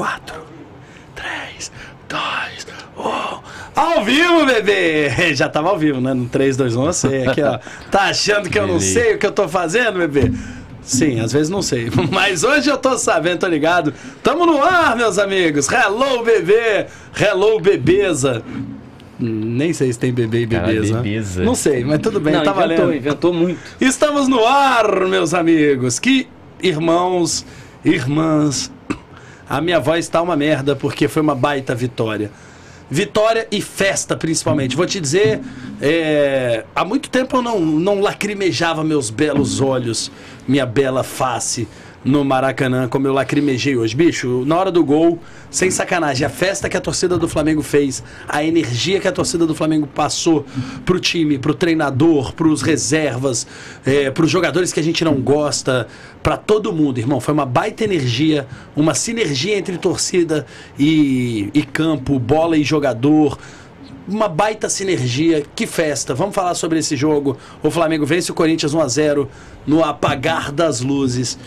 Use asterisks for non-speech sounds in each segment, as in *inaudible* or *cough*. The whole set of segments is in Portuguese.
4, 3, 2, 1. Ao vivo, bebê! *laughs* Já tava ao vivo, né? No 3, 2, 1, eu sei. Aqui, ó. Tá achando que eu não sei o que eu tô fazendo, bebê? Sim, às vezes não sei. *laughs* Mas hoje eu tô sabendo, tô ligado. Tamo no ar, meus amigos. Hello, bebê! Hello, bebeza! Nem sei se tem bebê e Cara, bebeza. bebeza. Não sei, mas tudo bem, Não, tá inventou, valendo. inventou muito. Estamos no ar, meus amigos. Que irmãos, irmãs. A minha voz tá uma merda porque foi uma baita vitória. Vitória e festa, principalmente. Vou te dizer, é, há muito tempo eu não, não lacrimejava meus belos olhos, minha bela face no Maracanã, como eu lacrimejei hoje. Bicho, na hora do gol, sem sacanagem, a festa que a torcida do Flamengo fez, a energia que a torcida do Flamengo passou pro time, pro treinador, pros reservas, é, pros jogadores que a gente não gosta, pra todo mundo, irmão. Foi uma baita energia, uma sinergia entre torcida e, e campo, bola e jogador uma baita sinergia. Que festa. Vamos falar sobre esse jogo. O Flamengo vence o Corinthians 1 a 0 no apagar das luzes.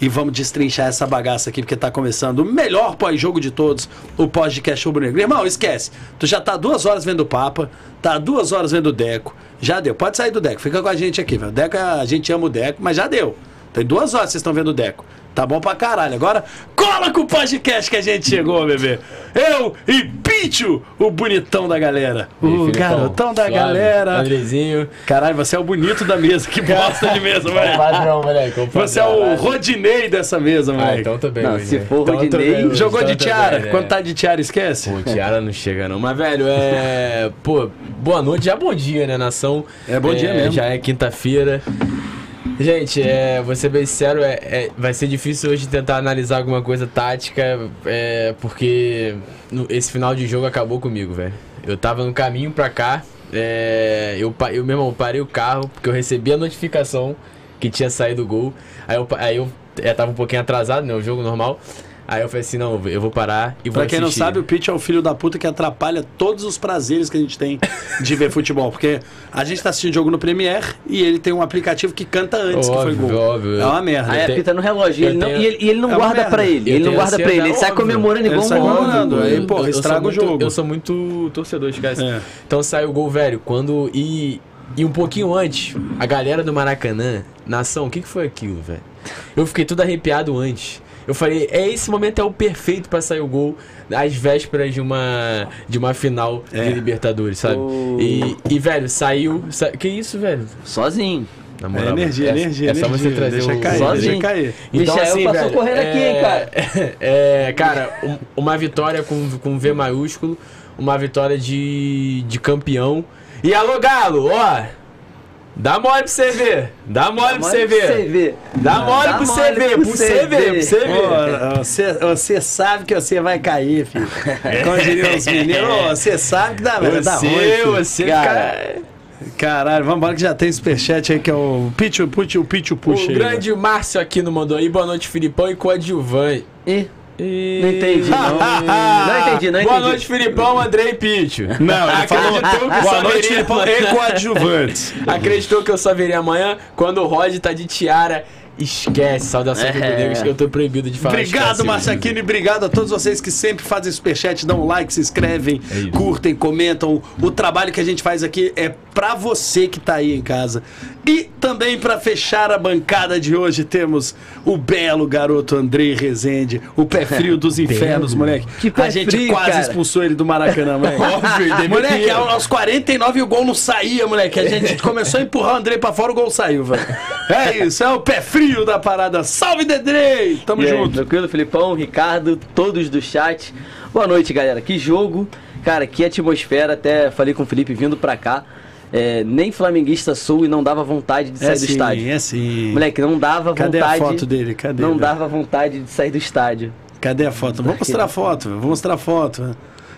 E vamos destrinchar essa bagaça aqui, porque tá começando o melhor pós-jogo de todos, o podcast Rubro Negro. Irmão, esquece. Tu já tá duas horas vendo o Papa, tá duas horas vendo o Deco. Já deu. Pode sair do Deco. Fica com a gente aqui, velho. Deco, a gente ama o Deco, mas já deu. Tem duas horas que vocês estão vendo o Deco. Tá bom pra caralho. Agora, cola com o podcast que a gente chegou, bebê. Eu e Picho, o bonitão da galera. E aí, O Filipão? garotão da Suave. galera. Andrezinho. Caralho, você é o bonito da mesa. Que bosta de mesa, moleque. Padrão, moleque. Você é o Rodinei dessa mesa, Ah, moleque. então bem Não, hoje, se for Então Rodinei- bem Jogou então de tiara. bem, né? Quando tá de tiara, esquece. Pô, tiara não chega não. Mas, velho, é... Pô, boa noite. Já bom dia, né, nação? É bom dia mesmo. Já é quinta-feira. Gente, é, vou ser bem sincero, é, é- vai ser difícil hoje tentar analisar alguma coisa tática, é, porque esse final de jogo acabou comigo, velho. Eu tava no caminho pra cá, é, eu, eu, meu irmão, parei o carro, porque eu recebi a notificação que tinha saído o gol. Aí eu, aí eu é, tava um pouquinho atrasado, né, o jogo normal. Aí eu falei assim, não, eu vou parar e vou Pra quem não assistir. sabe, o Pitch é o filho da puta que atrapalha todos os prazeres que a gente tem de ver futebol. Porque a gente tá assistindo jogo no Premiere e ele tem um aplicativo que canta antes que foi Óbvio, gol. óbvio. É uma merda. Aí apita no relógio. Ele não, tenho- e, ele, e ele não É guarda merda. pra ele. Eu Ele não guarda pra ele. Ele sai ansiedade, comemorando óbvio. igual um sai comemorando. Aí, pô, eu estraga sou o muito- jogo. Eu sou muito torcedor, esquece. É. Então saiu o gol, velho. Quando. E, e um pouquinho antes, a galera do Maracanã, nação, o que, que foi aquilo, velho? Eu fiquei tudo arrepiado antes. Eu falei, é esse momento é o perfeito pra sair o gol às vésperas de uma de uma final É. de Libertadores, sabe? Oh. E, e, velho, saiu, sa- Que isso, velho? Sozinho. Na É energia, é, energia, é só energia. você trazer deixa o cair, sozinho. deixa cair. Então, Michael assim, passou velho, correndo aqui, hein, cara? *laughs* É, cara, um- uma vitória com, com V maiúsculo, uma vitória de, de campeão. E alô, Galo, ó, dá mole pra você ver, dá mole pra você ver. Dá mole pra você ver, pra você ver, pra você ver. Sabe que você vai cair, filho. Como diriam os meninos, você sabe que dá, vai dar ruim. Você, filho. você, Cara, cara. Caralho, vambora que já tem superchat aí que é o Pichu, Pichu, Pichu, puxa O grande Márcio aqui no mandou aí, boa noite, Filipão e coadjuvante. Ih, E... Não entendi, não. *laughs* Não entendi, não Boa entendi. noite, Filipão, Andrei e Picho. Não, ele falou Acreditou que eu boa só noite, Filipão, amanhã. e coadjuvantes. Acreditou que eu só veria amanhã quando o Rod tá de tiara. Esquece, saudação É. do Negros, que eu tô proibido de falar. Obrigado, e obrigado a todos vocês que sempre fazem superchat, dão um like, se inscrevem, É curtem, comentam. O trabalho que a gente faz aqui é pra você que tá aí em casa. E também pra fechar a bancada de hoje temos o belo garoto Andrei Rezende, o pé *laughs* frio dos infernos, moleque. Que pé a gente frio, quase cara. expulsou ele do Maracanã, *laughs* moleque. Óbvio. Moleque, ao- aos 49 o gol não saía, moleque. A gente *laughs* começou a empurrar o Andrei pra fora, o gol saiu, velho. É isso, é o pé frio da parada. Salve, Dedrei! Tamo E aí, junto. tranquilo, Filipão, Ricardo, todos do chat. Boa noite, galera. Que jogo, cara, que atmosfera. Até falei com o Felipe vindo pra cá. É, nem flamenguista sou e não dava vontade de sair É do sim, estádio. é sim. Moleque, não dava Cadê vontade. a foto dele? Cadê? Não velho? dava vontade de sair do estádio. Cadê a foto? Vou mostrar a foto, vou mostrar a foto.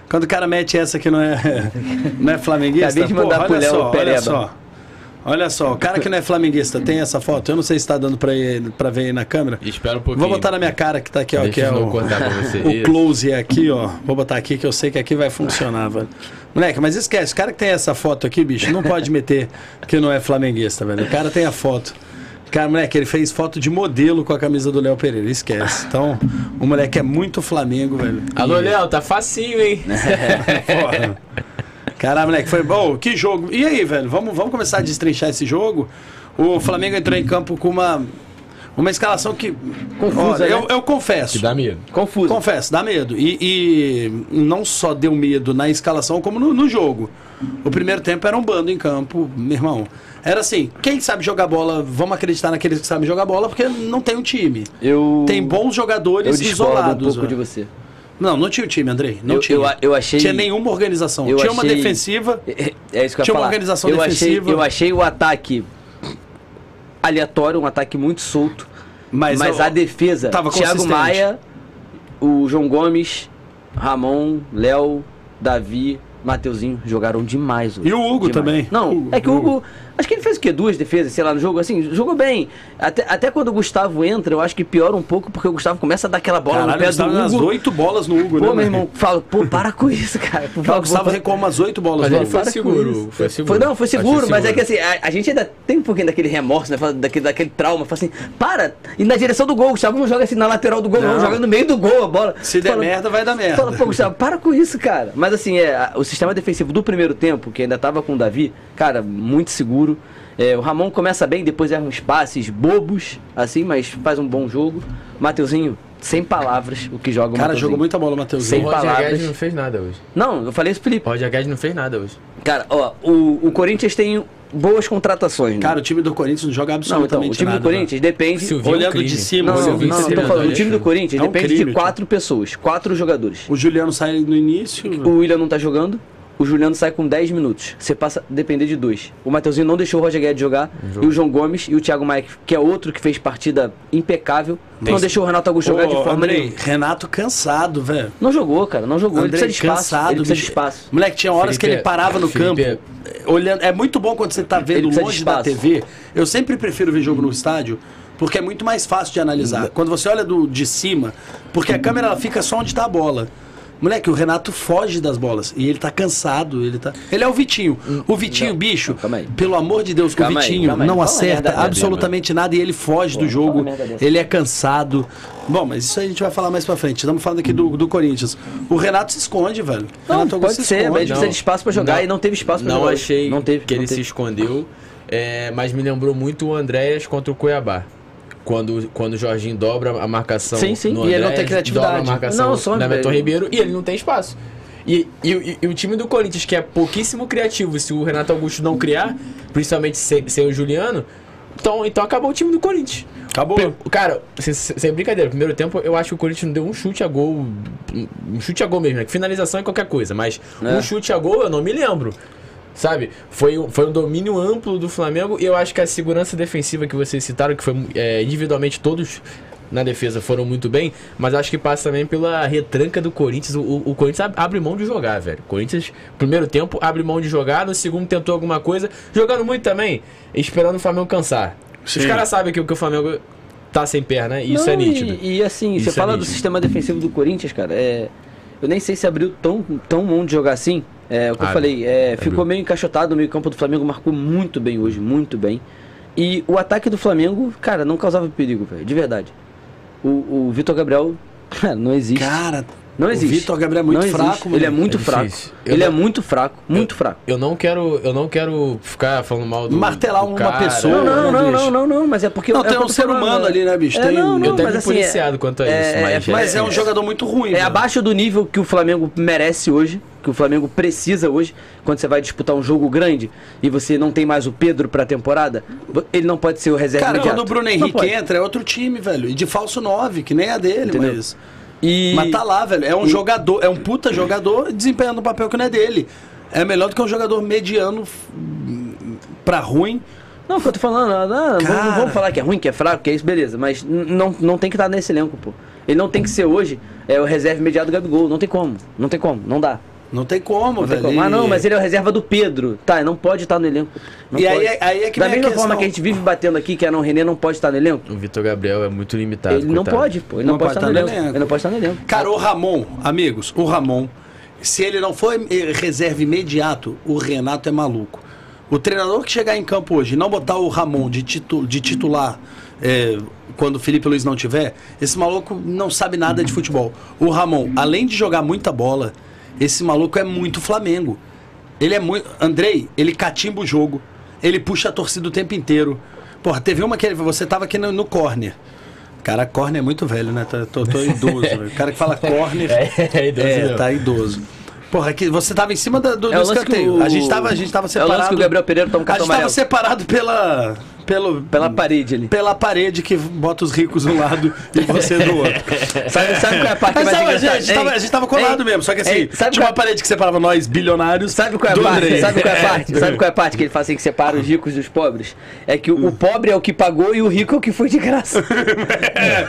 Quando o cara mete essa que não é, *laughs* não é flamenguista, Acabei de mandar pro olha Léo só, olha só. Olha só, o cara que não é flamenguista tem essa foto. Eu não sei se tá dando pra ver aí na câmera. Espera um pouquinho. Vou botar na minha cara que tá aqui, ó. Deixa que é o, cortar pra você. *laughs* o close é aqui, ó. Vou botar aqui que eu sei que aqui vai funcionar, velho. Moleque, mas esquece, o cara que tem essa foto aqui, bicho, não pode meter que não é flamenguista, velho. O cara tem a foto. Cara, moleque, ele fez foto de modelo com a camisa do Léo Pereira, esquece. Então, o moleque é muito Flamengo, velho. Alô, E- Léo, tá facinho, hein? *laughs* Porra. Caralho, moleque, foi bom. Que jogo. E aí, velho? Vamos, vamos começar a destrinchar esse jogo? O Flamengo entrou em campo com uma, uma escalação que. Confusa, Olha, né? eu, eu confesso. Que dá medo. Confuso. Confesso, dá medo. E, e não só deu medo na escalação, como no, no jogo. O primeiro tempo era um bando em campo, meu irmão. Era assim, quem sabe jogar bola, vamos acreditar naqueles que sabem jogar bola, porque não tem um time. Eu. Tem bons Eu jogadores um isolados. pouco de velho. você. Não, não tinha o time, Andrei. Não Eu- tinha. eu eu achei- Tinha nenhuma organização. eu tinha uma achei- defensiva. *laughs* É, é isso que eu Tinha uma falar. organização eu defensiva. Achei, eu achei o ataque aleatório, um ataque muito solto. Mas, Mas, eu- a defesa, tava Thiago. Maia, o João Gomes, Ramon, Léo, Davi, Mateuzinho jogaram demais hoje. E o Hugo Demais. também. Não, O- é que o o Hugo. Acho que ele fez o quê? Duas defesas, sei lá, no jogo. Assim, jogou bem. Até, até quando o Gustavo entra, eu acho que piora um pouco, porque o Gustavo começa a dar aquela bola Caralho, no pé do nas Hugo. oito bolas no Hugo, né? Pô, meu irmão, falo, pô, para com isso, cara. Por O favor, Gustavo recuou umas oito bolas Mas no ele Hugo. foi seguro, foi seguro. não, foi seguro, Achei mas é que seguro. assim, a, a gente ainda tem um pouquinho daquele remorso, né? Daquele, daquele trauma. Fala assim, para! E na direção do gol, o Gustavo não joga assim na lateral do gol, não, Não. joga no meio do gol a bola. Se der Fala- merda, vai dar merda. Fala, pô, Gustavo, para com isso, cara. Mas assim, é, o sistema defensivo do primeiro tempo, que ainda tava com o Davi, cara, muito seguro. É, o Ramon começa bem, depois erra uns passes bobos, assim, mas faz um bom jogo. Mateuzinho, sem palavras, o que joga o Cara, Mateuzinho. jogou muita bola, Matheus. Sem O Roger palavras. Guedes não fez nada hoje. Não, eu falei isso, Felipe. O Roger Guedes não fez nada hoje. Cara, ó, o, o Corinthians tem boas contratações. né? Cara, o time do Corinthians não joga não, então, absolutamente o time nada. do Corinthians depende. Silvinho é um Olhando crime. de cima, Não, o não, não, eu tô falando, o time do. Corinthians É um depende crime, de quatro pessoas, quatro jogadores. O Juliano sai no início. O William não tá jogando, o Juliano sai com 10 minutos. Você passa a depender de dois. O Mateuzinho não deixou o Roger Guedes jogar, e o João Gomes e o Thiago Maia, que é outro que fez partida impecável, não deixou o Renato Augusto jogar de Ô, forma Andrei, nenhuma. Renato cansado, velho. Não jogou, cara, não jogou. ele Andrei precisa de espaço. cansado, ele precisa de espaço. Moleque, tinha horas que Felipe, ele parava no Felipe, campo, eh, olhando. É muito bom quando você tá Ele vendo longe da. TV. Eu sempre prefiro ver jogo no estádio, porque é muito mais fácil de analisar. Quando você olha do, de cima, porque a câmera ela fica só onde tá a bola. Moleque, o Renato foge das bolas e ele tá cansado, ele tá. Ele é o Vitinho. O Vitinho, bicho, calma aí. pelo amor de Deus, Calma o aí, Vitinho calma aí. não acerta merda, absolutamente nada e ele foge do fala jogo. Ele é cansado. Bom, mas isso a gente vai falar mais pra frente. Estamos falando aqui do, do Corinthians. O Renato se esconde, velho. Não, Renato pode se ser, mas ele esconde. precisa de espaço pra jogar e não teve espaço pra Não jogar. achei não teve, que não ele se teve. escondeu, é, mas me lembrou muito o Andréas contra o Cuiabá. Quando, quando o Jorginho dobra a marcação Sim, sim, no e ele não tem criatividade. dobra a marcação Não, só Everton velho. Ribeiro e ele não tem espaço. E, e, e- e o time do Corinthians, que é pouquíssimo criativo, se o Renato Augusto não criar, principalmente sem, sem o Juliano, então, então acabou o time do Corinthians. Acabou. Cara, sem, sem brincadeira, primeiro tempo eu acho que o Corinthians não deu um chute a gol. Um chute a gol mesmo, né? Finalização é qualquer coisa, mas É. um chute a gol eu não me lembro. Sabe? Foi, um- foi um domínio amplo do Flamengo e eu acho que a segurança defensiva que vocês citaram, que foi é, individualmente todos na defesa foram muito bem, mas acho que passa também pela retranca do Corinthians. O, o- o Corinthians ab- abre mão de jogar, velho. O Corinthians, primeiro tempo, abre mão de jogar, no segundo tentou alguma coisa, jogando muito também, esperando o Flamengo cansar. Os Sim. caras sabem que, o- que o Flamengo tá sem perna e isso é nítido. E, e assim, Isso você é fala do nítido. sistema defensivo do Corinthians, cara, é. Eu nem sei se abriu tão, tão mão de jogar assim. É o que eu Abre. falei, é, ficou meio encaixotado, o meio campo do Flamengo marcou muito bem hoje, muito bem. E o ataque do Flamengo, cara, não causava perigo, velho, de verdade. O, o Vitor Gabriel, *laughs* cara, não existe. Cara, não existe. o Vitor Gabriel é muito Não fraco, Ele é muito É fraco. Eu Ele é não- muito fraco, muito fraco. Eu não quero, eu não quero ficar falando mal do Martelar do uma cara. pessoa, Não, não, não, não, não, não, mas é porque Não, é tem o que um eu ser humano é- ali, né, bicho? É, Tem- não, não, Eu tenho assim, é- policiado quanto a isso, é- mas, é- Mas é um jogador muito ruim. É velho. abaixo do nível que o Flamengo merece hoje, que o Flamengo precisa hoje, quando você vai disputar um jogo grande e você não tem mais o Pedro pra temporada, ele não pode ser o reserva Cara, imediato. quando o Bruno Henrique entra, é outro time, velho. E de falso 9, que nem a dele, Entendeu? mas. E... Mas tá lá, velho. É um e- jogador, é um puta jogador desempenhando um papel que não é dele. É melhor do que um jogador mediano pra ruim. Não, o que eu tô falando, não, não, não Cara. vamos falar que é ruim, que é fraco, que é isso, beleza, mas não, não tem que estar nesse elenco, pô. Ele não tem que ser hoje é, o reserva imediato do Gabigol, não tem como, não tem como, não dá. Não tem como, Não tem velho. como. Ah, não, mas ele é o reserva do Pedro. Tá, não pode estar no elenco. Não E aí pode. é- aí é que da mesma questão. forma que a gente vive batendo aqui, que a não René não pode estar no elenco, O Vitor Gabriel é muito limitado. ele não coitado. pode, pô. Ele não, pode estar no elenco. Ele não pode estar no elenco. Cara, o Ramon, amigos, o Ramon, se ele não for eh, reserva imediato, o Renato é maluco. O treinador que chegar em campo hoje e não botar o Ramon de, titu, de titular é, quando o Felipe Luiz não tiver, esse maluco não sabe nada de futebol. O Ramon, além de jogar muita bola, esse maluco é muito Flamengo. Ele é muito. Andrei, ele catimba o jogo. Ele puxa a torcida o tempo inteiro. Porra, teve uma que ele- você tava aqui no, no corner. Cara, corner é muito velho, né? Tô, tô, tô idoso. o cara que fala corner. *laughs* É, é idoso É, tá idoso. Porra, que você tava em cima da- do, É do escanteio. o- A gente tava, a gente tava É o separado. lance que o Gabriel Pereira toma um a cartão gente tava amarelo. separado pela. Pelo, Pela parede ali. pela parede que bota os ricos de um lado e você do outro. *laughs* Sabe, sabe qual é a parte Mas mais a, gente, engraçada? a, gente tava, a gente tava colado Ei, mesmo, só que assim, ei, sabe tinha qual uma parede que separava nós, bilionários. Sabe qual é a do parte? Andrei. Sabe qual é a parte? Sabe qual é a parte que ele fala assim que separa os ricos dos pobres? É que o, o pobre é o que pagou e o rico é o que foi de graça. *laughs* É,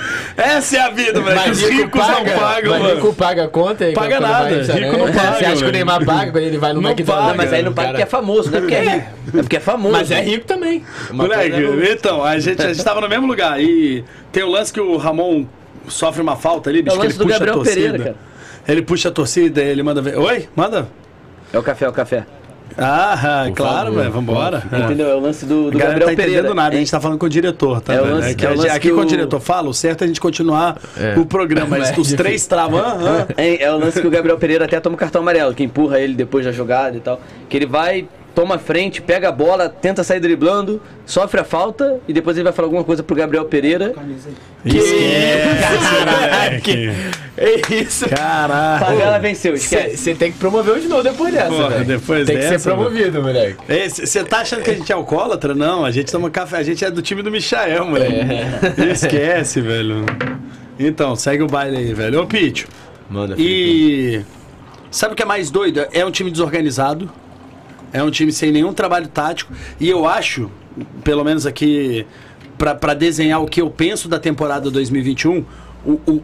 essa é a vida, velho. Mas Os rico ricos paga, não pagam, mas mano. rico paga a conta aí. Paga nada, vai rico não paga, *laughs* Você acha que o. Neymar paga quando ele vai no Não McDonald's? paga. Mas aí não paga porque é famoso, não é porque é rico. É porque é famoso. Mas é rico também. Moleque, é no- então, a gente, a gente tava no mesmo lugar. E tem o lance que o Ramon sofre uma falta ali, bicho, É o que lance ele do puxa Gabriel a torcida. Pereira, cara. Ele puxa a torcida, ele manda ver. Oi? Manda. É o café, é o café. Ah, Por claro, velho, vambora. É. Entendeu? É o lance do, do galera Gabriel tá entendendo Pereira. nada, a gente tá falando com o diretor, tá? É o lance- É que é o lance aqui que com o o- diretor fala, o certo é a gente continuar É. o programa, mas Mas *laughs* os é três travam. ah, ah. É, é o lance que o Gabriel Pereira até toma cartão amarelo, que empurra ele depois da jogada e tal. Que ele vai, toma frente, pega a bola, tenta sair driblando, sofre a falta e depois ele vai falar alguma coisa pro Gabriel Pereira. Esquece, *laughs* É isso. Caralho. Favela venceu, esquece. Você tem que promover o de novo depois dessa, Porra, velho. depois Tem que dessa, ser promovido, moleque. Você tá achando que a gente é alcoólatra? Não, a gente toma café, a gente é do time do Michael, moleque. É. Esquece, velho. Então, segue o baile aí, velho. Ô, Pitio. Manda, Felipe. E sabe o que é mais doido? É um time desorganizado. É um time sem nenhum trabalho tático. E eu acho, pelo menos aqui, pra desenhar o que eu penso da temporada 2021, o, o,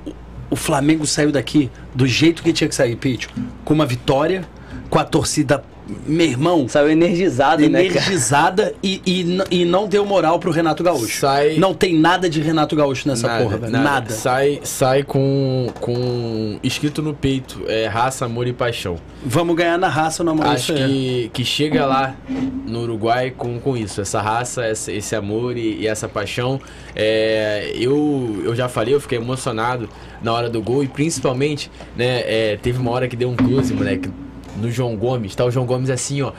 o Flamengo saiu daqui do jeito que tinha que sair, Pitio. Com uma vitória, com a torcida, meu irmão, Saiu energizado, né, cara? energizada e, e, e não deu moral pro Renato Gaúcho. Sai- Não tem nada de Renato Gaúcho nessa Nada, porra, velho. Nada. Sai, sai com, com escrito no peito, é raça, amor e paixão. Vamos ganhar na raça no amor. Acho que, que chega lá no Uruguai com, com isso, essa raça, essa- esse amor e, e essa paixão. É, eu, eu já falei, eu fiquei emocionado na hora do gol e principalmente, né, é, teve uma hora que deu um close, moleque, no João Gomes, tá o João Gomes assim, ó.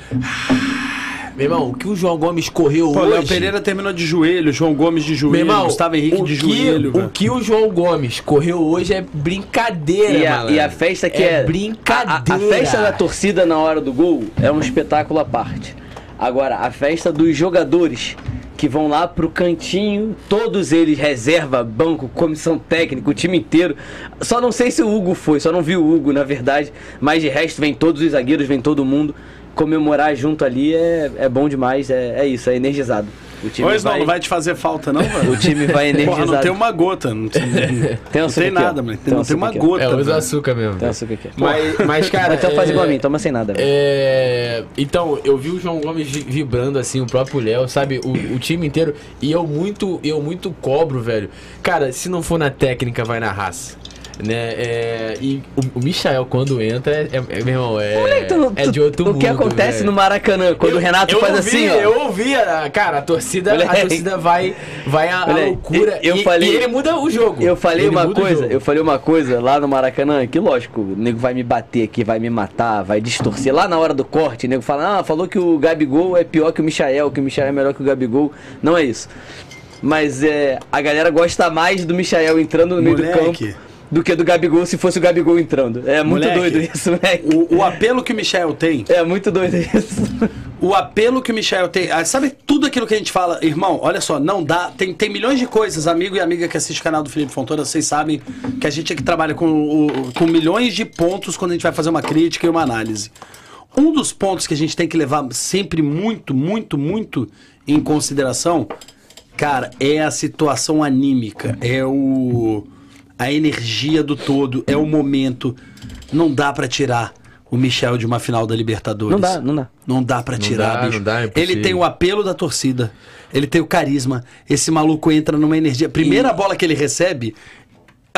Meu irmão, o que o João Gomes correu Pô, hoje... Léo Pereira terminou de joelho, João Gomes de Meu joelho, irmão, Gustavo Henrique o de que, joelho. o que o João Gomes correu hoje é brincadeira, E a, malandro. e a festa que é. é brincadeira. A, a festa da torcida na hora do gol é um espetáculo à parte. Agora, a festa dos jogadores que vão lá pro cantinho, todos eles, reserva, banco, comissão técnica, o time inteiro. Só não sei se o Hugo foi, só não vi o Hugo, na verdade. Mas de resto, vem todos os zagueiros, vem todo mundo. Comemorar junto ali é, é bom demais, é, é isso, é energizado. O time Pois não, não vai te fazer falta, não, *laughs* velho? O time vai Porra, energizado. não tem uma gota. Não tem, Tem *laughs* não tem nada, mano. Tem Não tem uma gota. É, usa açúcar mesmo. Tem açúcar aqui. Mas, *laughs* mas, cara. Então faz é- igual a mim, toma sem nada, velho. É, então, eu vi o João Gomes vi- vibrando assim, o próprio Léo, sabe? O, o time inteiro. E eu muito, eu muito cobro, velho. Cara, se não for na técnica, vai na raça. Né? É, e o, o Michael, quando entra, é, é- meu irmão, é, Moleque, tu- é tu- de outro o mundo. que acontece velho. no Maracanã, quando Eu- o Renato faz ouvi, assim, ó. Eu ouvi, cara, a torcida, a Moleque. torcida vai, vai Moleque, loucura. eu e, falei- e ele muda o jogo. Eu falei Ele uma o coisa, eu falei uma coisa lá no Maracanã, que lógico, o nego vai me bater aqui, vai me matar, vai distorcer. Lá na hora do corte, o nego fala, ah, falou que o Gabigol é pior que o Michael, que o Michael é melhor que o Gabigol. Não é isso. Mas é, a galera gosta mais do Michael entrando no meio do Moleque. campo do que do Gabigol se fosse o Gabigol entrando. É muito Moleque. doido isso, moleque. O, o apelo que o Michel tem, É muito doido isso. o apelo que o Michel tem, ah, sabe tudo aquilo que a gente fala, irmão, olha só, não dá, tem, tem milhões de coisas, amigo e amiga que assiste o canal do Felipe Fontoura, vocês sabem que a gente aqui trabalha com, o- com milhões de pontos quando a gente vai fazer uma crítica e uma análise. Um dos pontos que a gente tem que levar sempre muito, muito, muito em consideração, cara, é a situação anímica, é o a energia do todo, é o momento. Não dá pra tirar o Michel de uma final da Libertadores. Não dá, não dá. Não dá pra tirar, dá, bicho. não dá, é ele tem o apelo da torcida. Ele tem o carisma. Esse maluco entra numa energia. Primeira bola que ele recebe,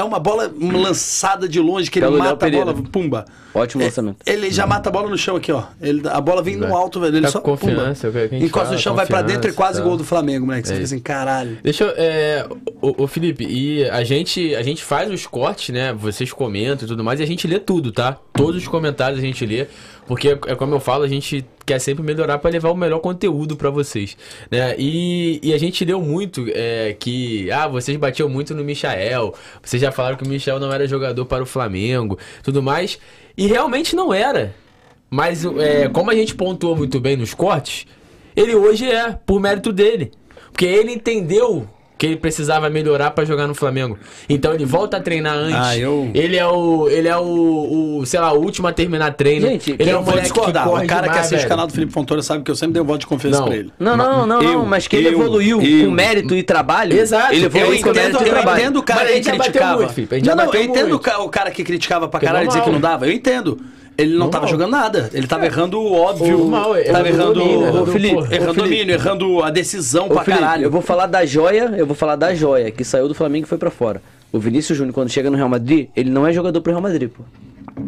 é uma bola lançada de longe que ele Pelo mata a bola, pumba. Ótimo lançamento. Ele já mata a bola no chão aqui, ó. Ele, a bola vem no alto, velho. Ele Tá só com pumba. confiança, é o que Encosta fala, no chão, vai pra dentro e quase tá. gol do Flamengo, moleque. Você É fica assim, caralho. Deixa eu. É, ô, ô, Felipe, e a gente, a gente faz os cortes, né? Vocês comentam e tudo mais, e a gente lê tudo, tá? Todos os comentários a gente lê, porque é como eu falo, a gente quer sempre melhorar pra levar o melhor conteúdo pra vocês, né? E, e a gente leu muito é, que, ah, vocês batiam muito no Michael, vocês já falaram que o Michael não era jogador para o Flamengo, tudo mais, e realmente não era. Mas é, como a gente pontuou muito bem nos cortes, ele hoje é, por mérito dele. Porque ele entendeu que ele precisava melhorar pra jogar no Flamengo. Então ele volta a treinar antes. Ah, eu- Ele é o. Ele é o, o, sei lá, o último a terminar treino. Gente, ele é eu um moleque discordar. que corre o cara que demais, assiste o canal do Felipe Fontoura sabe que eu sempre dei um voto de confiança Não. pra ele. Não, não, não, Eu- não, mas que ele eu- evoluiu eu- com mérito e trabalho. Exato. Ele Eu evoluiu com entendo, mérito e eu trabalho. entendo o cara que criticava. muito, Felipe, não, não, eu entendo muito. o ca- o cara que criticava pra caralho, dizer que não dava. Eu entendo. Ele não tava Normal. jogando nada. Ele tava errando o óbvio. Normal, é, tava errando domínio, errando- Ô, Felipe, errando Felipe. domínio, errando a decisão Ô, pra Felipe, caralho. eu vou falar da joia, eu vou falar da joia, que saiu do Flamengo e foi pra fora. O Vinícius Júnior, quando chega no Real Madrid, ele não é jogador pro Real Madrid, pô.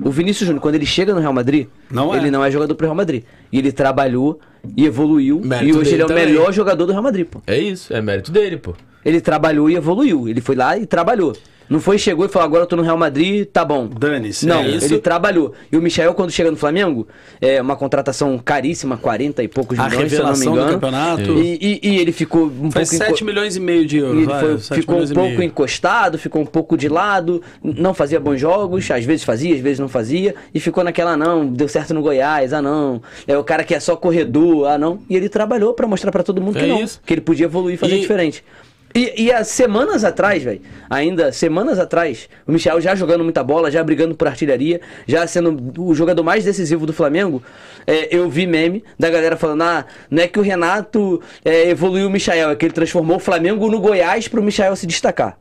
O Vinícius Júnior, quando ele chega no Real Madrid, Não é. ele não é jogador pro Real Madrid. E ele trabalhou e evoluiu. Mérito e hoje ele é o também. melhor jogador do Real Madrid, pô. É isso, é mérito dele, pô. Ele trabalhou e evoluiu. Ele foi lá e trabalhou. Não foi, chegou e falou, agora eu tô no Real Madrid, tá bom. Dane-se. Não, é ele trabalhou. E o Michel, quando chega no Flamengo, é uma contratação caríssima, 40 e poucos A milhões, se eu não me revelação do engano. campeonato. E, e- e ele ficou um Foi pouco... 7 enco- milhões e meio de euros. vai, foi- 7 ficou um pouco encostado, ficou um pouco de lado, não fazia bons jogos, às vezes fazia, às vezes não fazia, e ficou naquela, ah, não, deu certo no Goiás, ah não, é o cara que é só corredor, ah não, e ele trabalhou pra mostrar pra todo mundo que É não, isso. que ele podia evoluir e fazer E- diferente. E, e há semanas atrás, velho, ainda semanas atrás, o Michel já jogando muita bola, já brigando por artilharia, já sendo o jogador mais decisivo do Flamengo, é, eu vi meme da galera falando: ah, não é que o Renato é, evoluiu o Michael, é que ele transformou o Flamengo no Goiás pro Michael se destacar.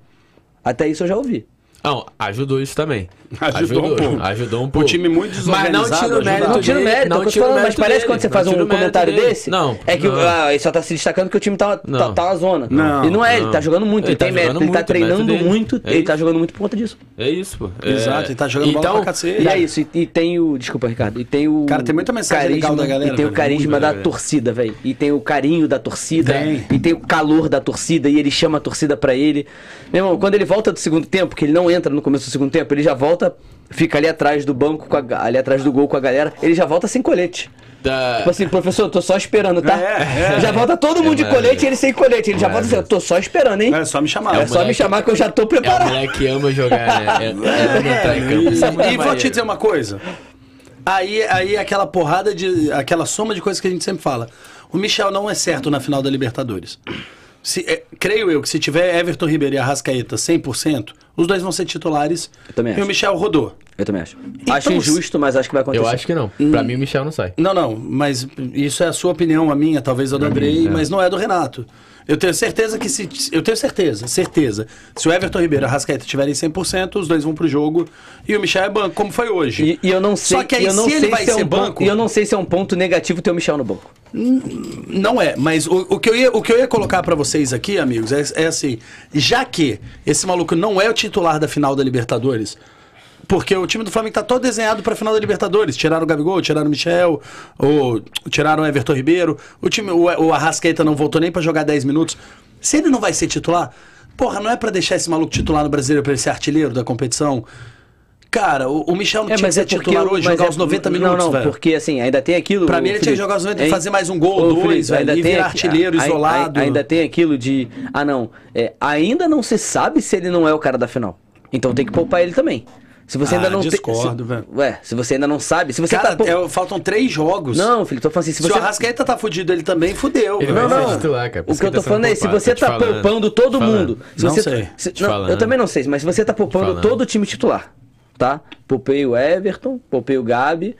Até isso eu já ouvi. Não, ajudou isso também. *laughs* Ajudou um pouco. Ajudou um O pouco. time muito Mas não desorganizado tira o mérito Não tira o mérito, não tira o falando, mas parece dele, quando você faz um o comentário dele. desse, Não. é que não. ah, ele só tá se destacando que o time tá, tá, Não. tá uma zona. Não, e não é, ele não. tá jogando muito, ele, Ele tá tem mérito, jogando ele tá muito, treinando muito, É ele tá jogando muito por conta disso. É isso, pô. É- Exato, ele tá jogando bola pra cacete. E é isso, e, e tem o. Desculpa, Ricardo. E tem o. Cara, tem muita mensagem legal da galera, E tem o carisma da torcida, velho. E tem o carinho da torcida. E tem o calor da torcida. E ele chama a torcida pra ele. Meu irmão, quando ele volta do segundo tempo, que ele não entra no começo do segundo tempo, ele já volta, fica ali atrás do banco, com a- ali atrás do gol com a galera. Ele já volta sem colete. Da- Tipo assim, professor, eu tô só esperando, tá? É, é. Já volta todo mundo de maravilha. colete e ele sem colete. Ele já volta assim, eu tô só esperando, hein? É só me chamar. É só me moleque- chamar que eu já tô É o preparado. moleque que ama jogar, né? É, é, é E vou te dizer uma coisa. Aí, aí aquela porrada de. aquela soma de coisas que a gente sempre fala. O Michel não é certo na final da Libertadores. Se, é, creio eu que se tiver Everton Ribeiro e Arrascaeta 100%, os dois vão ser titulares. Eu também e acho. o Michel rodou. Eu também acho. Então, acho injusto, mas acho que vai acontecer. Eu acho que não. Hum. Pra mim, o Michel não sai. Não, não, mas isso é a sua opinião, a minha, talvez a do Andrei, mas não é do Renato. Eu tenho certeza que se. Eu tenho certeza, certeza. Se o Everton Ribeiro e a Arrascaeta tiverem 100%, os dois vão pro jogo e o Michel é banco, como foi hoje. E, e eu não sei, Só que aí, eu não se ele sei vai se é ser um ponto- banco- e eu não sei se é um ponto negativo ter o Michel no banco. Não é, mas o, o que eu ia, o que eu ia colocar pra vocês aqui, amigos, é, é assim: já que esse maluco não é o titular da final da Libertadores, porque o time do Flamengo tá todo desenhado pra final da Libertadores. Tiraram o Gabigol, tiraram o Michel, ou tiraram o Everton Ribeiro. O time, o, o Arrascaeta não voltou nem pra jogar 10 minutos. Se ele não vai ser titular, porra, não é pra deixar esse maluco titular no brasileiro pra ele ser artilheiro da competição? Cara, o, o Michel não tinha que ser titular hoje, jogar é- os 90 não, minutos, Não, velho. porque assim, ainda tem aquilo. Pra mim, ele tinha que Felipe, jogar os 90 e hein? fazer mais um gol, Ô, dois, Felipe, velho, ainda e tem artilheiro ai- isolado. Ainda tem aquilo de. Ah, não. é, ainda não se sabe se ele não é o cara da final. Então tem que poupar ele também. Se você Ah, ainda não discordo, se- velho. Ué, se você ainda não sabe. Se você Cara, tá. é, faltam três jogos. Não, Felipe, tô falando assim. Se Se, você. o Arrascaeta tá fudido, ele também fudeu. Ele. Não, não. titular, cara, O que eu tô ele tá falando é, se você tá falando. poupando todo mundo. Se Não você, sei. se- não, eu também não sei, mas se você tá poupando todo o time titular, tá? Poupei o Everton, poupei o Gabi,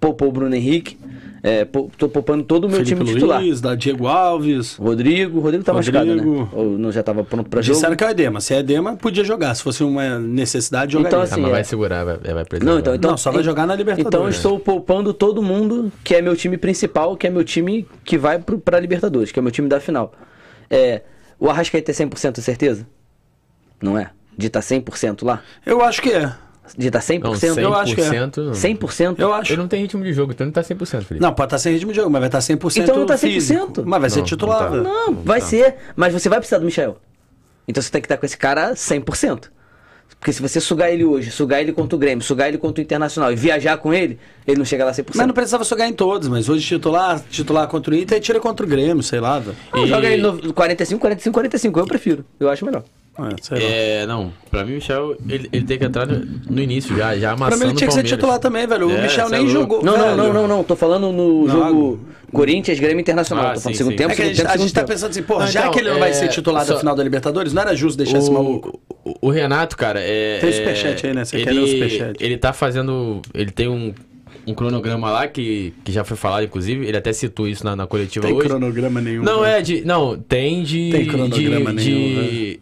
poupou o Bruno Henrique, é, tô poupando todo o meu Felipe time titular. Luiz, da Diego Alves. Rodrigo, o Rodrigo tá Rodrigo. machucado, né? Ou não já tava pronto pra jogo? Disseram que é o Edema. Se é Edema, podia jogar. Se fosse uma necessidade, jogaria. Então, Ah, assim, mas é. vai segurar, vai, vai preservar. Não, então, então Não, só vai jogar na Libertadores. Então eu estou poupando todo mundo que é meu time principal, que é meu time que vai pro, pra Libertadores, que é meu time da final. É, o Arrascaeta é 100% certeza? Não é? De estar 100% lá? Eu acho que é. De estar 100%? Não, 100%, eu acho que é. não. 100%? Eu acho. Ele não tem ritmo de jogo, então ele tá 100%, Felipe. Não, pode estar sem ritmo de jogo, mas vai estar 100% Então não tá 100%. físico. Mas vai ser Não, titular, não tá. Não, vai tá. ser. Mas você vai precisar do Michel. Então você tem que estar com esse cara 100%. Porque se você sugar ele hoje, sugar ele contra o Grêmio, sugar ele contra o Internacional e viajar com ele, ele não chega lá 100%. Mas não precisava jogar em todos, mas hoje titular, titular contra o Inter e tira contra o Grêmio, sei lá. Não, E- joga ele no 45, 45, 45. Eu prefiro. Eu acho melhor. É, lá. É, não, pra mim o Michel, ele, ele tem que entrar no, no início, já, já Pra amassando mim ele tinha que o ser titular também, velho. O É, Michel cê é nem louco. jogou. Não, não, velho. não, não, não. Tô falando no Não, jogo Corinthians, Grêmio Internacional. Ah, Tô falando sim, segundo sim. tempo, É que a segundo gente, tempo, a segundo gente tá tempo. pensando assim, pô, Não, já então, que ele não vai é, ser titular só- da final da Libertadores, não era justo deixar esse maluco. O, o Renato, cara, é. Tem é, superchat aí, né? Você ele, quer ler o superchat? Ele tá fazendo. Ele tem um, um cronograma lá que, que já foi falado, inclusive. Ele até citou isso na, na coletiva Tem hoje. cronograma nenhum. Não, velho. é de. Não, tem de. Tem cronograma de, nenhum, de-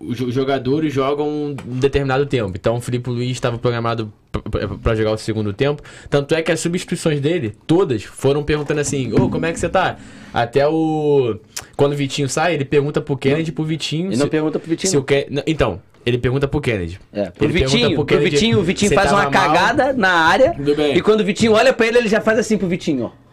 Os jo- jogadores jogam um determinado tempo. Então o Felipe Luiz estava programado p- p- pra jogar o segundo tempo. Tanto é que as substituições dele, todas, foram perguntando assim: Ô, como é que você tá? Até o. Quando o Vitinho sai, ele pergunta pro Kennedy pro Vitinho. E não se- pergunta pro Vitinho. se o Ken- Então, ele pergunta pro Kennedy. É, pro Ele Vitinho, pro Kennedy Vitinho, o Vitinho faz uma mal. cagada na área. Tudo bem. E quando o Vitinho olha pra ele, ele já faz assim pro Vitinho, ó.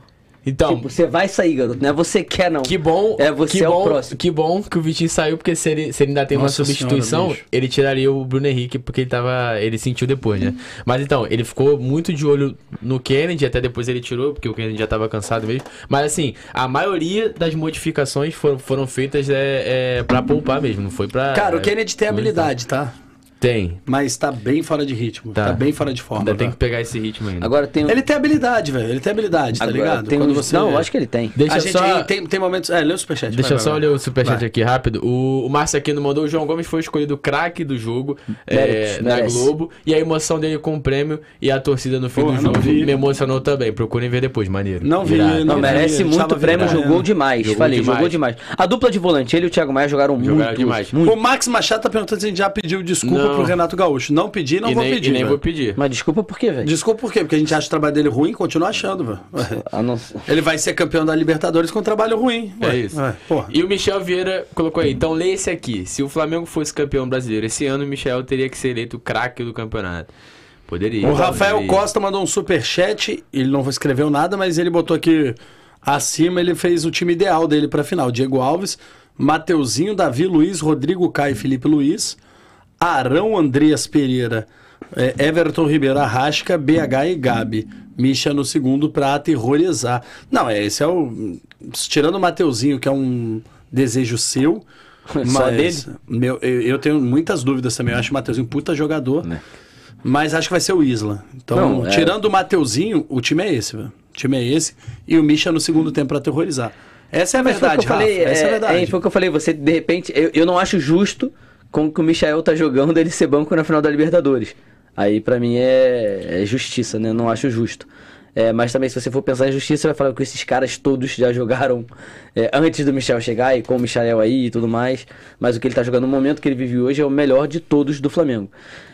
Então, Tipo, você vai sair, garoto. Não é você que quer, não. Que bom. É você que é o bom, próximo. Que bom que o Vitinho saiu, porque se ele, se ele ainda tem Nossa uma substituição, senhora, ele tiraria o Bruno Henrique, porque ele tava. Ele sentiu depois, né? Mas então, ele ficou muito de olho no Kennedy, até depois ele tirou, porque o Kennedy já tava cansado mesmo. Mas assim, a maioria das modificações foram, foram feitas é, é, pra poupar mesmo, não foi pra. Cara, o Kennedy tem é, habilidade, tá? Tem. Mas tá bem fora de ritmo. Tá, Tá. bem fora de forma. Ainda tem velho. que pegar esse ritmo ainda. Agora tem um- Ele tem habilidade, velho. Ele tem habilidade, tá agora ligado? Tem Quando uns- você... Não, eu acho que ele tem. Deixa gente só. tem, tem momentos. É, lê o superchat. Deixa vai, eu só vai, ler vai. o superchat Vai. aqui rápido. O, o Márcio aqui no mandou. O João Gomes foi escolhido craque do jogo é, na. Globo. E a emoção dele com o prêmio e a torcida no fim Porra, do não jogo me emocionou também. Procurem ver depois, maneiro. Não vi, Irado. Não, vi, merece muito tava prêmio, jogou demais. Jogou Falei, demais. jogou demais. A dupla de volante, ele e o Thiago Maia jogaram Jogaram muito. demais. muito. O Max Machado tá perguntando se a gente já pediu desculpa Não. pro Renato Gaúcho. Não pedi, não e vou nem, pedir. e nem velho. vou pedir. Mas desculpa por quê, velho? Desculpa por quê? Porque a gente acha o trabalho dele ruim, continua achando, velho. A não- Ele vai ser campeão da Libertadores com trabalho ruim. É Ué, isso. ué, porra. E o Michel Vieira colocou aí. Então lê esse aqui. Se o Flamengo fosse campeão brasileiro esse ano, o Michel teria que ser eleito craque do campeonato. Poderia. O Rafael poderia. Costa mandou um superchat. Ele não escreveu nada, mas ele botou aqui acima. Ele fez o time ideal dele pra final: Diego Alves, Mateuzinho, Davi Luiz, Rodrigo Caio e Felipe Luiz, Arão Andreas Pereira, é, Everton Ribeiro Arrasca, BH e Gabi. Misha no segundo pra aterrorizar. Não, é, esse é o. Tirando o Mateuzinho, que é um desejo seu. *laughs* Só mas Meu, eu, eu tenho muitas dúvidas também. Eu acho o Mateuzinho um puta jogador. Mas acho que vai ser o Isla. Então, Não, é- tirando o Mateuzinho, o time é esse, velho. O time é esse. E o Misha no segundo tempo pra aterrorizar. Essa é a verdade, eu falei, Rafa. Essa é a é, verdade. é, foi o que eu falei, você de repente, eu, eu não acho justo com que o Michael tá jogando ele ser banco na final da Libertadores. Aí pra mim é, é justiça, né? Não acho justo. É, mas também se você for pensar em justiça, você vai falar que esses caras todos já jogaram é, antes do Michel chegar e com o Michael aí e tudo mais. Mas o que ele tá jogando no momento que ele vive hoje é o melhor de todos do Flamengo.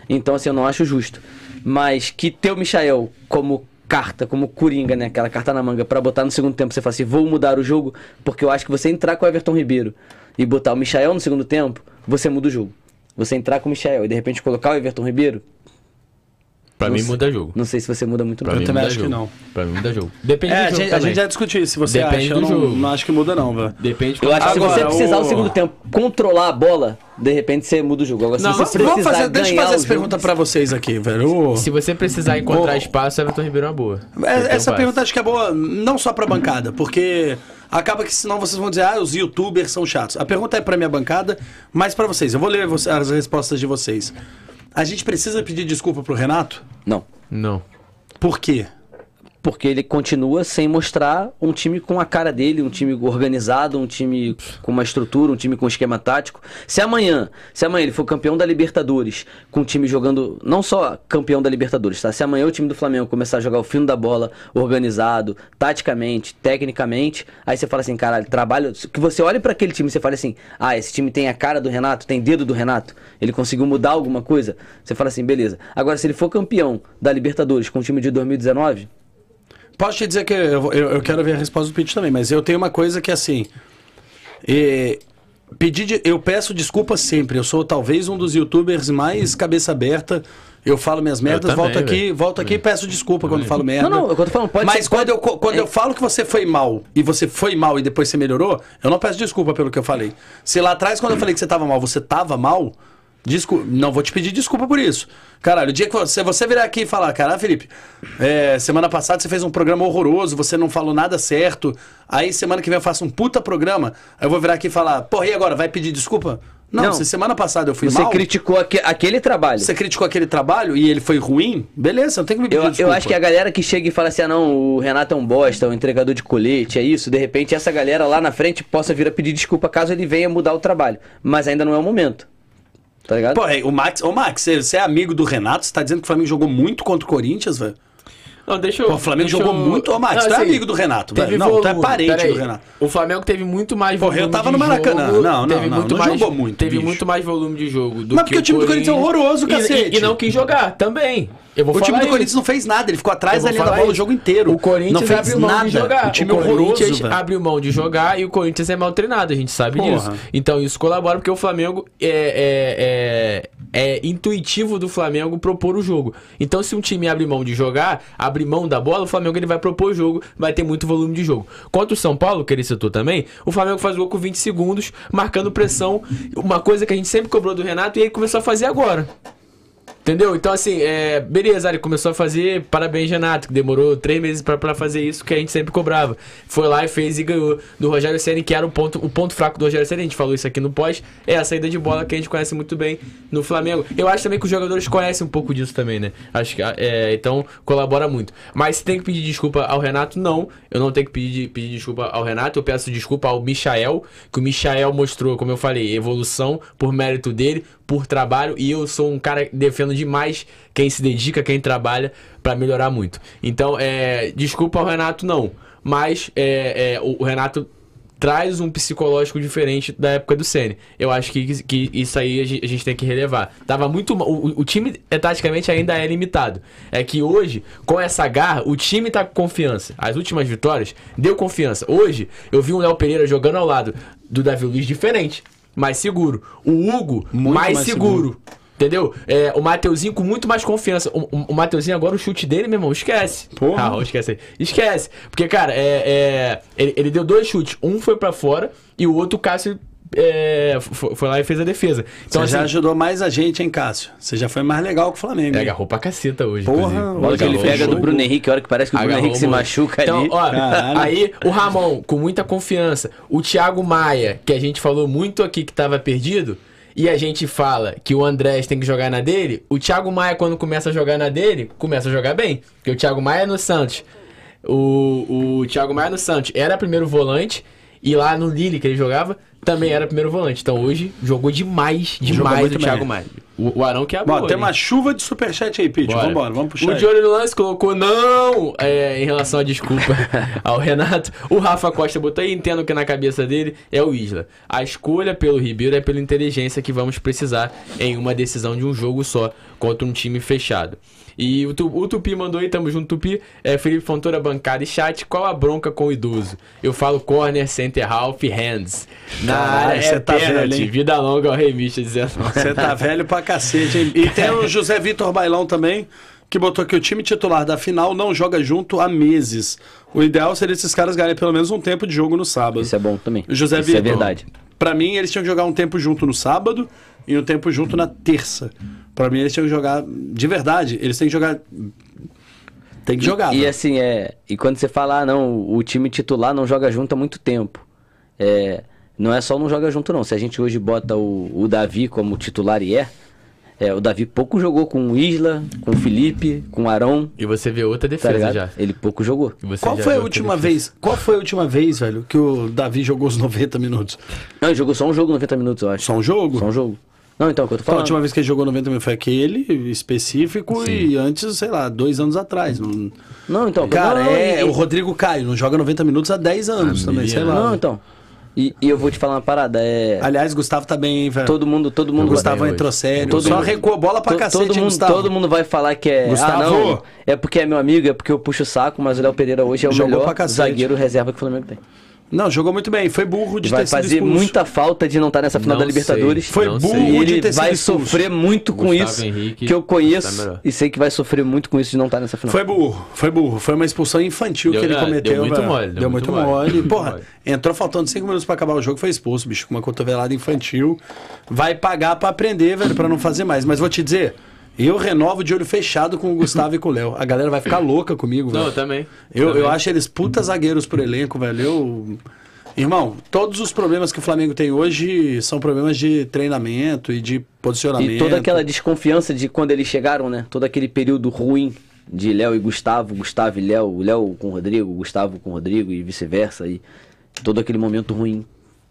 Então assim, eu não acho justo. Mas que ter o Michael como carta, como coringa, né? Aquela carta na manga pra botar no segundo tempo, você fala assim, vou mudar o jogo, porque eu acho que você entrar com o Everton Ribeiro e botar o Michael no segundo tempo, você muda o jogo. Você entrar com o Michael e de repente colocar o Everton Ribeiro, Pra Não mim sei. muda jogo. não sei se você muda muito Pra não. mim também muda acho que jogo. não. Pra mim muda jogo. Depende É, do a jogo gente, a gente já discutiu isso. Se você Depende acha, eu do não, jogo. não acho que muda, não, velho. Depende Eu acho que se Agora, você precisar o- no segundo tempo controlar a bola, de repente você muda o jogo. Agora, se Não, você vamos- precisar Vamos fazer, deixa eu fazer essa pergunta pra vocês aqui, velho. Se você precisar encontrar Ô. espaço, Everton Ribeiro é uma boa. É, Essa um pergunta acho que é boa, não só pra bancada, porque acaba que senão vocês vão dizer, ah, os youtubers são chatos. A pergunta é pra minha bancada, mas pra vocês. Eu vou ler as respostas de vocês. A gente precisa pedir desculpa pro Renato? Não. Não. Por quê? Porque ele continua sem mostrar um time com a cara dele, um time organizado, um time com uma estrutura, um time com esquema tático. Se amanhã, se amanhã ele for campeão da Libertadores, com o time jogando, não só campeão da Libertadores, tá? Se amanhã o time do Flamengo começar a jogar o fino da bola, organizado, taticamente, tecnicamente, aí você fala assim, caralho, trabalho, que você olhe pra aquele time e você fala assim: "Ah, esse time tem a cara do Renato, tem dedo do Renato, ele conseguiu mudar alguma coisa". Você fala assim, beleza. Agora se ele for campeão da Libertadores com o time de 2019, Posso te dizer que eu, eu, eu quero ver a resposta do Pitch também, mas eu tenho uma coisa que assim. e- pedir eu peço desculpa sempre. Eu sou talvez um dos youtubers mais cabeça aberta. Eu falo minhas merdas, também, volto aqui, velho. volto aqui e peço desculpa quando falo merda. Não, não, eu tô falando, pode Mas ser- quando, pode- eu, quando é- eu falo que você foi mal e você foi mal e depois você melhorou, eu não peço desculpa pelo que eu falei. Se lá atrás, quando eu falei que você tava mal, você tava mal, desculpa, não vou te pedir desculpa por isso. Caralho, o dia que você, você virar aqui e falar, cara, Felipe, é, semana passada você fez um programa horroroso, você não falou nada certo, aí semana que vem eu faço um puta programa, aí eu vou virar aqui e falar, porra, e agora, vai pedir desculpa? Não, Não. se semana passada eu fui Você mal, criticou aque- aquele trabalho. você criticou aquele trabalho e ele foi ruim, beleza, não tem que me pedir Eu, desculpa. eu acho que a galera que chega e fala assim, ah não, o Renato é um bosta, é um entregador de colete, é isso, de repente essa galera lá na frente possa vir a pedir desculpa caso ele venha mudar o trabalho. Mas ainda não é o momento. Tá ligado? Pô, é, o Max, ô Max, você você é amigo do Renato? Você tá dizendo que o Flamengo jogou muito contra o Corinthians, velho? Não, deixa eu. Pô, o Flamengo deixa jogou eu- muito. Ô, Max, Não, tu é assim, amigo do Renato, velho. Não, tu é volume. parente do. Renato. O Flamengo teve muito mais Porra, eu volume tava de no Maracanã. jogo, Não, não, teve não, muito não mais, jogou muito, Teve bicho. muito mais volume de jogo do Mas que porque o time do Corinthians é horroroso, E- cacete. E, e não quis jogar também. Eu vou O time do isso. Corinthians não fez nada, ele ficou atrás da linha da bola o isso. jogo inteiro. O Corinthians não fez nada. de jogar. O time o Corinthians velho. abriu mão de jogar e o Corinthians é mal treinado, a gente sabe Porra. disso. Então isso colabora porque o Flamengo é, é, é, é intuitivo do Flamengo propor o jogo. Então se um time abre mão de jogar, abre mão da bola, o Flamengo ele vai propor o jogo, vai ter muito volume de jogo. Contra o São Paulo, que ele citou também, o Flamengo faz o gol com 20 segundos, marcando pressão, uma coisa que a gente sempre cobrou do Renato e ele começou a fazer agora. Entendeu? Então, assim, é, beleza, ele começou a fazer, parabéns, Renato, que demorou três meses pra fazer isso que a gente sempre cobrava. Foi lá e fez e ganhou do Rogério Ceni que era o ponto, o ponto fraco do Rogério Ceni a gente falou isso aqui no pós, é a saída de bola que a gente conhece muito bem no Flamengo. Eu acho também que os jogadores conhecem um pouco disso também, né? Acho que, é, então, colabora muito. Mas se tem que pedir desculpa ao Renato, não. Eu não tenho que pedir, pedir desculpa ao Renato, eu peço desculpa ao Michael, que o Michael mostrou, como eu falei, evolução por mérito dele, por trabalho, e eu sou um cara que defendo demais quem se dedica, quem trabalha pra melhorar muito. Então, é, desculpa ao Renato, não. Mas é, é, o, Renato traz um psicológico diferente da época do Ceni. Eu acho que, que isso aí a gente, a gente tem que relevar. Tava muito o, o time é, taticamente ainda é limitado. É que hoje, com essa garra, o time tá com confiança. As últimas vitórias deu confiança. Hoje, eu vi um Léo Pereira jogando ao lado do Davi Luiz diferente, mais seguro. O Hugo mais, mais seguro. Entendeu? É, o Mateuzinho com muito mais confiança. O, o, o Mateuzinho agora, o chute dele, meu irmão, esquece. Porra. Ah, esquece aí. Esquece. Porque, cara, é, é, ele, ele deu dois chutes. Um foi pra fora e o outro, o Cássio, é, foi, foi lá e fez a defesa. Então, Você já assim, ajudou mais a gente, hein, Cássio? Você já foi mais legal que o Flamengo. agarrou pra caceta hoje. Porra, inclusive. olha que ele pega do. Bruno Henrique, a hora que parece que o Bruno Agarrou Henrique se machuca então, ali. Ó, aí o Ramon, com muita confiança. O Thiago Maia, que a gente falou muito aqui que tava perdido. E a gente fala que o Andrés tem que jogar na dele. O Thiago Maia, quando começa a jogar na dele, começa a jogar bem. Porque o Thiago Maia no Santos. O, o Thiago Maia no Santos era primeiro volante. E lá no Lille, que ele jogava, também era primeiro volante. Então hoje jogou demais, Jogou demais muito o Thiago. Maia. O, o Arão que abriu. Bom, tem uma chuva de superchat aí, Pete. Bora. Vambora, vamos puxar. O aí. Johnny Lance colocou não é, em relação à desculpa *laughs* ao Renato. O Rafa Costa botou aí, entendo que na cabeça dele é o Isla. A escolha pelo Ribeiro é pela inteligência que vamos precisar em uma decisão de um jogo só contra um time fechado. E o, Tu- o Tupi mandou aí, tamo junto, Tupi. É, Felipe Fontoura, bancada e chat. Qual a bronca com o idoso? Eu falo corner, center, half, hands. Na Caralho, área cê é tá velho, pênalti. hein? Vida longa ao remista 19. Você tá *laughs* velho pra cacete, hein? E tem o José Vitor Bailão também, que botou que o time titular da final não joga junto há meses. O ideal seria esses caras ganharem pelo menos um tempo de jogo no sábado. Isso é bom também. José Isso Vitor. é verdade. Pra mim, eles tinham que jogar um tempo junto no sábado e um tempo junto na terça. Pra mim, eles tinham que jogar de verdade. Eles têm que jogar. Tem que jogar. E, e velho. assim, é. E quando você fala, ah, não, o time titular não joga junto há muito tempo. É. Não é só não joga junto, não. Se a gente hoje bota o, o Davi como titular e é, é, o Davi pouco jogou com o Isla, com o Felipe, com o Arão, E você vê outra tá defesa ligado? já. Ele pouco jogou. Você Qual já foi a última defesa. vez? Qual foi a última vez, velho, que o Davi jogou os *laughs* 90 minutos? Não, ele jogou só um jogo 90 minutos, eu acho. Só um jogo? Só um jogo. Não, então, o que eu tô Então, a falando. última vez que ele jogou 90 minutos foi aquele específico e antes, sei lá, dois anos atrás. Não... Não, então. Cara, não, é e- o Rodrigo Caio, não joga 90 minutos há 10 anos também, sei lá. Não, então. E, e eu vou te falar uma parada, é. Aliás, Gustavo tá bem, hein, velho. Todo mundo, todo mundo. Gustavo bem entrou sério. Todo Só mundo- recuou bola pra To- cacete, todo mundo, Gustavo. todo mundo vai falar que é. Gustavo. Ah, não. É porque é meu amigo, é porque eu puxo o saco, mas o Léo Pereira hoje é o Jogou melhor zagueiro reserva que o Flamengo tem. Não, jogou muito bem. Foi burro de vai ter sido fazer expulso. muita falta de não estar nessa final Não da Libertadores. sei, Foi não burro sei. E de ele ter sido vai expulso. sofrer muito com Gustavo isso. Henrique que eu tá conheço melhor. e sei que vai sofrer muito com isso de não estar nessa final. Foi burro, foi burro. Foi uma expulsão infantil Deu- que ele é, cometeu. deu muito velho. mole, Deu, deu muito muito mole. mole. *laughs* Porra, entrou faltando cinco minutos pra acabar o jogo, foi expulso, bicho, com uma cotovelada infantil. Vai pagar pra aprender, velho, pra não fazer mais. Mas vou te dizer, eu renovo de olho fechado com o Gustavo e com o Léo. A galera vai ficar louca comigo, Não, velho. eu também. Eu, Também. eu acho eles puta zagueiros pro elenco, velho. Eu. Irmão, todos os problemas que o Flamengo tem hoje são problemas de treinamento e de posicionamento. E toda aquela desconfiança de quando eles chegaram, né? Todo aquele período ruim de Léo e Gustavo, Gustavo e Léo, Léo com Rodrigo, Gustavo com Rodrigo e vice-versa. E todo aquele momento ruim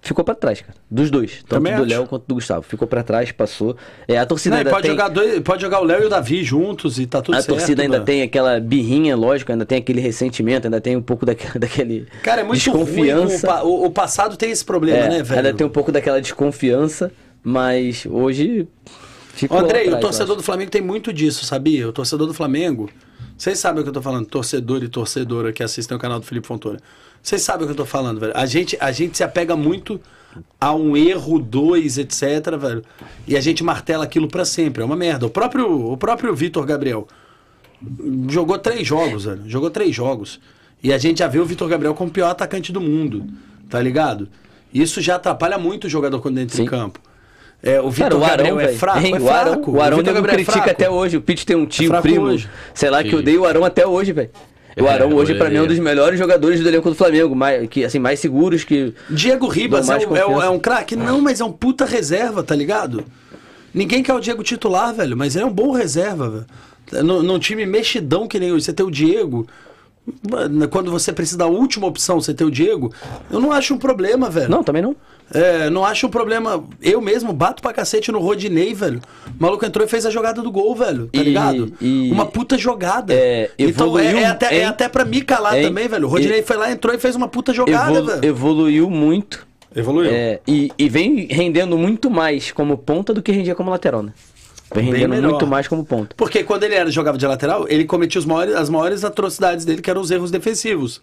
ficou pra trás, cara. Dos dois. Tanto Também do. Léo quanto do Gustavo. Ficou pra trás, passou. É, a torcida Não, ainda pode, tem... jogar dois, pode jogar o Léo e o Davi juntos e tá tudo A certo. torcida ainda mano. tem aquela birrinha, lógico, ainda tem aquele ressentimento, ainda tem um pouco daquele, daquele Cara, é muito desconfiança. O, o, o passado tem esse problema, É, né, velho? ainda tem um pouco daquela desconfiança, mas hoje ficou Andrei, atrás, o torcedor do Flamengo tem muito disso, sabia? O torcedor do Flamengo. Vocês sabem o que eu tô falando, torcedor e torcedora que assistem o canal do Felipe Fontoura. Vocês sabem o que eu tô falando, velho. A gente, a gente se apega muito a um erro, dois, etc, velho. E a gente martela aquilo pra sempre. É uma merda. O próprio, o próprio Vitor Gabriel jogou três jogos, velho. Jogou três jogos. E a gente já vê o Vitor Gabriel como o pior atacante do mundo. Tá ligado? Isso já atrapalha muito o jogador quando entra em Sim. campo. É, o Cara, Vitor o Gabriel Arão, é fraco, Hein, é o Arão, fraco. o Arão nego Gabriel é critica fraco. até hoje. O Pete tem um tio, fraco primo, hoje. sei lá, que odeia o Arão até hoje, velho. O É, Arão hoje, eu pra mim, é um dos melhores jogadores do elenco do Flamengo, mais, que, assim, mais seguros que... Diego Ribas é, um- é é um craque? Não, mas é um puta reserva, tá ligado? Ninguém quer o Diego titular, velho, mas ele é um bom reserva, velho. Num, num time mexidão que nem hoje, você ter o Diego. Mano, Quando você precisa da última opção, você ter o Diego, eu não acho um problema, velho. Não, também não. É, não acho um problema. Eu mesmo bato pra cacete no Rodinei, velho. O maluco entrou e fez a jogada do gol, velho. Tá E- ligado? e- Uma puta jogada. É, então é, evoluiu, é até, é hein? até pra me calar Hein? também, velho. O Rodinei E- foi lá, entrou e fez uma puta jogada, Evolu- velho. evoluiu muito. Evoluiu. É, e, e vem rendendo muito mais como ponta do que rendia como lateral, né? Vem Bem rendendo melhor. muito mais como ponta. Porque quando ele era, jogava de lateral, ele cometia os maiores, as maiores atrocidades dele, que eram os erros defensivos.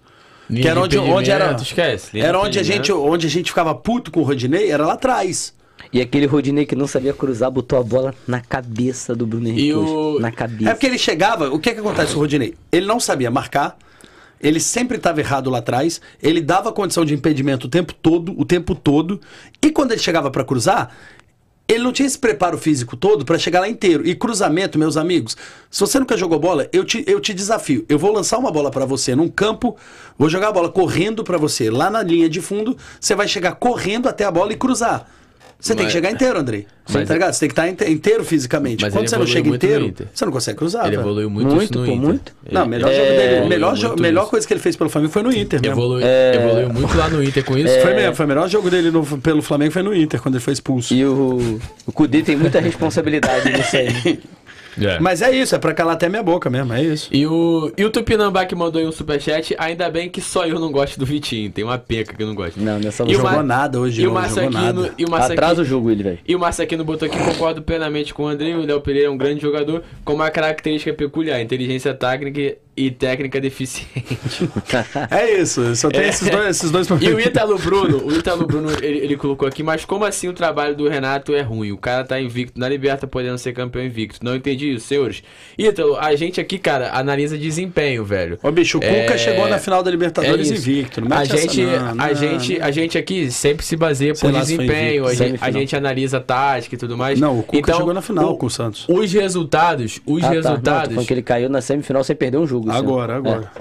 Linha que era de onde, onde era. esquece, Era de onde a, gente, onde a gente ficava puto com o Rodinei, era lá atrás. E aquele Rodinei que não sabia cruzar, botou a bola na cabeça do Bruno Henrique. E o- Na cabeça. É porque ele chegava, o que que acontece com o Rodinei? Ele não sabia marcar, ele sempre estava errado lá atrás, ele dava condição de impedimento o tempo todo, o tempo todo, e quando ele chegava para cruzar, ele não tinha esse preparo físico todo para chegar lá inteiro. E cruzamento, meus amigos, se você nunca jogou bola, eu te, eu te desafio. Eu vou lançar uma bola para você num campo, vou jogar a bola correndo para você lá na linha de fundo, você vai chegar correndo até a bola e cruzar. Você tem que Mas- chegar inteiro, Andrei. *laughs* Você Mas- tá ligado? Você tem que estar inte- inteiro fisicamente. Mas Quando você não chega inteiro, você não consegue cruzar. Ele evoluiu muito, Muito, isso no pô, Inter. muito. Não, Ele- melhor É, jogo dele, melhor, melhor coisa que ele fez pelo Flamengo foi no Inter, mesmo. Evolui, É. evoluiu muito lá no Inter com isso. Foi mesmo, foi o melhor jogo dele no- pelo Flamengo foi no Inter, quando ele foi expulso. E o, *laughs* o Kudê tem muita responsabilidade nisso aí. *laughs* É. Mas é isso, é pra calar até minha boca mesmo, é isso. E o, e o Tupinambá que mandou aí um superchat, ainda bem que só eu não gosto do Vitinho. Tem uma peca que eu não gosto. Não, nessa E o jogou nada hoje, E não e o Massaquino, Atrasa o jogo ele, velho. E o Massaquino botou aqui, concordo plenamente com o André. O Léo Pereira é um grande jogador com uma característica peculiar, inteligência técnica e técnica deficiente. *laughs* É isso, só tem esses dois, esses dois E o. Ítalo Bruno, o *laughs* Ítalo Bruno, ele, ele colocou aqui, mas como assim o trabalho do Renato é ruim? O cara tá invicto na Liberta, podendo ser campeão invicto. Não entendi isso, senhores. Ítalo, a gente aqui, cara, analisa desempenho, velho. Ô, bicho, o Cuca É- chegou na final da Libertadores é invicto. Não A mete essa gente, não, a, não, gente, não. a gente aqui sempre se baseia Sei por lá desempenho, a gente, a gente analisa tática e tudo mais. Não, o Cuca Então, chegou na final o- com o Santos. Os resultados, os Ah, tá. Não, resultados. que ele caiu na semifinal sem perder um jogo. Agora, agora.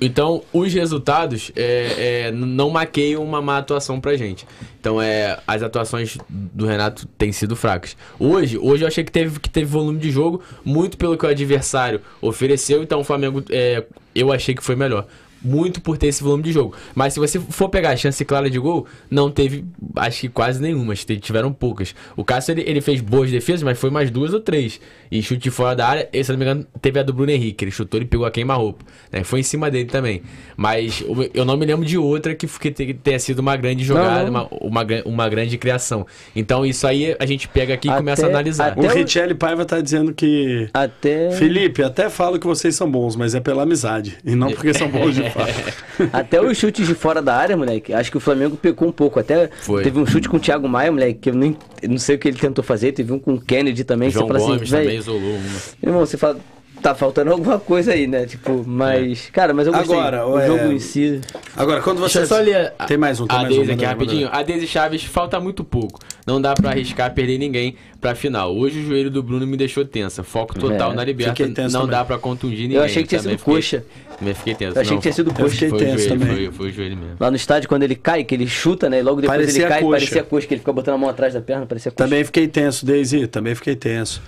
Então, os resultados é, é, não maqueiam uma má atuação pra gente. Então, é, as atuações do Renato têm sido fracas. Hoje, hoje eu achei que teve, que teve volume de jogo, muito pelo que o adversário ofereceu. Então, o Flamengo, é, eu achei que foi melhor. Muito por ter esse volume de jogo. Mas se você for pegar a chance clara de gol, não teve, acho que quase nenhuma. Acho que tiveram poucas. O Cássio, ele, ele fez boas defesas, mas foi mais duas ou três. E chute de fora da área, e, se não me engano, teve a do Bruno Henrique. Ele chutou e pegou a queima-roupa. Né? Foi em cima dele também. Mas eu não me lembro de outra que, que te- tenha sido uma grande jogada, Não, não. Uma, uma, uma grande criação. Então isso aí a gente pega aqui e Até- começa a analisar. O o- Richelli Paiva tá dizendo que. Até. Felipe, até falo que vocês são bons, mas é pela amizade. E não porque são bons de *laughs* *laughs* Até os chutes de fora da área, moleque. Acho que o Flamengo pecou um pouco. Até Foi. teve um chute com o Thiago Maia, moleque, que eu nem não sei o que ele tentou fazer. Teve um com o Kennedy também. João você fala Gomes assim, também isolou uma. Irmão, você fala. Tá faltando alguma coisa aí, né? Tipo, mas. Cara, mas eu gostei. Agora, o é- jogo em si. Agora, quando você. Deixa eu só ler. Tem mais um, tem a mais um. Deise manda aqui rapidinho. A Deise Chaves falta muito pouco. Não dá pra arriscar perder ninguém pra final. Hoje o joelho do Bruno me deixou tensa. Foco total É, na liberta. fiquei tenso Não também. dá pra contundir ninguém. Eu achei que tinha Também sido fiquei- coxa. Também fiquei tenso. Eu achei Não, que tinha sido coxa. fiquei Foi o tenso joelho, também. foi, foi o joelho mesmo. Lá no estádio, quando ele cai, que ele chuta, né? E logo depois Parecia ele cai, coxa. parecia coxa, que ele fica botando a mão atrás da perna, parecia coxa. Também fiquei tenso, Daisy. Também fiquei tenso.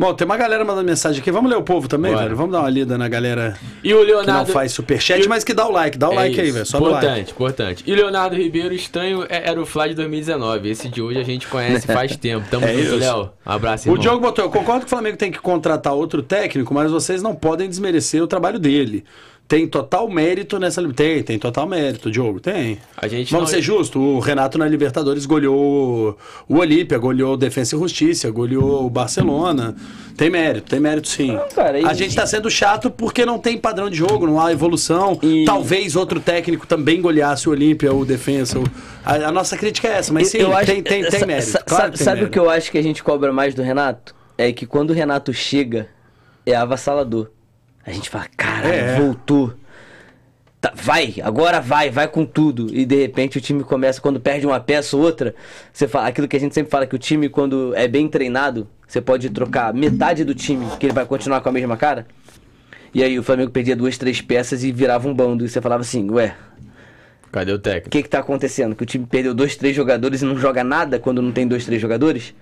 Bom, tem uma galera mandando mensagem aqui. Vamos ler o povo também, Bora. velho? Vamos dar uma lida na galera E o que Leonardo. não faz superchat, e- mas que dá o like. Dá o É like aí, isso. velho. Só no Importante, like. importante. E o Leonardo Ribeiro, estranho, é- era o Fly de 2019. Esse de hoje a gente conhece faz *laughs* tempo. Tamo É junto. Léo. Um abraço, O irmão. Diogo botou, eu concordo que o Flamengo tem que contratar outro técnico, mas vocês não podem desmerecer o trabalho dele. Tem total mérito nessa. Tem, tem total mérito, Diogo. Tem. A gente Vamos não- ser justos, o Renato na Libertadores goleou o Olímpia, goleou o Defensa e Justiça, goleou o Barcelona. Tem mérito, tem mérito sim. Não, cara, e- A gente tá sendo chato porque não tem padrão de jogo, não há evolução. E- Talvez outro técnico também goleasse o Olímpia ou o Defensa. ou- A, a nossa crítica é essa, mas sim, Eu acho- tem, tem, tem mérito. claro tem sabe o mérito. que eu acho que a gente cobra mais do Renato? É que quando o Renato chega, é avassalador. A gente fala, caralho, É. voltou. Tá, vai, agora vai, vai com tudo. E de repente o time começa, quando perde uma peça ou outra, você fala, aquilo que a gente sempre fala, que o time, quando é bem treinado, você pode trocar metade do time, que ele vai continuar com a mesma cara. E aí o Flamengo perdia duas, três peças e virava um bando. E você falava assim, ué, Cadê o o técnico? que que tá acontecendo? Que o time perdeu dois, três jogadores e não joga nada quando não tem dois, três jogadores?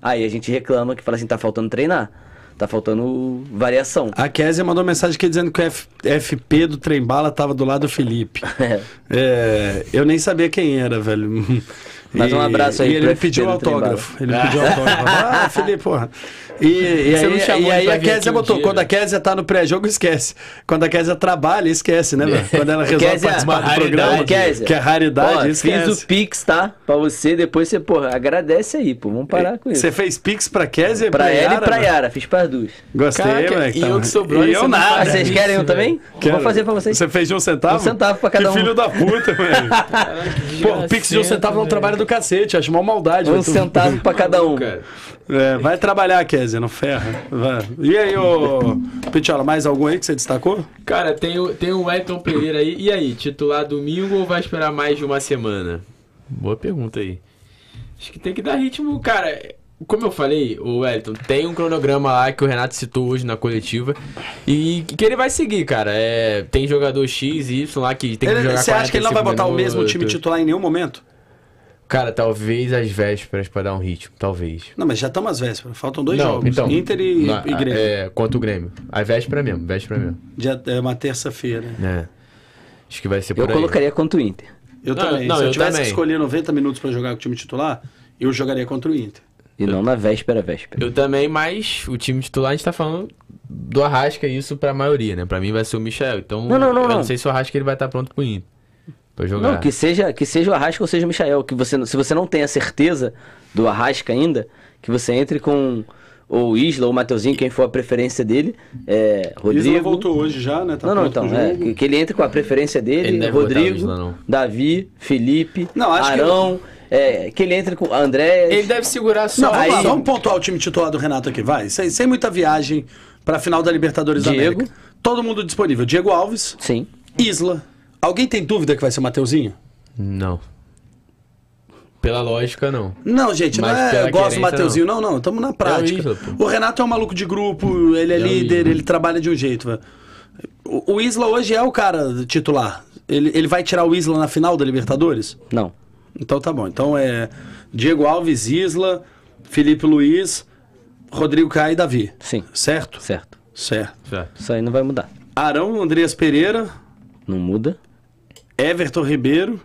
Aí a gente reclama que fala assim, tá faltando treinar. Tá faltando variação. A Kézia mandou mensagem aqui dizendo que o F- FP do Trem Bala tava do lado do Felipe. *laughs* É. É, eu nem sabia quem era, velho. *laughs* Mas um abraço aí E ele me pediu autógrafo. Ele me pediu autógrafo. Ah, Felipe, porra. E, e Você não aí, chamou e aí pra a Kézia um botou, dia, quando a né? Kézia tá no pré-jogo, esquece. Quando a Kézia trabalha, esquece, né, velho? Quando ela resolve Kézia, participar do programa, raridade. Kézia, que é raridade, Ó, esquece. fiz o Pix, tá? Pra você, depois você, porra, agradece aí, pô. Vamos parar com isso. Você fez pix pra Kézia e Pra pra ela e Yara, pra? Yara, fiz pras duas. Gostei, moleque. e tá. eu que sobrou, E eu não nada. Ah, vocês querem um velho. também? Vou fazer pra vocês. Você fez de um centavo? Um centavo pra cada que um. filho da puta, velho. Pô, o Pix de um centavo é um velho. trabalho do cacete, acho uma maldade. Um. Tu- centavo pra cada um. É, vai trabalhar, Kézia, não ferra. Vai. E aí, ô Pitiola, mais algum aí que você destacou? Cara, tem o, tem o Wellington Pereira aí. E aí, titular domingo ou vai esperar mais de uma semana? Boa pergunta aí. Acho que tem que dar ritmo, cara. Como eu falei, o Wellington, tem um cronograma lá que o Renato citou hoje na coletiva e que ele vai seguir, cara. É, tem jogador X e Y lá que tem que Ele- jogar você acha que ele não vai botar o mesmo time titular em nenhum momento? Cara, talvez às vésperas pra dar um ritmo, talvez. Não, mas já estamos às vésperas. Faltam dois Não, jogos. então, Inter e, na- e Grêmio. É, contra o Grêmio. A véspera mesmo, véspera mesmo. Já é uma terça-feira. É. Acho que vai ser por Eu aí. colocaria contra o Inter. Eu Não, também. não, Se eu eu tivesse também. que escolher 90 minutos pra jogar com o time titular, eu jogaria contra o Inter. E não na véspera, véspera. Eu também, mas o time titular a gente tá falando do Arrasca, isso pra maioria, né? Pra mim vai ser o Michel. Então, Não, não, não, eu não. não sei se o Arrasca ele vai estar pronto pro Inter. Pra jogar. Não, que seja, que seja o Arrasca ou seja o Michael. Que você, se você não tem a certeza do Arrasca ainda, que você entre com ou o Isla ou o Mateuzinho, quem for a preferência dele. É, Isla Rodrigo. voltou hoje já, né? Tá não, não, então. É, que, que ele entre com a preferência Ele dele, o Rodrigo, Isla, não. Davi, Felipe, Não, acho que- Arão. é, que ele entre com André. Ele deve segurar só. Não, vamos lá, Aí- vamos pontuar o time titular do Renato aqui, vai. Sem, sem muita viagem pra final da Libertadores da Diego. América. Todo mundo disponível. Diego Alves, Sim. Isla. Alguém tem dúvida que vai ser o Mateuzinho? Não. Pela lógica, não. Não, gente, não Mas é. pela Eu gosto do Mateuzinho, não, não. Estamos na prática. Isla, pô. o Renato é um maluco de grupo, ele é, É o líder, ele trabalha de um jeito. O, o Isla hoje é o cara titular. Ele, ele vai tirar o Isla na final da Libertadores? Não. Então tá bom. Então é Diego Alves, Isla, Felipe Luiz, Rodrigo Caio e Davi. Sim. Certo? Certo. Certo. Certo. Isso aí não vai mudar. Arão, Andreas Pereira, Não muda. Everton Ribeiro,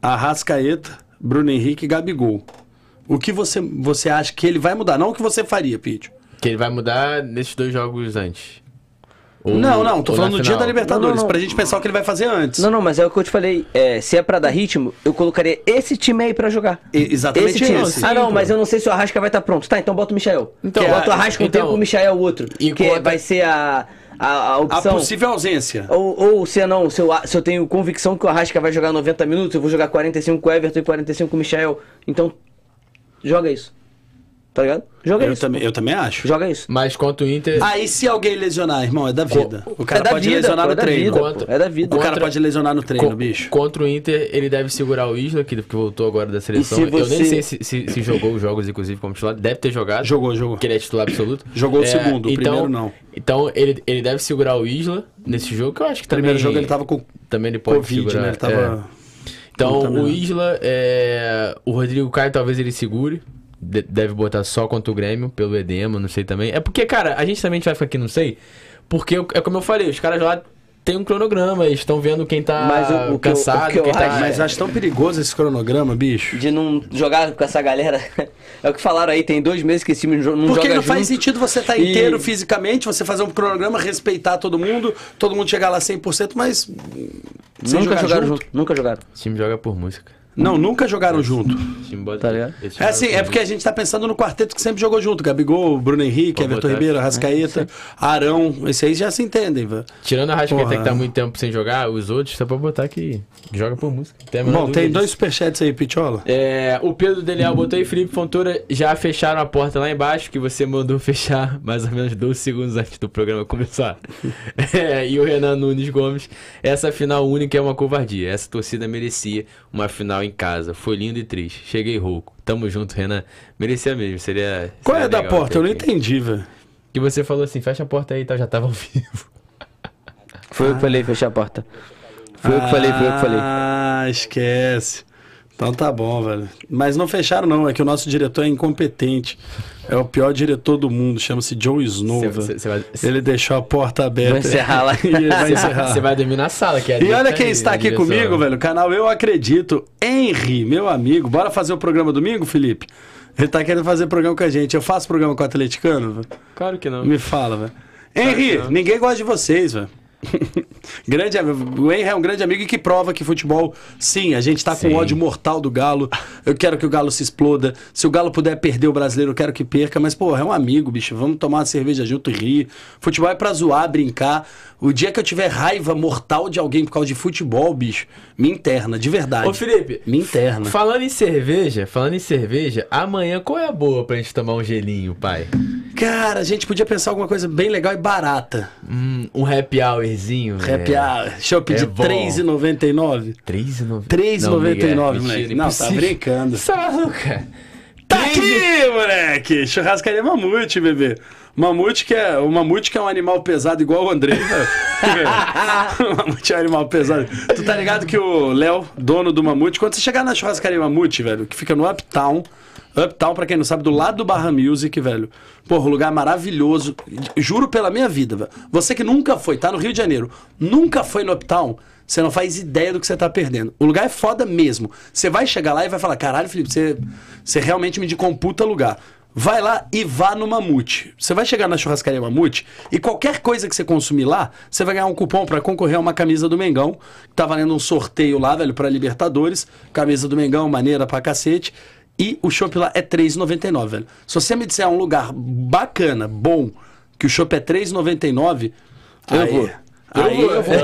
Arrascaeta, Bruno Henrique e Gabigol. O que você, você acha que ele vai mudar? Não o que você faria, Pete. Que ele vai mudar nesses dois jogos antes. Ou- não, não, tô falando no dia da Libertadores, Não, não, não. pra gente pensar o que ele vai fazer antes. Não, não, mas é o que eu te falei. É, se é pra dar ritmo, eu colocaria esse time aí pra jogar. E- exatamente esse time. esse. Ah, não, mas eu não sei se o Arrasca vai estar pronto. Tá, então bota o Michael. Então, bota o é, Arrasca um então, tempo, o Michael outro. e que conta- vai ser a, a, a A opção. possível ausência. Ou, ou se não, se eu, se eu tenho convicção que o Arrasca vai jogar 90 minutos, eu vou jogar 45 com o Everton e 45 com o Michel. Então, joga isso. Tá ligado? Joga Eu isso. também, eu também acho. Joga isso. Mas contra o Inter. Aí se alguém lesionar, irmão, é da vida. O cara é da pode vida, lesionar pô, no é da treino. vida, Contra- é da vida. O cara Contra- pode lesionar no treino, Co- bicho. Contra o Inter, ele deve segurar o Isla, que, que voltou agora da seleção. se Eu nem você- sei se, se- se jogou os jogos, inclusive, como titular. Deve ter jogado. Jogou, jogou. Porque ele é titular absoluto. Jogou o segundo, o então, primeiro não. Então ele, ele deve segurar o Isla nesse jogo, que eu acho que também... primeiro jogo ele tava com Também ele pode Covid, segurar. né? Ele tava. é. Então, o. Isla, é, o Rodrigo Caio talvez ele segure. De- deve botar só contra o Grêmio, pelo edema, não sei também. É porque, cara, a gente também vai ficar aqui, não sei. Porque, é como eu falei, os caras lá têm um cronograma, eles estão vendo quem tá Mas o- o que eu- o cansado, que eu tá... acho- Mas acho tão perigoso esse cronograma, bicho. De não jogar com essa galera. *laughs* É o que falaram aí, tem dois meses que esse time não não Porque joga não faz junto. sentido você estar E- inteiro fisicamente, você fazer um cronograma, respeitar todo mundo, todo mundo chegar lá 100%, mas. sem Nunca jogar jogaram junto? junto. Nunca jogaram. O time joga por música. Não, nunca jogaram junto. Tá ligado? É assim, é porque a gente tá pensando no quarteto que sempre jogou junto. Gabigol, Bruno Henrique, Everton. Ribeiro, Rascaeta, Arão. Esses aí já se entendem, velho. Tirando a Rascaeta que tá muito tempo sem jogar, os outros, só pra botar que joga por música. Tem Bom, tem disso. dois superchats aí, Pichola. É, o Pedro Delial botou aí, Felipe Fontoura já fecharam a porta lá embaixo, que você mandou *laughs* fechar mais ou menos 12 segundos antes do programa começar. *laughs* É, e o Renan Nunes Gomes, essa final única é uma covardia. Essa torcida merecia uma final em casa. Foi lindo e triste. Cheguei rouco. Tamo junto, Renan. Merecia mesmo. Seria. Qual seria é da porta? Eu não entendi, velho. Que você falou assim, fecha a porta aí e tal, já tava ao vivo. Foi eu que falei, fechar a porta. Foi eu que falei, foi eu que falei. Ah, esquece. Então tá bom, velho. Mas não fecharam, não. É que o nosso diretor é incompetente. É o pior diretor do mundo. Chama-se Joe Snow, Cê- cê- cê vai- Ele deixou a porta aberta. Vou encerrar lá. *laughs* vai encerrar. Você vai dormir na sala, que é E olha quem está aqui comigo, velho. O canal Eu Acredito. Henry, meu amigo. Bora fazer o programa domingo, Felipe? Ele tá querendo fazer programa com a gente. Eu faço programa com o atleticano, velho? Claro que não. Me fala, velho. Henry, não. ninguém gosta de vocês, velho. *laughs* grande amigo. O Henry é um grande amigo e que prova que futebol, sim, a gente tá com Sim. ódio mortal do Galo. Eu quero que o Galo se exploda. Se o Galo puder perder o brasileiro, eu quero que perca. Mas, pô, é um amigo, bicho. Vamos tomar uma cerveja junto e rir. Futebol é pra zoar, brincar. O dia que eu tiver raiva mortal de alguém por causa de futebol, bicho, me interna, de verdade. Ô, Felipe, Me interna. Falando em cerveja, falando em cerveja, amanhã qual é a boa pra gente tomar um gelinho, pai? Cara, a gente podia pensar alguma coisa bem legal e barata. Hum, um happy hourzinho. Happy é. hour. Deixa eu pedir É bom. R$3,99. 3,90. 3,99, Não, moleque. mentira, Não, tá impossível. brincando. Você é maluca? Tá aqui, moleque! Churrascaria Mamute, bebê. Mamute que é, o mamute que é um animal pesado igual o Andrei, o *laughs* *laughs* mamute é um animal pesado. Tu tá ligado que o Léo, dono do mamute, quando você chegar na churrascaria Mamute, velho, que fica no Uptown, Uptown, pra quem não sabe, do lado do Barra Music, velho. Porra, lugar maravilhoso. Juro pela minha vida, velho. Você que nunca foi, tá no Rio de Janeiro, nunca foi no Uptown, você não faz ideia do que você tá perdendo. O lugar é foda mesmo. Você vai chegar lá e vai falar: caralho, Felipe, você, você realmente me indicou um puta lugar. Vai lá e vá no Mamute. Você vai chegar na churrascaria Mamute e qualquer coisa que você consumir lá, você vai ganhar um cupom pra concorrer a uma camisa do Mengão. Tá valendo um sorteio lá, velho, pra Libertadores. Camisa do Mengão, maneira pra cacete. E o chopp lá é R$3,99, velho. Se você me disser um lugar bacana, bom, que o chopp é R$3,99, Eu aí- vou. Aí eu vou. Eu vou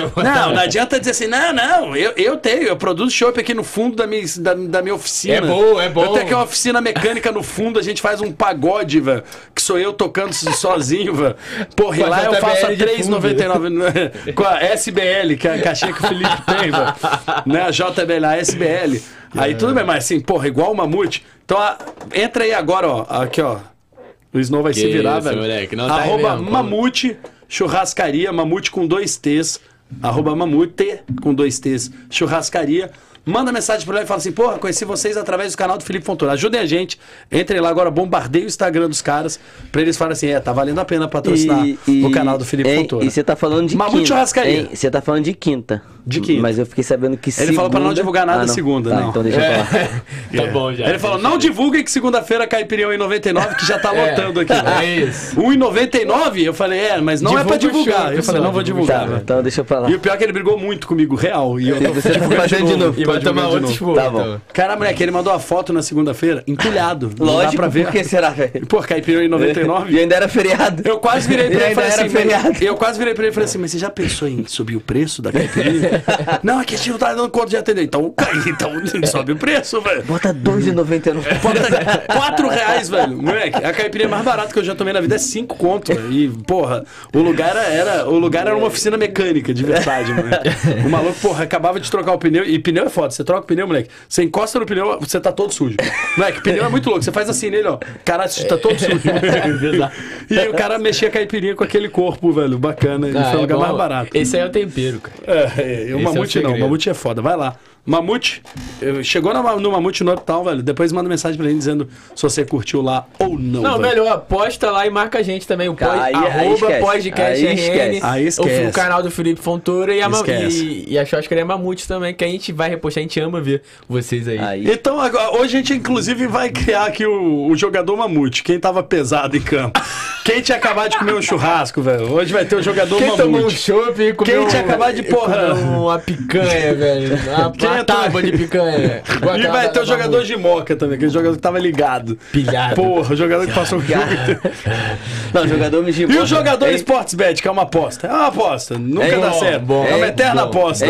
eu vou Não, não adianta dizer assim, não, não, eu, eu tenho, eu produzo chopp aqui no fundo da minha, da, da minha oficina. É bom, é bom. Eu tenho aqui uma oficina mecânica no fundo, a gente faz um pagode, velho, que sou eu tocando sozinho, velho. Porra, e lá eu faço a JBL de fundo. R$3,99 né? com a SBL, que é a caixinha que o Felipe *laughs* tem, velho. Né, a JBL, a SBL. Aí tudo bem, mas assim, porra, igual o Mamute. Então, a- entra aí agora, ó, aqui, ó. O Snow vai Que se virar, isso, velho. moleque, não tá Arroba Mamute Churrascaria, Mamute com dois T's. Arroba Mamute com dois T's. Churrascaria. Manda mensagem pra lá e fala assim: Porra, conheci vocês através do canal do Felipe Fontoura. Ajudem a gente. Entrem lá agora, bombardeiem o Instagram dos caras. Pra eles falarem assim: É, tá valendo a pena patrocinar o canal do Felipe hein, Fontoura. E você tá falando de Mamute quinta. Churrascaria. Você tá falando de quinta. De quinta. Mas eu fiquei sabendo que Ele falou pra não divulgar nada não. segunda, Tá, não. então deixa eu É. falar. *laughs* Tá bom já. Ele falou, não divulguem que segunda-feira cai pneu em 99, que já tá *laughs* É. lotando aqui. velho. É isso. 1,99? Eu falei, é, mas não é pra Divulga o divulgar. show, eu falei, não vou divulgar. Tá, então deixa eu falar. E o pior é que ele brigou muito comigo, real. E eu tô Você tá fazendo de novo. E vai tomar outro de esporro. Tá bom. então. Cara, moleque, ele mandou a foto na segunda-feira, entulhado. Não dá Lógico, pra ver. por que será, velho? Pô, cai pneu em 99. *laughs* E ainda era feriado. Eu quase virei pra ele e falei ainda assim, feriado. eu quase virei pra ele e falei assim, mas você já pensou em subir o preço da caipirinha? *laughs* não, aqui a gente não tá dando conta de atender. Então, então sobe o preço, velho. Bota 2,99. *laughs* Bota 4 reais, velho. Moleque, a caipirinha mais barata que eu já tomei na vida é 5 conto. E, porra, o lugar era, era- o lugar era uma oficina mecânica, de verdade, moleque. O maluco, porra, acabava de trocar o pneu. E pneu é foda. Você troca o pneu, moleque. Você encosta no pneu, você tá todo sujo. Moleque, pneu é muito louco. Você faz assim nele, ó. Caralho, tá todo sujo. *laughs* e o cara mexia a caipirinha com aquele corpo, velho. Bacana. Ah, foi o é lugar bom. mais barato. Esse aí é o tempero, cara. É, é, Esse o é o Mamute não, o. Mamute é foda, vai lá. Mamute, eu- chegou no, no Mamute no Uptown, velho. Depois manda mensagem pra ele dizendo se você curtiu lá ou não. Não, velho. melhor, posta lá e marca a gente também. O pod, Aí- aí arroba podcast Aí RN, esquece. Aí o- esquece. O, canal do Felipe Fontoura e a, Esquece. e, e a Mamute também, que a gente vai repostar, a gente ama ver vocês aí. Aí. Então, agora, hoje a gente inclusive vai criar aqui o, o jogador Mamute, quem tava pesado em campo. Quem tinha acabado de comer um churrasco, velho. Hoje vai ter o jogador Quem tomou um Mamute. chopp e comeu Quem tinha acabado de, porra- uma picanha, velho. Uma, Quem é tábua de picanha. *laughs* E vai ter o jogador de moca também, aquele jogador que tava ligado. Pilhado. Porra, o jogador que passou o jogo. *laughs* Não, o jogador me E o jogador Sportsbet, que é uma aposta? É uma aposta, nunca Hein? dá certo. é uma hein? eterna aposta.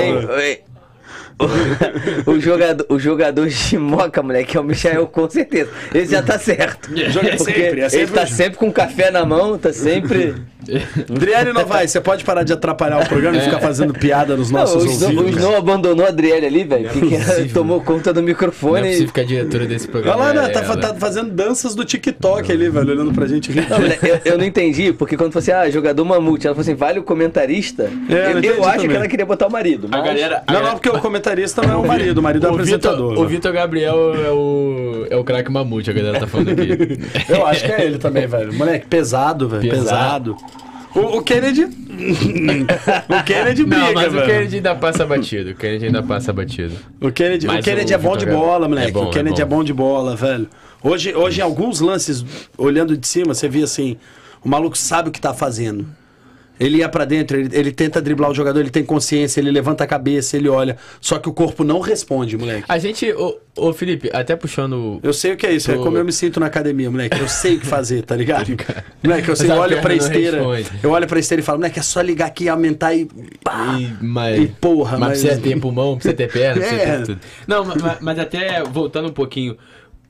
O, o jogador, o jogador de moca, moleque, é o Michael, com certeza. Ele já tá certo. Joga Porque sempre, é sempre ele tá o- sempre com café na mão, tá sempre. *laughs* Adriane Novaes, você pode parar de atrapalhar o programa e ficar fazendo piada nos Não, nossos o Snow, o ouvidos? Snow abandonou a Adriele ali, velho. que que possível. *laughs* tomou conta do Não é microfone. possível ficar diretora desse programa. Olha lá, né, é tá, ela. tá fazendo danças do TikTok ali, velho, olhando pra gente. Não, moleque, eu, eu não entendi, porque quando você, ah, jogador mamute, ela falou assim, vale o comentarista. É, eu eu acho também. que ela queria botar o marido. A Mas... galera. a Não, não, galera- porque o comentarista não é o marido, o marido é o o Vitor, apresentador. o. Vitor Gabriel é o, é o craque mamute, a galera tá falando aqui. *laughs* Eu acho que é ele também, velho. Moleque, pesado, velho, pesado. Pesado. O, o Kennedy... *laughs* o Kennedy briga, Não, mas velho. o Kennedy ainda passa batido. O Kennedy ainda passa batido. O Kennedy, o Kennedy o é bom de Vitor bola, moleque. é bom, o Kennedy é é bom. bom. de bola, velho. Hoje, hoje, em alguns lances, olhando de cima, você via assim: o maluco sabe o que tá fazendo. Ele ia pra dentro, ele, ele tenta driblar o jogador, ele tem consciência, ele levanta a cabeça, ele olha. Só que o corpo não responde, moleque. A gente, ô, ô Felipe, até puxando. Eu sei o que é isso, é como eu me sinto na academia, moleque. Eu sei o que fazer, tá ligado? *laughs* moleque, eu sei, Mas eu olho pra esteira. Eu olho pra esteira e falo, moleque, é só ligar aqui, aumentar e. pá. E, mas, E porra, mas mas- precisa ter pulmão, precisa ter perna, precisa É. ter tudo. Não, ma- ma- mas, até voltando um pouquinho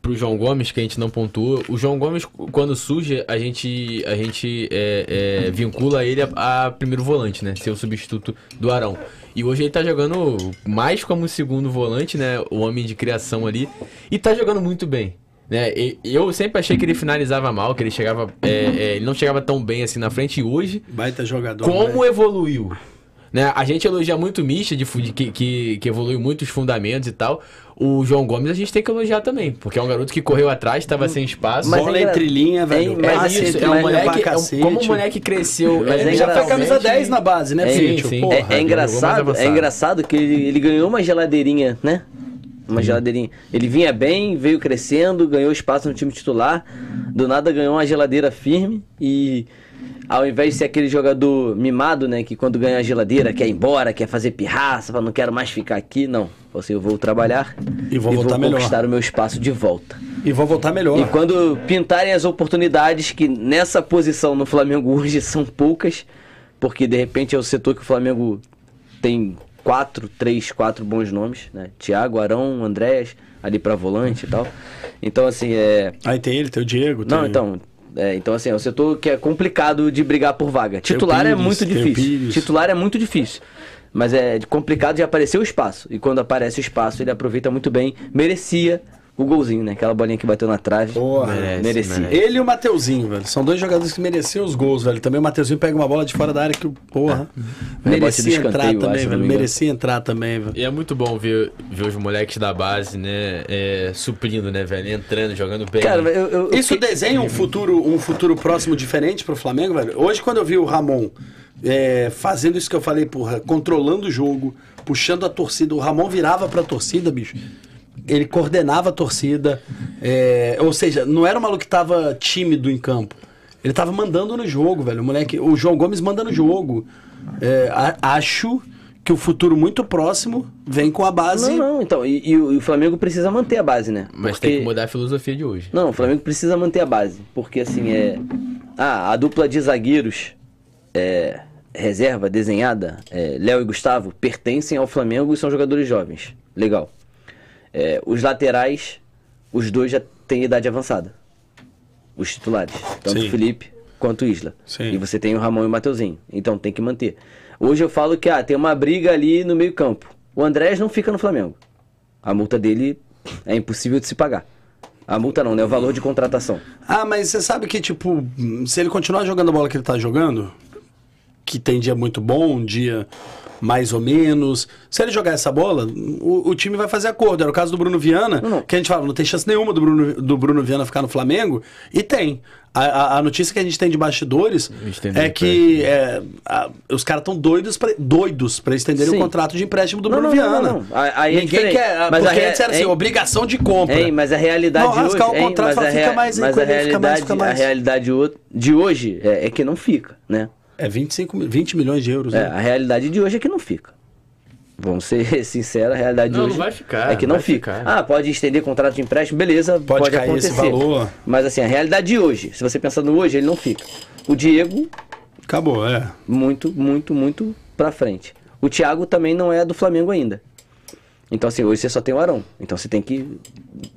pro João Gomes, que a gente não pontuou. O João Gomes, quando surge, a gente, a gente é, é, vincula ele a, a primeiro volante, né? Ser o substituto do Arão. E hoje ele tá jogando mais como segundo volante, né? O homem de criação ali. E tá jogando muito bem. Né? E- Eu sempre achei que ele finalizava mal, que ele chegava. é, é, ele não chegava tão bem assim na frente. E hoje, Baita jogador. como moleque. evoluiu. Né? A gente elogia muito o Misha, de, de que, que, que evoluiu muito os fundamentos e tal. O João Gomes a gente tem que elogiar também, porque é um garoto que correu atrás, estava sem espaço. Mas Bola é engra- entre linha, velho. Hein, é mas Passe isso, é um moleque. pra é um- cacete. como o moleque cresceu. Mas Ele é já foi camisa 10 na base, né, É, Fitch? sim. Porra. É, é mais engraçado, é engraçado que ele, ele ganhou uma geladeirinha, né? Uma geladeirinha. Ele vinha bem, veio crescendo, ganhou espaço no time titular. Do nada ganhou uma geladeira firme e ao invés de ser aquele jogador mimado, né, que quando ganha a geladeira quer ir embora, quer fazer pirraça, fala, não quero mais ficar aqui, não. Falou assim, eu vou trabalhar E vou voltar melhor. conquistar o meu espaço de volta. E vou voltar melhor. E quando pintarem as oportunidades que nessa posição no Flamengo hoje são poucas, porque de repente é o setor que o Flamengo tem quatro, três, quatro bons nomes, né? Thiago, Arão, Andréas, ali pra volante e tal. Então assim, é, Aí tem ele, tem o Diego. não, tem- então, é, então assim, é um setor que é complicado de brigar por vaga. Titular é Pires, muito tem o difícil. Titular é muito difícil. Mas é complicado de aparecer o espaço. E quando aparece o espaço, ele aproveita muito bem. Merecia o golzinho, né? Aquela bolinha que bateu na trave. Porra. Merece, merecia. merece. Ele e o Mateuzinho, velho. São dois jogadores que mereciam os gols, velho. Também o Mateuzinho pega uma bola de fora da área que, porra, do merecia entrar também, acho, velho. Merecia entrar também, velho. E é muito bom ver, ver os moleques da base, né? é, suprindo, né, velho? Entrando, jogando bem. Cara, eu, eu, Isso desenha um futuro, um futuro próximo diferente pro Flamengo, velho? Hoje, quando eu vi o Ramon é, fazendo isso que eu falei, porra, controlando o jogo, puxando a torcida. O Ramon virava pra torcida, bicho. Ele coordenava a torcida. é, ou seja, não era um maluco que tava tímido em campo. Ele tava mandando no jogo, velho. O moleque, o João Gomes manda no jogo. É, a- acho que o futuro muito próximo vem com a base. Não, não, então. E, e o, e o Flamengo precisa manter a base, né? Mas Porque- tem que mudar a filosofia de hoje. Não, o Flamengo precisa manter a base. Porque assim, é. Ah, a dupla de zagueiros é, reserva, desenhada, é, Léo e Gustavo, pertencem ao Flamengo e são jogadores jovens. Legal. É, os laterais, os dois já têm idade avançada. Os titulares. Tanto Sim. o Felipe quanto o Isla. Sim. E você tem o Ramon e o Mateuzinho. Então tem que manter. Hoje eu falo que ah, tem uma briga ali no meio-campo. O Andrés não fica no Flamengo. A multa dele é impossível de se pagar. A multa não, né? O valor de contratação. Ah, mas você sabe que, tipo, se ele continuar jogando a bola que ele tá jogando, que tem dia muito bom, um dia mais ou menos. Se ele jogar essa bola, o, o time vai fazer acordo. Era o caso do Bruno Viana, Não, que a gente fala, não tem chance nenhuma do Bruno, do Bruno Viana ficar no Flamengo. E tem. A, a- a notícia que a gente tem de bastidores é que é, a- os caras estão doidos pra, doidos pra estenderem Sim. o contrato de empréstimo do Não, Bruno não, não, Viana. não, não. Aí- aí é Ninguém diferente. quer. Mas a porque rea- antes era assim, hein? obrigação de compra. Hein, mas a realidade Não, hoje. o hein, contrato, mas fala, a fica mais mas a ele fica mais, realidade, fica mais. a realidade de hoje é, é que não fica, né? É 25, mi- 20 milhões de euros. É, né? a realidade de hoje é que não fica. Vamos ser *laughs* sinceros, a realidade de Não, hoje não vai ficar, é que não vai fica. ficar. Ah, pode estender contrato de empréstimo, beleza, Pode pode, cair esse acontecer. valor. Mas assim, a realidade de hoje, se você pensar no hoje, ele não fica. O Diego, Acabou, é. muito, muito, muito pra frente. O Thiago também não é do Flamengo ainda. Então, assim, hoje você só tem o Arão. Então você tem que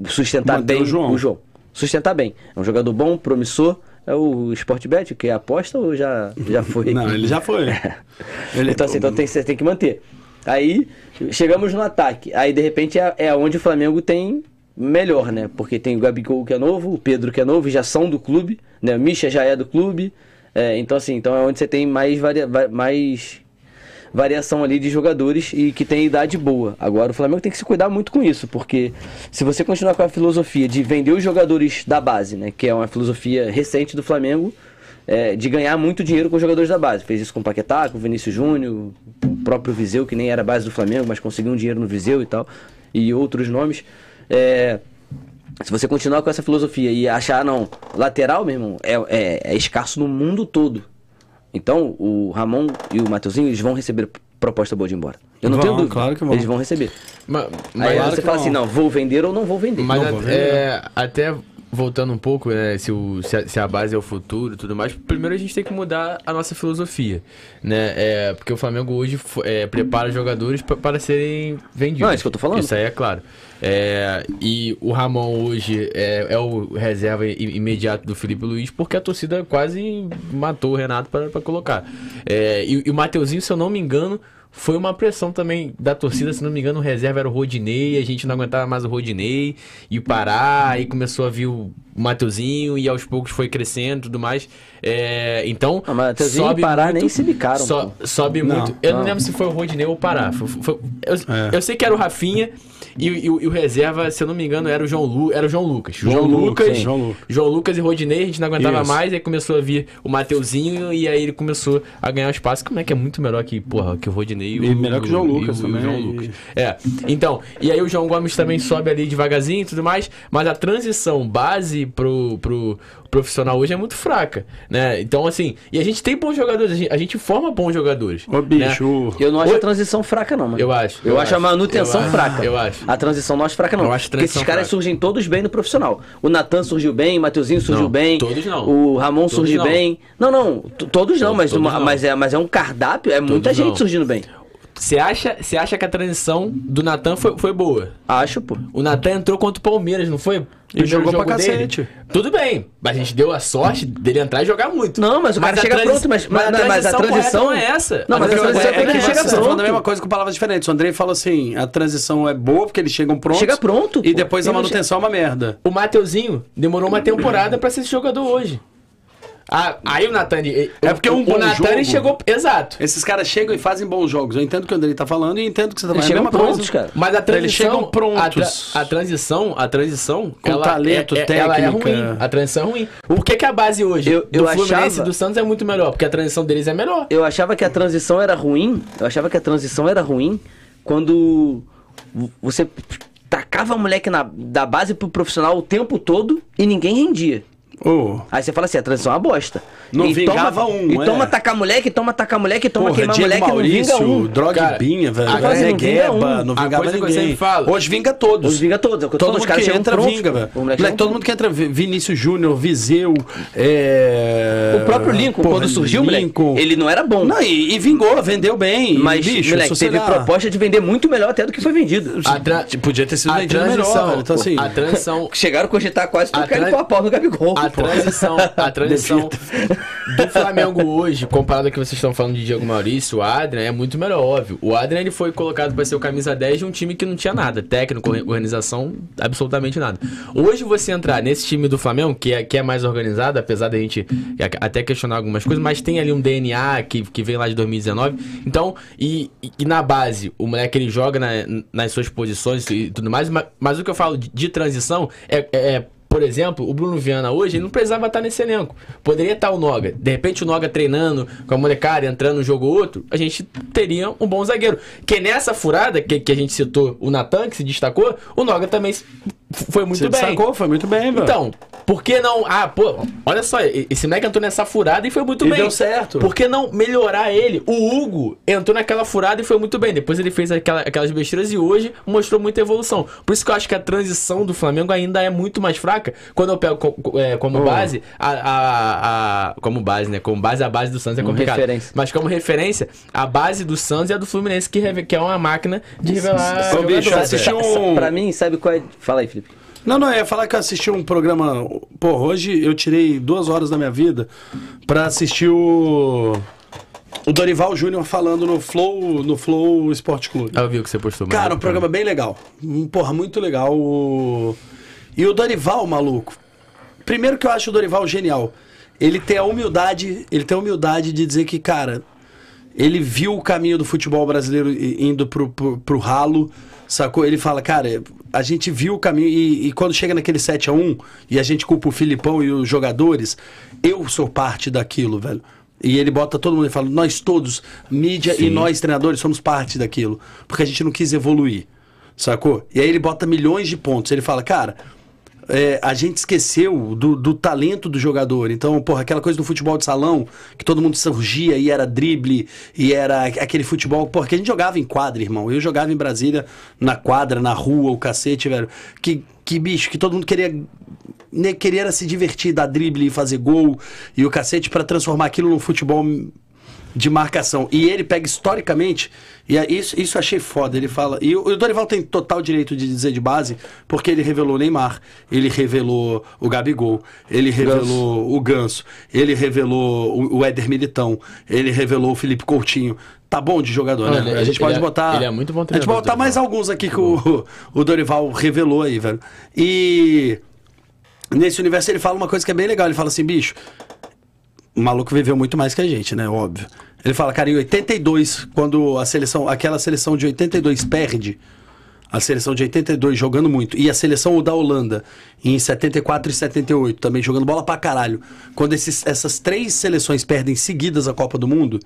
sustentar Manter bem o João. Sustentar bem. É um jogador bom, promissor. É o Sportbet, que é aposta ou já, já foi? Não, ele já foi. *laughs* Ele- Então, assim, então tem, você tem que manter. Aí, chegamos no ataque. Aí, de repente, é, é onde o Flamengo tem melhor, né? Porque tem o Gabigol que é novo, o Pedro que é novo, já são do clube, né? O Misha já é do clube. É, então, assim, então é onde você tem mais, varia, va- mais variação ali de jogadores e que tem idade boa. Agora, o Flamengo tem que se cuidar muito com isso, porque se você continuar com a filosofia de vender os jogadores da base, né? Que é uma filosofia recente do Flamengo, é, de ganhar muito dinheiro com os jogadores da base. Fez isso com o Paquetá, com o Vinícius Júnior, o próprio Viseu, que nem era base do Flamengo, mas conseguiu um dinheiro no Viseu e tal, e outros nomes. É, se você continuar com essa filosofia e achar, não, lateral, meu irmão, é, é, é escasso no mundo todo. Então, o Ramon e o Mateuzinho, eles vão receber proposta boa de ir embora. Eu não Vão, tenho dúvida. claro que vão. Eles vão receber. Mas, Aí mas, claro você fala vão. assim, não, vou vender ou não vou vender. mas Não a- vou ver, é, até voltando um pouco, né, se, o, se, a, se a base é o futuro e tudo mais, primeiro a gente tem que mudar a nossa filosofia, né? É, porque o Flamengo hoje é, prepara jogadores pa- para serem vendidos. Não, é isso que eu tô falando. Isso aí é claro. É, e o Ramon hoje é, é o reserva imediato do Felipe Luiz, porque a torcida quase matou o Renato para para colocar. É, e, e o Mateuzinho, se eu não me engano, foi uma pressão também da torcida, se não me engano, o reserva era o Rodinei, a gente não aguentava mais o Rodinei, e o Pará, aí começou a vir o Mateuzinho, e aos poucos foi crescendo e tudo mais. É, então, Ah, mas Mateuzinho e Pará nem se bicaram, so- sobe Não, muito. Eu não não. lembro se foi o Rodinei ou o Pará. Foi- foi- eu, É. eu sei que era o Rafinha e, e o- e o reserva, se eu não me engano, era o João, Lu, era o João Lucas. João João, Lucas. João Lucas. João Lucas e Rodinei, a gente não aguentava Isso. mais, aí começou a vir o Mateuzinho e aí ele começou a ganhar espaço. Como é que é muito melhor que, porra, que o Rodinei E melhor que o João Lucas também, João Lucas. É, então, e aí o João Gomes também sobe ali devagarzinho e tudo mais, mas a transição base pro, pro profissional hoje é muito fraca, né? Então, assim, e a gente tem bons jogadores, a gente, a gente forma bons jogadores. Ô, bicho. o- Eu não acho Oi? a transição fraca, não, mano. Eu acho, Eu, eu acho, a acho, manutenção eu acho, fraca. eu acho. A transição não acho fraca, não. Eu acho a Porque esses transição caras fraca. surgem todos bem no profissional. O Natan surgiu bem, o Mateuzinho surgiu Não, bem. todos não. O Ramon Todos surgiu não. bem. Não, não. Todos não, Todos- mas, todos uma- não. mas, é, mas é um cardápio, é muita gente não. surgindo bem. Você acha, você acha que a transição do Natan foi, foi boa? Acho, pô. O Natan entrou contra o Palmeiras, não foi? Primeiro jogou jogo pra dele. cacete. Tudo bem, mas a gente deu a sorte dele entrar e jogar muito. Não, mas o cara a chega transi- pronto, mas- mas- a mas a transição não é essa. Não, A mas a transição transição correta é que ele é chega. Você tá falando pronto. a mesma coisa com palavras diferentes. O Andrei falou assim: a transição é boa porque eles chegam prontos. Chega pronto, E pô. depois a Ele manutenção é uma merda. O Mateuzinho demorou uma temporada pra ser esse jogador hoje. Ah, aí o Natani. É porque um o bom Natani jogo- chegou. Exato. Esses caras chegam e fazem bons jogos. Eu entendo o que o Andrei tá falando e entendo o que você tá Eles falando. É a chegam prontos, coisa. cara. Mas a transição. Eles chegam A, prontos. tra- a transição, a transição. Com ela talento, é, é- Ela é ruim. A transição é ruim. Por que, que a base hoje Eu- do eu Fluminense achava- e do Santos é muito melhor? Porque a transição deles é melhor. Eu achava que a transição era ruim. Eu achava que a transição era ruim quando vo- você tacava moleque na, da base pro profissional o tempo todo e ninguém rendia. Ô, Aí você fala assim, a transição é uma bosta. Não e vingava toma, um, E é. toma tacar moleque, toma tacar moleque, toma Porra, queimar Diego moleque, não Maurício, vinga um. Drogbinha, velho. agora não vinga Negueba, um. não vingava coisa que eu ninguém. Hoje vinga todos. Os vinga todos, é Todo falando, mundo os caras que entra, prontos. vinga, velho. Moleque Moleque, todo mundo que entra, Vi- Vinícius Júnior, Viseu, é... O próprio Lincoln, Porra, quando surgiu, moleque, Lincoln. ele não era bom. Não, e, e vingou, vendeu bem. mas, bicho, moleque, teve olhar- proposta de vender muito melhor até do que foi vendido. Podia ter sido vendido melhor. Então, assim... A transição. *laughs* Chegaram a cogitar quase trocar ele pau a pau no Gabigol. A. transição, *laughs* a transição do Flamengo hoje, comparado ao que vocês estão falando de Diego Maurício, o Adrian é muito melhor, óbvio. O Adrian ele foi colocado para ser o camisa 10 de um time que não tinha nada, técnico, organização, absolutamente nada. Hoje você entrar nesse time do Flamengo, que é, que é mais organizado, apesar da gente até questionar algumas coisas, mas tem ali um DNA que, que vem lá de 2019. Então, e, e- na base, o moleque ele joga na- nas suas posições e tudo mais, mas, mas o que eu falo de, de transição é- é por exemplo, o Bruno Viana hoje ele não precisava estar nesse elenco. Poderia estar o Noga. De repente o Noga treinando com a molecada, entrando um jogo ou outro, a gente teria um bom zagueiro. Que nessa furada que, que a gente citou, o Natan, que se destacou, o Noga também foi muito Você bem. destacou, foi muito bem, velho. Então, por que não. Ah, pô, olha só, e- esse moleque entrou nessa furada e foi muito E bem. deu certo. Por que não melhorar ele? O Hugo entrou naquela furada e foi muito bem. Depois ele fez aquela- aquelas besteiras e hoje mostrou muita evolução. Por isso que eu acho que a transição do Flamengo ainda é muito mais fraca. Quando eu pego co- co- é, como Oh. base, a, a- a- Como base, né? Como base, a base do Santos é Como complicado. referência. Mas como referência, a base do Santos e a do Fluminense, que, que é uma máquina de revelar. Ô, bicho, assisti um- Pra mim, sabe qual é... Fala aí, Felipe. Não, não, eu ia falar que eu assisti um programa. Pô, hoje eu tirei duas horas da minha vida pra assistir o. O Dorival Júnior falando no Flow, no Flow Esporte Clube. Eu vi o que você postou. Cara, um programa bem legal. Um, Porra, muito legal. O- E o Dorival, maluco. Primeiro que eu acho o Dorival genial. Ele tem a humildade, ele tem a humildade de dizer que, cara, ele viu o caminho do futebol brasileiro indo pro, pro, pro ralo, sacou? Ele fala, cara, a gente viu o caminho e, e quando chega naquele 7 a 1 e a gente culpa o Filipão e os jogadores, eu sou parte daquilo, velho. E ele bota todo mundo e fala, nós todos, mídia e Sim. nós treinadores, somos parte daquilo. Porque a gente não quis evoluir, sacou? E aí ele bota milhões de pontos. Ele fala, cara, é, a gente esqueceu do, do talento do jogador. Então, porra, aquela coisa do futebol de salão, que todo mundo surgia e era drible, e era aquele futebol, porra, que a gente jogava em quadra, irmão. Eu jogava em Brasília, na quadra, na rua, o cacete, velho. Que, que bicho, que todo mundo queria. né, queria se divertir, dar drible e fazer gol, e o cacete pra transformar aquilo num futebol de marcação. E ele pega historicamente, e é isso, isso achei foda. Ele fala. E o, Dorival tem total direito de dizer de base, porque ele revelou o Neymar, ele revelou o Gabigol, ele revelou o Ganso, ele revelou o, o Éder Militão, ele revelou o Felipe Coutinho. Tá bom de jogador, né? ele- a gente pode é- botar. ele é muito bom A gente botar mais alguns aqui que o, o Dorival revelou aí, velho. E nesse universo ele fala uma coisa que é bem legal. Ele fala assim, bicho, o maluco viveu muito mais que a gente, né? Óbvio. Ele fala, cara, em 82, quando a seleção, aquela seleção de 82 perde, a seleção de 82 jogando muito, e a seleção da Holanda em 74 e 78 também jogando bola pra caralho. Quando esses- essas três seleções perdem seguidas a Copa do Mundo,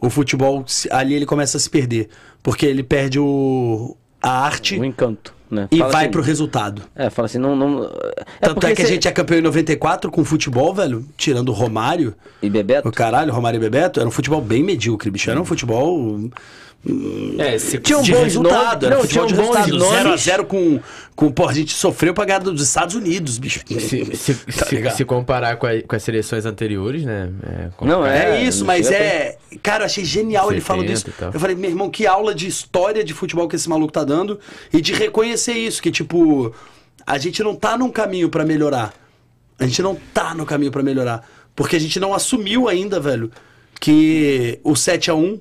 o futebol ali ele começa a se perder, porque ele perde o a arte O encanto, né? e Fala vai assim- pro resultado. É, fala assim, não... não é Tanto é que a cê- gente é campeão em 94 com futebol, velho, tirando o Romário. E Bebeto? O caralho, Romário e Bebeto, era um futebol bem medíocre, bicho. Era um futebol É, se, Tinha um de bons resultado. Era Não, futebol de tinham bons resultado. nomes. 0x0 com, com. Pô, a gente sofreu pra ganhar dos Estados Unidos, bicho. se, *laughs* se, Tá se- se comparar com, a- com as seleções anteriores, né? É, Não, É, É, isso, mas é. Cara, eu achei genial ele falando 70 disso. tal. Eu falei, meu irmão, que aula de história de futebol que esse maluco tá dando e de reconhecer isso, que tipo, a gente não tá num caminho pra melhorar. A gente não tá no caminho pra melhorar. Porque a gente não assumiu ainda, velho, que o 7 a 1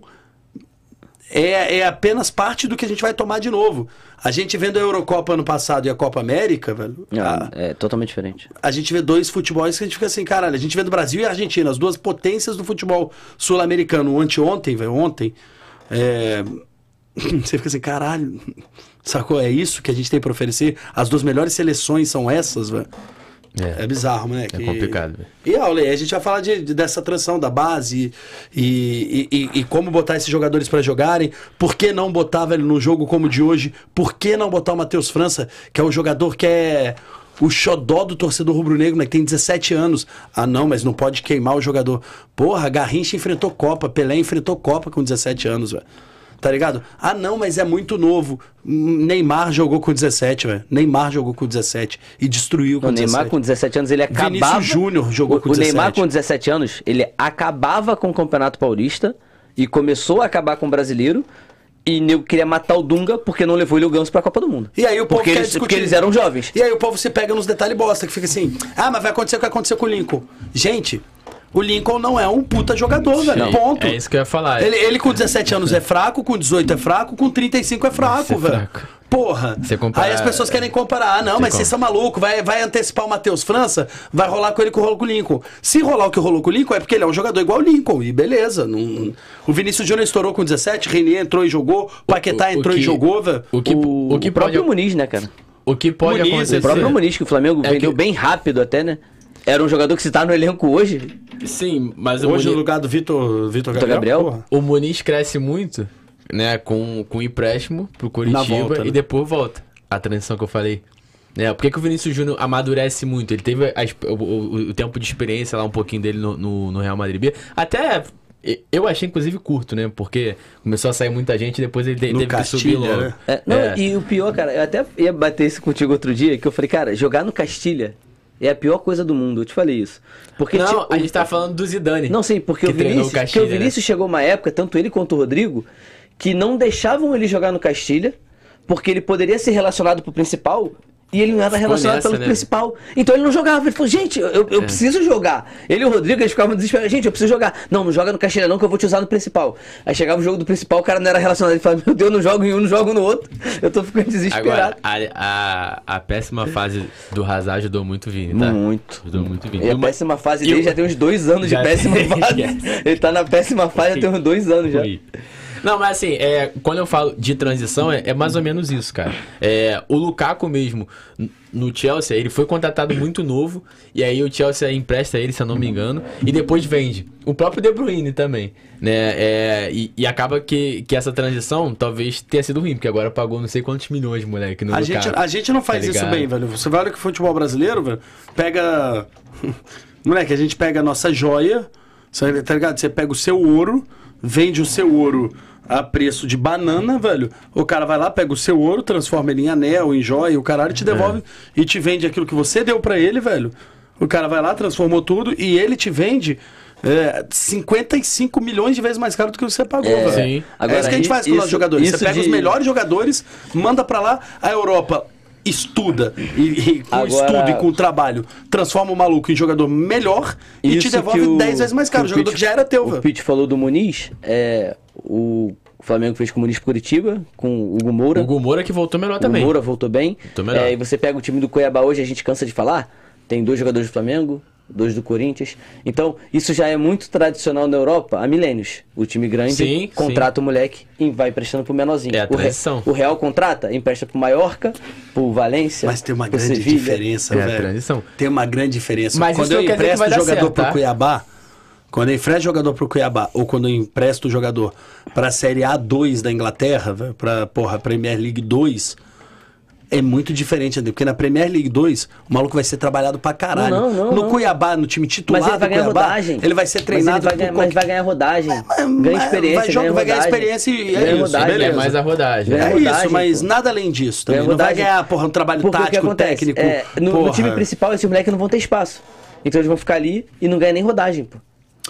é, é apenas parte do que a gente vai tomar de novo. A gente vendo a Eurocopa ano passado e a Copa América, velho. Ah, a- é totalmente diferente. a gente vê dois futebols que a gente fica assim, caralho, a gente vê do Brasil e Argentina, as duas potências do futebol sul-americano. Anteontem, velho, ontem, é... *laughs* você fica assim, caralho, sacou? É isso que a gente tem pra oferecer? As duas melhores seleções são essas, velho? É, bizarro, moleque. É complicado, velho. E, Aule, a gente vai falar de, de- dessa transição da base e, e, e- e como botar esses jogadores pra jogarem. Por que não botar, velho, no jogo como o de hoje? Por que não botar o Matheus França, que é o jogador que é o xodó do torcedor rubro-negro, né? Que tem 17 anos. Ah, não, mas não pode queimar o jogador. Porra, Garrincha enfrentou Copa, Pelé enfrentou Copa com 17 anos, velho. Tá ligado? Ah, não, mas é muito novo. Neymar jogou com 17, velho. Neymar jogou com 17 e destruiu com O 17. Neymar com 17 anos, ele acabava... Vinícius Júnior jogou o, com O Neymar 17. com 17 anos, ele acabava com o Campeonato Paulista e começou a acabar com o Brasileiro. E nego queria matar o Dunga porque não levou ele o Ganso pra Copa do Mundo. E aí o povo porque quer eles, discutir. porque eles eram jovens. E aí o povo se pega nos detalhes bosta, que fica assim, ah, mas vai acontecer o que aconteceu com o Lincoln. Gente, o Lincoln não é um puta jogador, velho. Sim, Ponto. É isso que eu ia falar. Ele, ele com 17 anos é fraco, com 18 é fraco, com 35 é fraco, Ser velho. fraco. Porra. Comparar- Aí as pessoas querem comparar. Ah, não, mas vocês são malucos. Vai, vai antecipar o Matheus França, vai rolar com ele que rolou com o Lincoln. Se rolar o que rolou com o Lincoln, é porque ele é um jogador igual o Lincoln. E beleza. Não... O Vinícius Júnior estourou com 17, Renier entrou e jogou, Paquetá o- o entrou e que- jogou, velho. O que, o, o que o próprio pode, Muniz, né, cara? o que pode Muniz, acontecer... O próprio Muniz, que o Flamengo É vendeu que- bem rápido até, né? Era um jogador que se tá no elenco hoje. Sim, mas o Hoje no Muniz, lugar do Vitor, Vitor Gabriel. Gabriel? porra. o Muniz cresce muito, né, com, com empréstimo pro Curitiba volta, né? e depois volta. A transição que eu falei. Né, por que, que o Vinícius Júnior amadurece muito? Ele teve a o, o- o tempo de experiência lá, um pouquinho dele no, no, no Real Madrid B. Até eu achei, inclusive, curto, né? Porque começou a sair muita gente e depois ele te- No teve que subir Castilha, logo. né? É, não, É. E o pior, cara, eu até ia bater isso contigo outro dia, que eu falei, cara, jogar no Castilha é a pior coisa do mundo. Eu te falei isso. Porque Não, tinha- a gente tá falando do Zidane. Não, sim, porque que o Vinícius, porque Castilha, o Vinícius chegou uma época, tanto ele quanto o Rodrigo, que não deixavam ele jogar no Castilha, porque ele poderia ser relacionado pro principal. E ele não era relacionado pelo né? principal. Então ele não jogava. Ele falou, gente, eu, eu preciso jogar. Ele e o Rodrigo, eles ficavam desesperados. Gente, eu preciso jogar. Não, não joga no Castilha não, que eu vou te usar no principal. Aí chegava o jogo do principal, o cara não era relacionado. Ele falava, meu Deus, não jogo em um, não jogo no outro. *laughs* Eu tô ficando desesperado. Agora, a, a, a péssima fase do Hazard ajudou muito o Vini, tá? Muito. Ajudou muito Vini. E a uma- péssima fase e dele já tem uns dois anos Já de péssima *laughs* fase. Ele tá na péssima fase já tem uns dois anos já. Não, mas assim, é, quando eu falo de transição, é, é mais ou menos isso, cara. É, o Lukaku mesmo, no Chelsea, ele foi contratado muito novo, e aí o Chelsea empresta ele, se eu não me engano, e depois vende. O próprio De Bruyne também, né? É, e, e acaba que, que essa transição talvez tenha sido ruim, porque agora pagou não sei quantos milhões, moleque, no A Lukaku. gente, a gente não faz tá isso bem, velho. Você vai olhar que o futebol brasileiro, velho, pega. *laughs* Moleque, a gente pega a nossa joia, você- tá ligado? Você pega o seu ouro, vende o seu ouro a preço de banana, velho. O cara vai lá, pega o seu ouro, transforma ele em anel, em joia, o caralho te devolve e te vende aquilo que você deu pra ele, velho. O cara vai lá, transformou tudo e ele te vende. É, 55 milhões de vezes mais caro do que você pagou, É, velho. Sim. é Agora, isso que a gente faz com os jogadores. Você pega os de- melhores jogadores, manda pra lá, a Europa estuda e, e com Agora- estudo e com trabalho transforma o maluco em jogador melhor e te devolve que o- 10 vezes mais caro. O que o jogador Pete- que já era teu, O velho. Pete falou do Muniz, é, o Flamengo fez com o Muniz Curitiba, com o Hugo Moura. O Gumora que voltou melhor O também. Moura voltou bem. Voltou melhor. É, e você pega o time do Cuiabá hoje, a gente cansa de falar. Tem dois jogadores do Flamengo, dois do Corinthians. Então, isso já é muito tradicional na Europa há milênios. O time grande Sim, contrata o moleque e vai emprestando pro menorzinho. É a o, Re- transição. o Real contrata, empresta pro Mallorca, pro Valência. Mas tem uma grande Sevilha. diferença, É a velho. transição. Tem uma grande diferença. Mas quando eu empresto o jogador certo, pro tá? Cuiabá, quando eu empresto jogador pro Cuiabá, ou quando eu empresto o jogador pra Série A2 da Inglaterra, pra, porra, Premier League 2, é muito diferente, André, porque na Premier League 2, o maluco vai ser trabalhado pra caralho. Não, não, no não. Cuiabá, no time titular Mas ele vai do ganhar Cuiabá, rodagem. ele vai ser treinado mas vai ganhar, qualquer- mas vai ganhar rodagem. Mas- ganha mas experiência, vai, jogar- ganha vai ganhar rodagem. experiência e é Ganha isso, rodagem. beleza. É mais a rodagem. Ganha É rodagem, isso, mas pô. nada além disso também. Ganha Não vai rodagem. ganhar, porra, um trabalho Porque o que tático, acontece? técnico. É, no, no time principal, esses moleques não vão ter espaço. Então eles vão ficar ali e não ganham nem rodagem, pô.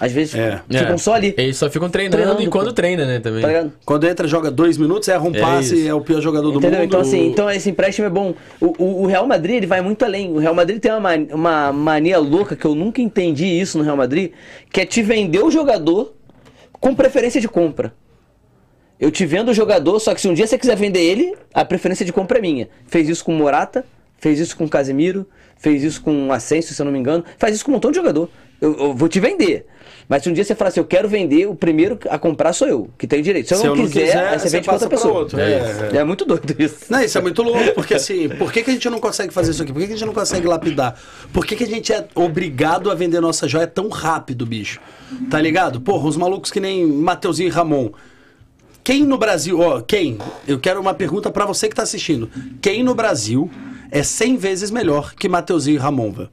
Às vezes É. ficam É. só ali. Eles só ficam treinando, Treinando, e quando pô. treina, né, também. Tá ligado? Quando entra, joga dois minutos, erra um É passe, isso. é o pior jogador do Entendeu? mundo. Então, assim, então esse empréstimo é bom. O, o- o Real Madrid ele vai muito além. O Real Madrid tem uma, uma mania louca que eu nunca entendi isso no Real Madrid, que é te vender o jogador com preferência de compra. Eu te vendo o jogador, só que se um dia você quiser vender ele, a preferência de compra é minha. Fez isso com o Morata, fez isso com o Casemiro, fez isso com o Asensio, se eu não me engano, faz isso com um montão de jogador. Eu, eu vou te vender. Mas se um dia você falar assim, eu quero vender, o primeiro a comprar sou eu, que tem direito. Se eu, Se não, quiser, aí você vende pra passa outra pessoa. outro. É, É, é muito doido isso. Não, isso é muito louco, porque assim, por que, que a gente não consegue fazer isso aqui? Por que, que a gente não consegue lapidar? Por que, que a gente é obrigado a vender nossa joia tão rápido, bicho? Tá ligado? Porra, os malucos que nem Mateuzinho e Ramon. Quem no Brasil, ó, quem? Eu quero uma pergunta pra você que tá assistindo. Quem no Brasil é 100 vezes melhor que Mateuzinho e Ramon, velho?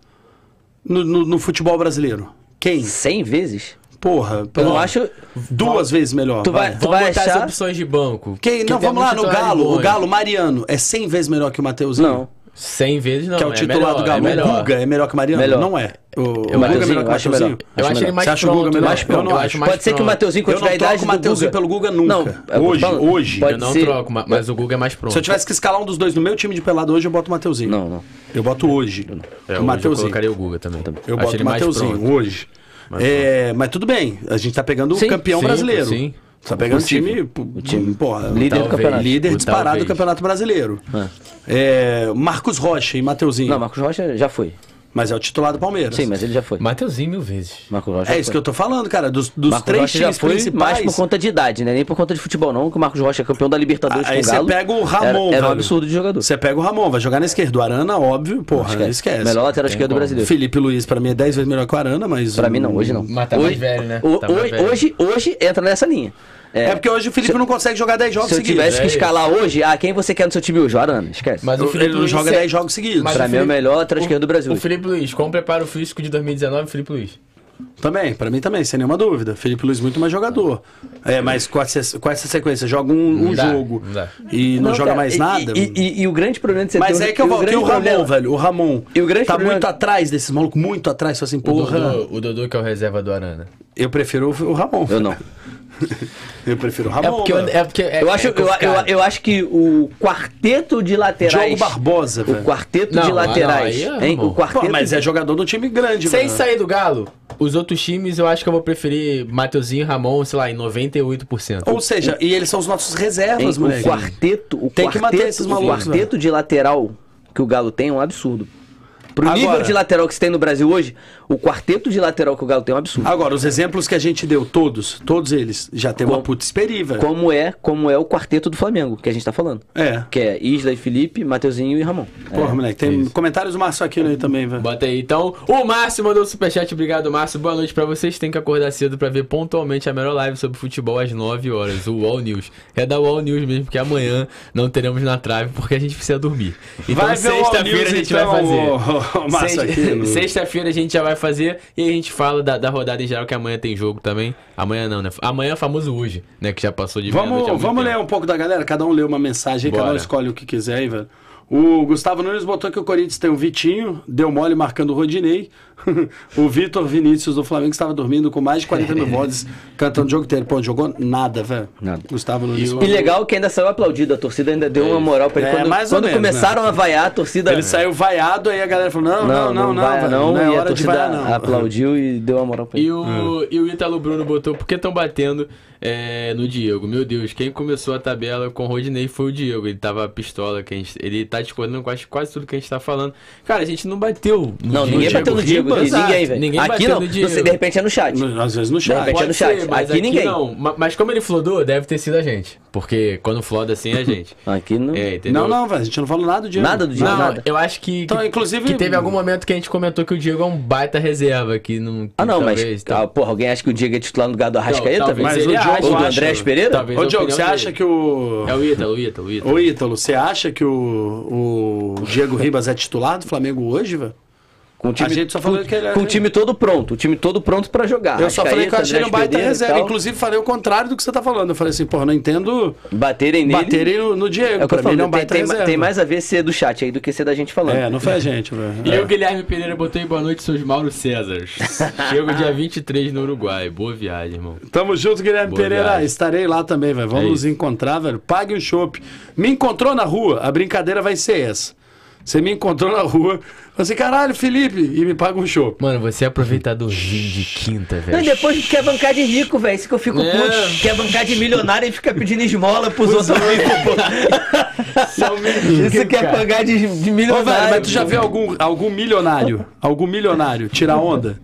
No, no- no futebol brasileiro? Quem? 100 vezes? Porra, Eu pelo- não acho. duas vezes melhor. Tu vai- vai. Tu Vamos botar achar- as opções de banco. Quem? Que Não, vamos lá, no Galo. O. Galo Mariano é 100 vezes melhor que o Mateuzinho? Não. 100 vezes não. Que é o é titular melhor, do é Galo. o melhor. Guga é melhor que o Mariano? Melhor. Não é. O, o Eu, Guga é Mateuzinho, melhor que o eu acho Mateuzinho? melhor. Eu acho ele mais Você acha o. Guga melhor? mais Eu não acho. Pode ser que o. Mateuzinho, quando tiver a idade troco o Mateuzinho pelo Guga nunca. Não, tô hoje, hoje. pode Eu não ser- troco, ma- mas o Guga é mais pronto. Se eu tivesse que escalar um dos dois no meu time de pelado hoje, eu boto o Mateuzinho. Não, não. Eu boto hoje. É, o hoje eu Mateuzinho. colocaria o Guga também. Eu boto o Mateuzinho hoje. É, mas tudo bem, a gente tá pegando o campeão sim, brasileiro. sim. Tá pegando o time, O time porra, líder do Talvez. campeonato. líder disparado talvez. do Campeonato Brasileiro. É, Marcos Rocha e Mateuzinho. Não, Marcos Rocha já foi. Mas é o titular do Palmeiras. Sim, mas ele já foi. Mateuzinho mil vezes. Marcos Rocha É já isso foi. que eu tô falando, cara. Dos, dos Marcos três Rocha já times foi principais. mais por conta de idade, né? Nem por conta de futebol, não, que o Marcos Rocha é campeão da Libertadores Aí com o você pega o Ramon, Era, era um absurdo de jogador. Você pega o Ramon, vai jogar na esquerda. O Arana, óbvio, porra, esquece. Melhor lateral esquerdo do brasileiro. Felipe Luiz, pra mim, é 10 vezes melhor que o Arana, mas. Pra mim não, hoje não. Mas tá hoje, mais velho, né? o- Tá mais hoje, velho. hoje, hoje entra nessa linha. É porque hoje o Felipe se- não consegue jogar 10 jogos Se eu seguidos. tivesse que é escalar hoje, ah, quem você quer no seu time hoje? O Arana, esquece. Mas o Ele Felipe não Luiz joga é- 10 jogos seguidos. Mas pra o mim é o melhor lateral esquerdo do Brasil. O. Felipe Luiz, com o preparo físico de 2019, o Felipe Luiz. Também, pra mim também, sem nenhuma dúvida. Felipe Luiz muito mais jogador. É, mas com essa, com essa sequência, joga um, um Não dá, jogo não dá. e não, joga cara, mais e- nada. E, e- e o grande problema de você mas ter é que eu e volto. E grande o Ramon, problema- velho? O Ramon E o grande tá problema- muito atrás desses malucos, muito atrás. Fala assim, O porra. Dodô, o Dodô que é o reserva do Arana. Eu prefiro o o Ramon. Eu não. Eu prefiro o Ramon. É porque, eu, velho. é porque é, Eu acho, é eu, eu, eu acho que o quarteto de laterais. Diogo Barbosa, O velho. quarteto Não, de laterais. não, é. O quarteto. Pô, mas é jogador do time grande, Sem velho. sair do Galo, os outros times eu acho que eu vou preferir Mateuzinho e Ramon, sei lá, em 98%. Ou seja, e eles são os nossos hein? reservas, O moleque. quarteto, o Tem que quarteto, manter esses o malucos, quarteto de lateral que o Galo tem é um absurdo. Pro Agora- nível de lateral que se tem no Brasil hoje, o quarteto de lateral que o Galo tem é um absurdo. Agora, os exemplos que a gente deu, todos, todos eles, já tem uma Como- puta experi, velho. Como é, como é o quarteto do Flamengo, que a gente tá falando. É. Que é Isla e Felipe, Mateuzinho e Ramon. Porra, É. moleque, tem isso. comentários do Márcio Aquino aí também, velho. Bota aí. Então, o Márcio mandou o superchat. Obrigado, Márcio. Boa noite pra vocês. Tem que acordar cedo pra ver pontualmente a melhor live sobre futebol às 9 horas. O Wall News. É da Wall News mesmo, porque amanhã não teremos na trave porque a gente precisa dormir. Então, sexta-feira a gente então, vai fazer. *laughs* Sexta-feira a gente já vai fazer e aí a gente fala da, da rodada em geral, que amanhã tem jogo também. Amanhã não, né? Amanhã é famoso hoje, né? Que já passou de Vamos, vamos tempo. ler um pouco da galera, cada um lê uma mensagem, cada um Bora. escolhe o que quiser aí, velho. O Gustavo Nunes botou que o Corinthians tem o Vitinho, deu mole marcando o Rodinei. *laughs* o Vitor Vinícius do Flamengo estava dormindo com mais de 40 mil *laughs* vozes cantando o jogo inteiro. Pô, jogou nada, velho. Nada. Gustavo Nunes. E o- E legal que ainda saiu aplaudido, a torcida ainda deu uma moral pra ele. É, quando mais quando menos, começaram a vaiar, a torcida. Ele saiu vaiado, aí a galera falou: não, não, não, não, vai, velho, não, não é a hora de vaiar, não. aplaudiu e deu uma moral pra ele. E o, e o Ítalo Bruno botou, por que estão batendo é, no Diego? Meu Deus, quem começou a tabela com o Rodinei foi o Diego. Ele tava pistola, que a gente, ele tá discordando com quase, quase tudo que a gente tá falando. Cara, a gente não bateu no Não, Diego. ninguém bateu no Diego, Ribas, ninguém, exato. velho. Ninguém Aqui não, sei, de repente é no chat. No- Às vezes no De chat. repente é Pode no chat. ser, mas Aqui aqui, ninguém. não. Ma- Mas como ele flodou, deve ter sido a gente. Porque quando floda assim é a gente. *laughs* Aqui não. É, entendeu? Não, não, velho, a gente não falou nada do Diego. Nada do Diego. Não, nada. eu acho que, Então, que, inclusive- que teve algum momento que a gente comentou que o Diego é um baita reserva, que não... Ah, não, talvez, mas. tal- Ah, porra, alguém acha que o Diego é titular no lugar do Arrascaeta? Mas o Diogo Ou do Andrés Pereira? Ô, Diogo, você acha que o. É o Ítalo, o Ítalo, o Ítalo. Ô, Ítalo, você acha que o, o Diego Ribas é titular do Flamengo hoje, velho? Com o time, A gente só falou com, que ele com o time todo pronto. O time todo pronto pra jogar. Eu só falei que eu achei ele um baita reserva. Inclusive, falei o contrário do que você tá falando. Eu falei assim, porra, não entendo Baterem nele. baterem no, no Diego. É pra mim, ele é um baita tem, reserva. tem mais a ver ser do chat aí do que ser da gente falando. É, não foi a gente, velho. *laughs* E É. eu, Guilherme Pereira, botei boa noite, seus Mauro César. Chego dia 23 no Uruguai. Boa viagem, irmão. Tamo junto, Guilherme Boa Pereira. viagem. Estarei lá também, velho. Vamos É nos encontrar, velho. Pague o chopp. Me encontrou na rua, a brincadeira vai ser essa. Você me encontrou na rua, falou assim, caralho, Felipe, e me paga um show. Mano, você é aproveitadorzinho de quinta, velho. depois quer bancar de rico, velho. Isso que eu fico É. puto. Quer bancar de milionário e fica pedindo esmola pros outros ricos, pô. *laughs* Isso quer pagar de, de Ô, velho, milionário. mas tu já viu algum, algum milionário, algum milionário tirar onda?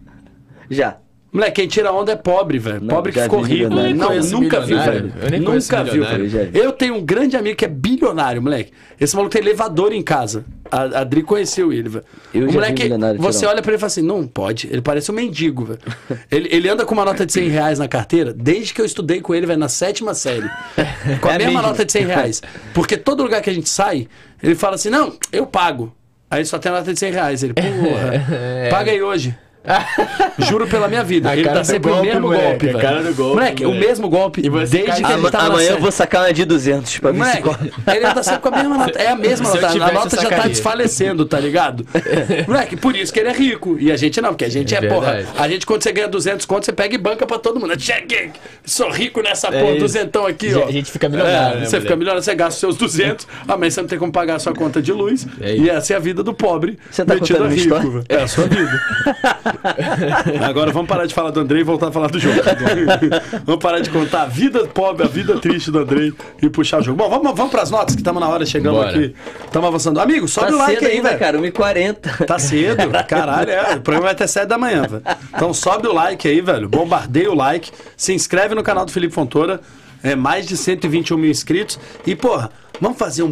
Já. Moleque, quem tira onda é pobre, velho. Pobre que ficou vi rico. Eu Não, conheço nunca vi, velho. Eu nem conheço Nunca milionário. velho. Vi. Eu tenho um grande amigo que é bilionário, moleque. Esse maluco tem elevador em casa. A a Adri conheceu ele, velho. Eu O vi moleque, você olha pra ele e fala assim, não pode. Ele parece um mendigo, velho. *laughs* Ele, ele anda com uma nota de 100 reais na carteira desde que eu estudei com ele, velho, na sétima série. *laughs* Com a É mesma mesmo? nota de 100 reais. Porque todo lugar que a gente sai, ele fala assim, não, eu pago. Aí só tem a nota de 100 reais. Ele, *laughs* porra, paga aí hoje. *laughs* Juro pela minha vida. A ele do sempre golpe, o mesmo moleque, golpe, a velho. cara do golpe, moleque, o moleque. mesmo golpe E você desde que a tava na amanhã eu série. vou sacar uma de 200 pra ver se Moleque, ele anda sempre com a mesma nota. É a mesma *laughs* Se eu nota. A eu nota já tá desfalecendo, tá ligado? *laughs* Moleque, por isso que ele é rico. E a gente não, porque a gente é, É porra. A gente, quando você ganha 200 conto, você pega e banca pra todo mundo. Cheguei, sou rico nessa É porra, duzentão aqui, Já- ó. a gente fica milionário, É, né, você fica moleque? milionário, você gasta os seus 200, amanhã você não tem como pagar a sua conta de luz. É e essa é a vida do pobre. Você tá metido a rico. É a sua vida. *laughs* Agora vamos parar de falar do Andrei e voltar a falar do jogo. *laughs* vamos parar de contar a vida pobre, a vida triste do Andrei e puxar o jogo. Bom, vamos, vamos pras notas que estamos na hora, chegando Bora. aqui. Estamos avançando. Amigo, sobe Tá o like cedo aí, velho. cara. 1h40. Tá cedo, *laughs* caralho, é. O programa vai até 7 da manhã, velho. Então sobe o like aí, velho. Bombardeia o like. Se inscreve no canal do Felipe Fontoura. É mais de 121 mil inscritos. E, porra, vamos fazer um.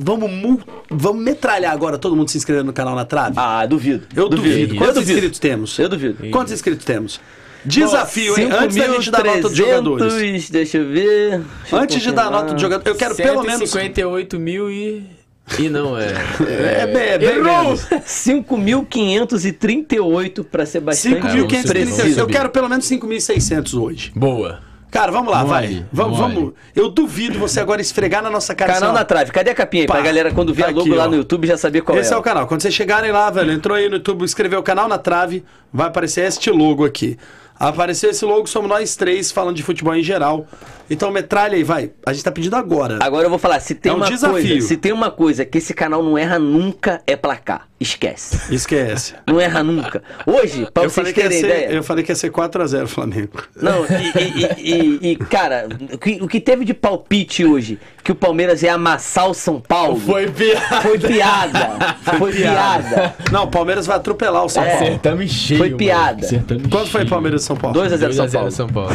Vamos, mu- vamos metralhar agora todo mundo se inscrevendo no canal na trave? Ah, duvido. Eu duvido. Eu Quantos duvido. inscritos temos? Eu duvido. Quantos inscritos temos? Desafio, hein? Antes da gente dar nota dos 5.300, jogadores. Deixa eu ver. Deixa eu Antes de dar nota do jogador, eu quero pelo menos. 158 mil e... E não, é... *laughs* É bem, é bem Errou! menos. 5.538 pra ser bastante 5.538. preciso. Eu quero pelo menos 5.600 hoje. Boa. Cara, vamos lá, vai. Mole, Vamos, mole. vamos. Eu duvido você agora esfregar na nossa cara. Canal assim, na trave. Cadê a capinha aí? Pá. Pra galera, quando ver Tá a logo aqui, lá ó. no YouTube, já saber qual Esse é é. o canal. Quando vocês chegarem lá, velho, entrou aí no YouTube, escreveu o canal na trave, vai aparecer este logo aqui. Apareceu esse logo, somos nós três falando de futebol em geral. Então metralha aí, vai. A gente tá pedindo agora. Agora eu vou falar, se tem É um uma desafio. coisa, se tem uma coisa que esse canal não erra nunca, é placar. Esquece. Esquece. Não erra nunca. Hoje, pra Eu vocês falei, que ia terem ser, ideia. eu falei que ia ser 4x0 Flamengo. Não, e, e- e- e, cara, o que, o que teve de palpite hoje, que o Palmeiras ia amassar o São Paulo, Foi piada. foi piada. Foi piada. Não, o Palmeiras vai atropelar o São É. Paulo. Acertamos cheio, Foi mano. piada. Acertamos Quanto foi cheio. Palmeiras São Paulo? 2x0 São 2x0 Paulo. São Paulo.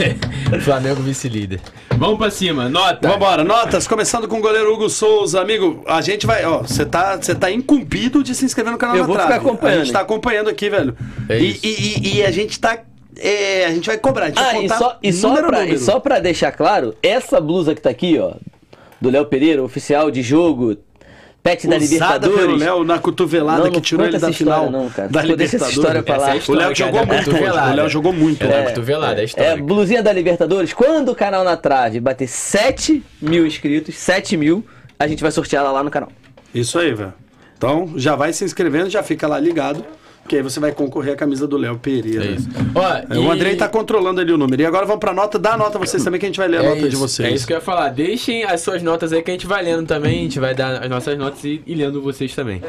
*laughs* Flamengo vice-líder. Vamos pra cima, nota. Vambora, notas, começando com o goleiro Hugo Souza. Amigo, a gente vai, ó, você tá, você tá incumbido de se inscrever no canal Eu vou ficar acompanhando, A gente tá acompanhando aqui, velho. É e, isso. e, e- e a gente tá. é, a gente vai cobrar, a gente vai Ah, e contar só, e, só número a pra, e só pra deixar claro, essa blusa que tá aqui, ó, do Léo Pereira, oficial de jogo, pet da pelo Libertadores. Léo na cotovelada Não, que não tirou conta ele da história final não, cara. da Libertadores. história pra lá. Essa é a O Léo jogou muito hoje. O. Léo jogou muito. É, né? da cotovelada, é É, história. blusinha da Libertadores. Quando o canal na trave bater 7 mil inscritos, 7 mil, a gente vai sortear ela lá no canal. Isso aí, velho. Então, já vai se inscrevendo, já fica lá ligado, que aí você vai concorrer à camisa do Léo Pereira. É isso. Ó, É, e- O Andrei tá controlando ali o número. E agora vamos pra nota. Dá a nota vocês também, que a gente vai ler a É nota de isso, vocês. É isso que eu ia falar. Deixem as suas notas aí que a gente vai lendo também. A gente vai dar as nossas notas e, e lendo vocês também.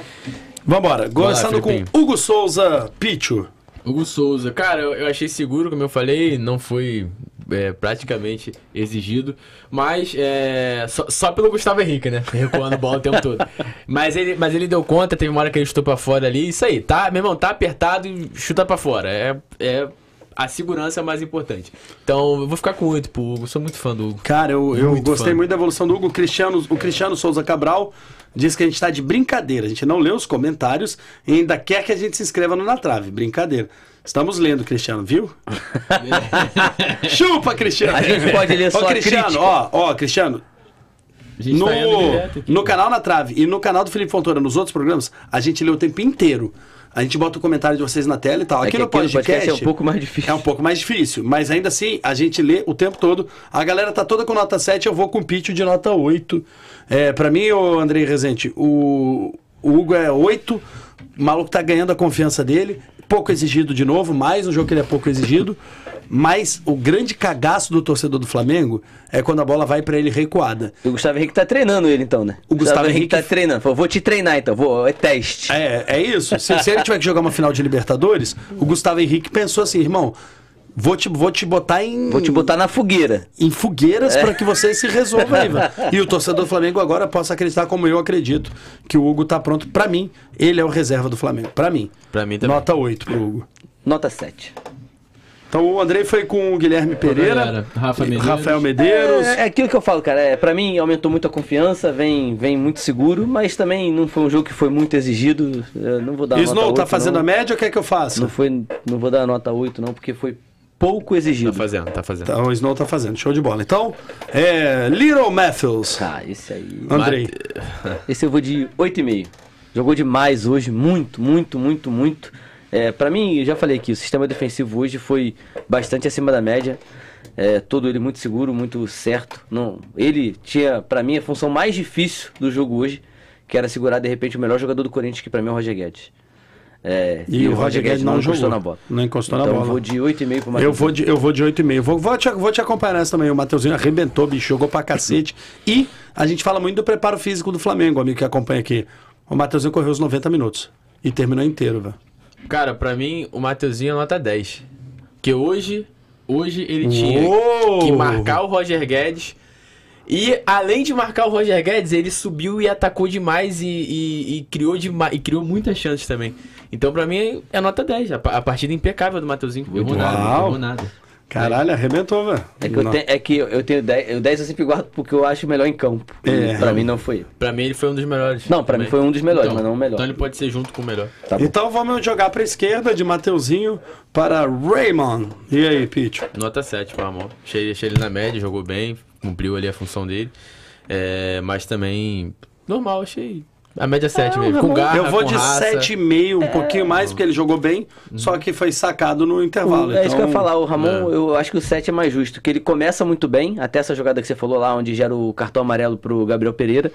Vambora. Começando com. Hugo Souza Picho. Hugo Souza, cara, eu, eu achei seguro, como eu falei, não foi é, praticamente exigido, mas é, só, só pelo Gustavo Henrique, né? *laughs* Recuando bola o tempo todo. Mas ele, mas ele deu conta, teve uma hora que ele chutou pra fora ali, isso aí, tá, meu irmão, tá apertado e chuta pra fora. É, é a segurança é mais importante. Então, eu vou ficar com oito pro Hugo, sou muito fã do Hugo. Cara, eu, eu Muito gostei fã. muito da evolução do Hugo. O Cristiano, o Cristiano Souza Cabral diz que a gente tá de brincadeira. A gente não lê os comentários e ainda quer que a gente se inscreva no Na Trave. Brincadeira. Estamos lendo, Cristiano, viu? *laughs* Chupa, Cristiano! A gente pode ler só a Cristiano, ó, ó, Cristiano, A gente no, tá no canal Na Trave e no canal do Felipe Fontoura, nos outros programas, a gente lê o tempo inteiro. A gente bota o comentário de vocês na tela e tal. É Aqui que no podcast, podcast é um pouco mais difícil. É um pouco mais difícil, mas ainda assim a gente lê o tempo todo. A galera tá toda com nota 7, eu vou com o Pitch de nota 8. É, para mim, o Andrei Rezende, o, o Hugo é 8. O maluco tá ganhando a confiança dele. Pouco exigido de novo, mais um jogo que ele é pouco exigido. Mas o grande cagaço do torcedor do Flamengo é quando a bola vai pra ele recuada. E o Gustavo Henrique tá treinando ele então, né? O Gustavo Henrique tá treinando. Falou, vou te treinar então, vou, é teste. É, é isso. Se, se ele tiver que jogar uma final de Libertadores, o Gustavo Henrique pensou assim, irmão, vou te, vou te botar em. Vou te botar na fogueira. em fogueiras pra que você se resolva aí, velho. *laughs* E o torcedor do Flamengo agora possa acreditar como eu acredito que o Hugo tá pronto. Pra mim, ele é o reserva do Flamengo. Pra mim. Pra mim também. Nota 8 pro Hugo. Nota 7. Então o Andrei foi com o Guilherme Pereira, galera. Rafa Medeiros. Rafael Medeiros. É, é aquilo que eu falo, cara. É, pra mim aumentou muito a confiança, vem, vem muito seguro, mas também não foi um jogo que foi muito exigido. Eu não vou dar E nota Snow, tá 8, fazendo não. a média ou quer que eu faça? Não, foi, não vou dar nota 8, não, porque foi pouco exigido. Tá fazendo, tá fazendo. Então o Snow tá fazendo, show de bola. Então, é, Little Matthews. Ah, esse aí. Andrei. Esse eu vou de 8,5. Jogou demais hoje, muito, muito, muito, muito. É, para mim, eu já falei aqui, o sistema defensivo hoje foi bastante acima da média. É, todo ele muito seguro, muito certo. Não, ele tinha, pra mim, a função mais difícil do jogo hoje, que era segurar de repente o melhor jogador do Corinthians, que pra mim é o Roger Guedes. É, E, o Roger Guedes não, encostou jogou. na bola. Não encostou então na eu bola. vou de 8,5 pro Eu Matheus. vou de, eu vou de 8,5. Vou, vou, te, vou te acompanhar nessa também. O Mateuzinho arrebentou, bicho, jogou pra cacete. *laughs* E a gente fala muito do preparo físico do Flamengo, amigo que acompanha aqui. O Mateuzinho correu os 90 minutos. E terminou inteiro, velho. Cara, pra mim, o Mateuzinho é nota 10. Porque hoje, hoje ele tinha Uou! que marcar o Roger Guedes. E além de marcar o Roger Guedes, ele subiu e atacou demais e, e- e criou demais, e criou muitas chances também. Então, pra mim, é nota 10. A, a partida impecável do Mateuzinho. Errou nada, errou nada. Caralho, arrebentou, velho. É que, eu, Não. te- é que eu tenho 10, o 10 eu sempre guardo porque eu acho melhor em campo. É. E pra mim não foi. Pra mim, ele foi um dos melhores. Não, pra mim também. foi um dos melhores, Então, mas não o melhor. Então ele pode ser junto com o melhor. Tá. Então vamos jogar pra esquerda de Mateuzinho para Raymond. E aí, Pitch? Nota 7 pro Ramon. Achei, achei ele na média, jogou bem, cumpriu ali a função dele. É, mas também, normal, achei. A média 7 mesmo. Com garra, Eu vou com de raça. 7,5, um pouquinho mais, porque ele jogou bem, só que foi sacado no intervalo. é isso que eu ia então- falar, o Ramon, é. eu acho que o 7 é mais justo, que ele começa muito bem, até essa jogada que você falou lá, onde gera o cartão amarelo pro Gabriel Pereira.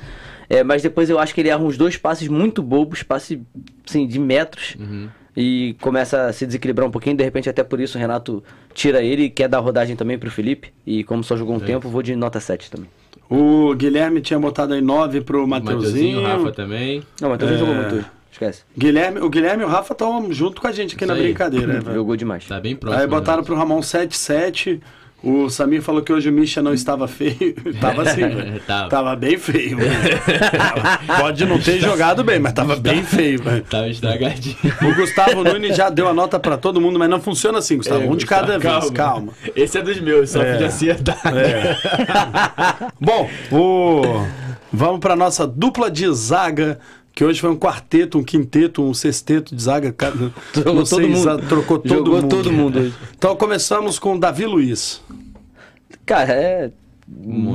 É, mas depois eu acho que ele erra uns dois passes muito bobos, passe assim, de metros. Uhum. E começa a se desequilibrar um pouquinho, de repente até por isso o Renato tira ele e quer dar rodagem também pro Felipe. E como só jogou um tempo, vou de nota 7 também. O Guilherme tinha botado aí 9 pro Mateuzinho, Mateuzinho. Rafa também. Não, mas também É. jogou muito hoje, esquece. Guilherme, o Guilherme e o Rafa estão junto com a gente aqui na Isso aí. brincadeira. né, *laughs* velho? Jogou demais. Tá bem próximo. Aí botaram né? pro Ramon 7-7. O Samir falou que hoje o Misha não estava feio. *laughs* tava assim, *laughs* velho. Tava. Tava bem feio. velho. *laughs* Pode não ter jogado bem, mas tava bem feio, velho. Tava estragadinho. O Gustavo Nunes já deu a nota pra todo mundo, mas não funciona assim, Gustavo. É, um de Gustavo, cada vez, calma. Esse é dos meus, só É. podia acertar. Bom, o... vamos pra nossa dupla de zaga. Que hoje foi um quarteto, um quinteto, um sexteto de zaga. cara, *laughs* Trocou todo mundo. Trocou todo Jogou mundo. todo mundo hoje. Então começamos com o Davi Luiz. Cara, é.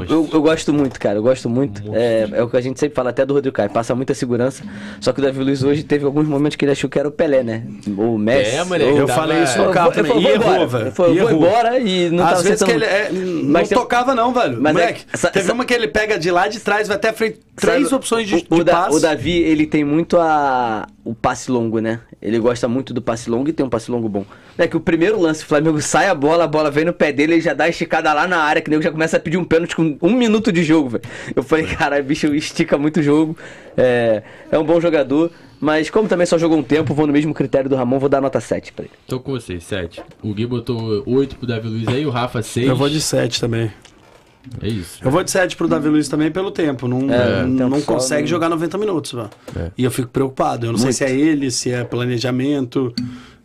Eu, eu gosto muito, cara. Eu gosto muito. É, é o que a gente sempre fala até do Rodrigo Caio. Passa muita segurança. Só que o Davi Luiz hoje teve alguns momentos que ele achou que era o Pelé, né? Ou o Messi. É, moleque, ou... Eu falei isso no carro também. E errou, velho. E errou. embora e não Às tava vezes que ele é, não tem- tocava não, velho. Mas é- Moleque, essa- teve essa- uma que ele pega de lá de trás, vai até a frente. Três Sabe, opções de, o, de o, Da- o Davi, ele tem muito a, o passe longo, né? Ele gosta muito do passe longo e tem um passe longo bom. É que o primeiro lance, o Flamengo sai a bola, a bola vem no pé dele, ele já dá a esticada lá na área, que o nego já começa a pedir um pênalti com um minuto de jogo, velho. Eu falei, caralho, bicho, estica muito o jogo. É, é um bom jogador, mas como também só jogou um tempo, vou no mesmo critério do Ramon, vou dar nota 7 pra ele. Tô com vocês, 7. O Gui botou 8 pro Davi Luiz aí, o Rafa 6. Eu vou de 7 também. É isso. Eu vou de 7 pro Davi Luiz também pelo tempo. Não, É, não, tempo só, consegue não- jogar 90 minutos, velho. É. E eu fico preocupado. Eu não sei se é ele, se é planejamento.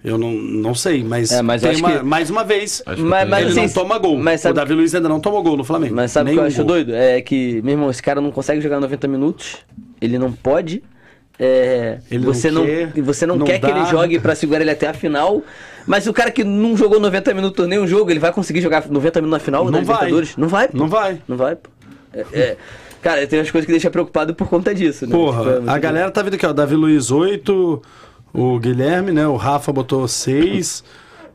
Eu não, não sei, mas, É, mas uma- que- mais uma vez, Acho que Mas- mas ele assim, não toma gol. mas O sabe- Davi Luiz ainda não tomou gol no Flamengo. Mas sabe o que eu acho gol. doido? É que, meu irmão, esse cara não consegue jogar 90 minutos, ele não pode. é, Ele não você não, quer, e você não, não quer que ele jogue pra segurar ele até a final. Mas o cara que não jogou 90 minutos nenhum jogo, ele vai conseguir jogar 90 minutos na final Não da vai. Libertadores? Não vai, pô. Não vai. Não vai, pô. É, é, cara, tem umas coisas que deixa preocupado por conta disso, né? Porra, Tipo, é a galera tá vendo aqui, ó. Davi Luiz 8, o Guilherme, né? O Rafa botou 6.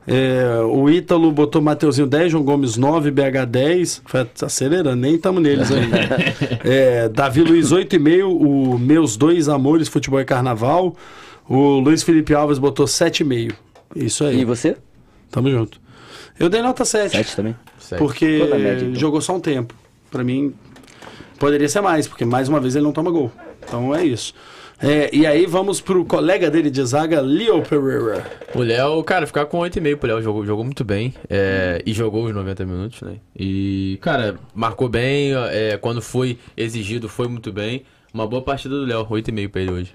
é, o Ítalo botou Mateuzinho 10, João Gomes 9, BH 10. Foi acelerando, nem estamos neles ainda. *laughs* É, Davi Luiz 8,5, o Meus Dois Amores, Futebol e Carnaval. O Luiz Felipe Alves botou 7,5. Isso aí. E você? Tamo junto. Eu dei nota 7. 7 também. Porque média, então. jogou só um tempo. Pra mim, poderia ser mais, porque mais uma vez ele não toma gol. Então é isso. É, e aí vamos pro colega dele de zaga, Leo Pereira. O Léo, cara, ficar com 8,5 pro Léo, jogou, jogou muito bem. é, e jogou os 90 minutos, né? E, cara, marcou bem. é, quando foi exigido, foi muito bem. Uma boa partida do Léo, 8,5 pra ele hoje.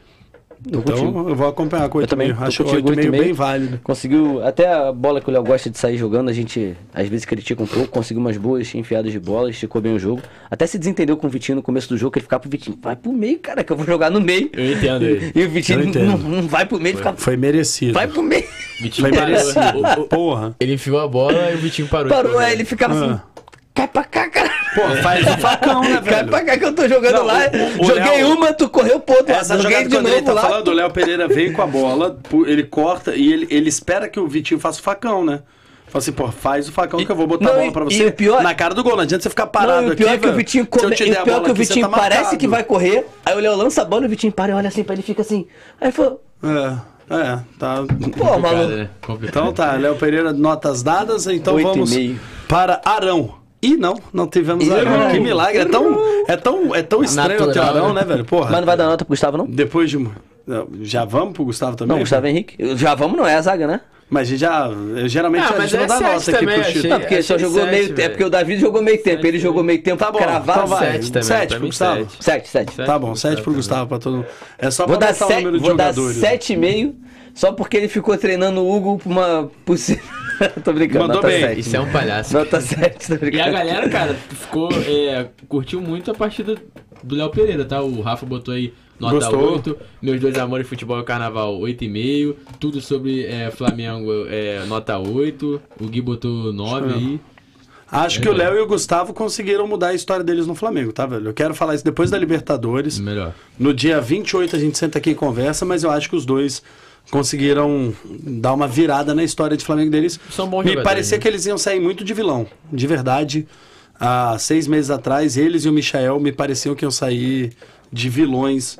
Então contigo. eu vou acompanhar com Eu também 8,5. tô Acho contigo, 8,5 8,5. bem válido. Conseguiu, até a bola que o Léo gosta de sair jogando, a gente às vezes critica um pouco, conseguiu umas boas enfiadas de bola, esticou bem o jogo. Até se desentendeu com o Vitinho no começo do jogo, que ele ficava pro Vitinho, vai pro meio, cara, que eu vou jogar no meio. Eu entendo ele. E o Vitinho não, não vai pro meio, fica, Foi merecido. vai pro meio. Vitinho Foi merecido. O- o- Porra. Ele enfiou a bola e o Vitinho parou. Parou, aí ele ficava assim, Ah. cai pra cá, cara. Pô, faz o facão, né, *laughs* Cai velho? pra cá que eu tô jogando Não, lá. o- o Joguei Léo- uma, tu correu pro outro. Essa Joguei de quando ele novo tá lá. falando, o Léo Pereira veio com a bola, ele corta e ele, ele espera que o Vitinho faça o facão, né? Fala assim, pô, faz o facão que eu vou botar Não, a bola e- pra e você o pior- na cara do gol. Não adianta você ficar parado Não, e o pior aqui, é que o. Vitinho, Se eu come... e o pior bola que o aqui, você Vitinho tá parece marcado. que vai correr, aí o Léo lança a bola e o Vitinho para e olha assim pra ele e fica assim. Aí falou, É, é, tá... pô, maluco. Então tá, Léo Pereira, notas dadas, então Oito e vamos para Arão. Ih, não, não tivemos Ih, Arão. não. Que milagre, é tão, é tão, é tão estranho o teu Arão, né? né, velho? Porra. Mas não vai dar nota pro Gustavo, não? Depois de... Já vamos pro Gustavo também? Não, Gustavo Henrique. Já vamos, não é a zaga, né? Mas a gente já, eu, geralmente Ah, a gente não é dá sete nota aqui pro achei- Não, porque ele só jogou sete, meio tempo. É porque o David jogou meio tempo. Ele jogou meio tempo Tá bom, cravado. então vai. Sete também, Sete pra pro Gustavo. sete. 7, 7. Sete Tá bom, pro 7 pro Gustavo pra todo mundo. É só Vou pra dar, aumentar o sete, número de vou dar jogadores. 7,5 só porque ele ficou treinando o Hugo pra uma possível. *laughs* Tô brincando, Mandou nota bem. 7. Isso é um palhaço. Nota 7, tô E brincando. a galera, cara, ficou. é, curtiu muito a partida do Léo Pereira, tá? O Rafa botou aí nota Gostou? 8. Meus dois amores, futebol e carnaval, 8,5. Tudo sobre é, Flamengo, é, nota 8. O Gui botou 9 aí. Acho É. que o Léo e o Gustavo conseguiram mudar a história deles no Flamengo, tá, velho? Eu quero falar isso depois da Libertadores. Melhor. No dia 28 a gente senta aqui e conversa, mas eu acho que os dois conseguiram dar uma virada na história de Flamengo deles. São bons Me parecia né? que eles iam sair muito de vilão. De verdade, há seis meses atrás, eles e o Michael me pareciam que iam sair de vilões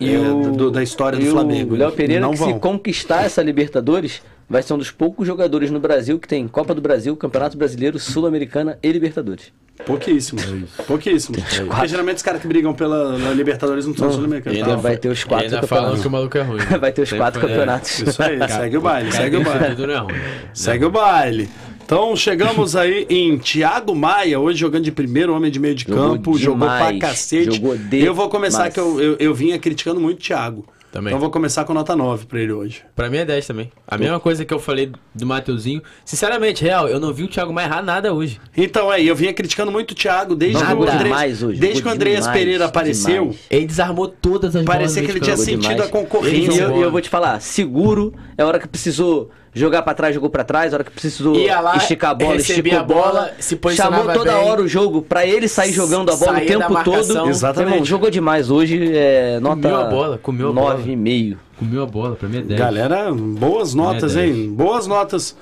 E é, o- do- da história e do Flamengo. O Léo Pereira, Não que vão. se conquistar essa Libertadores, vai ser um dos poucos jogadores no Brasil que tem Copa do Brasil, Campeonato Brasileiro, Sul-Americana e Libertadores. Pouquíssimo. Pouquíssimo. Porque geralmente os caras que brigam pela Libertadores não são sul-americanos. Ainda vai ter os quatro ainda falam campeonatos. que o maluco é ruim. né? *laughs* Vai ter os Sempre quatro é. campeonatos. Isso aí, segue o baile, segue o baile. Tudo não é ruim. Segue o baile. Então chegamos aí em Thiago Maia, hoje jogando de primeiro homem de meio de Jogou campo, jogou pra demais, cacete. jogou eu vou começar demais. que eu, eu, eu vinha criticando muito o Thiago. Também. Então eu vou começar com nota 9 pra ele hoje. Pra mim é 10 também. A mesma coisa que eu falei do Mateuzinho. Sinceramente, real, eu não vi o Thiago mais errar nada hoje. Então é, eu vinha criticando muito o Thiago desde Não, que o Andrés, hoje, desde que o Andreas demais, Pereira apareceu, demais. Ele desarmou todas as parecia que ele tinha sentido demais. a concorrência. E eu, eu vou te falar, seguro, é a hora que precisou jogar pra trás, jogou pra trás, a hora que precisou Ia lá, esticar a bola, esticou a bola, se posicionava chamou toda bem. hora o jogo pra ele sair jogando a bola o tempo todo. Exatamente. Irmão, jogou demais hoje, é, nota Comeu a bola, comeu a bola. 9,5. Comeu a bola, pra mim é 10. Galera, boas notas, É, hein? Boas notas.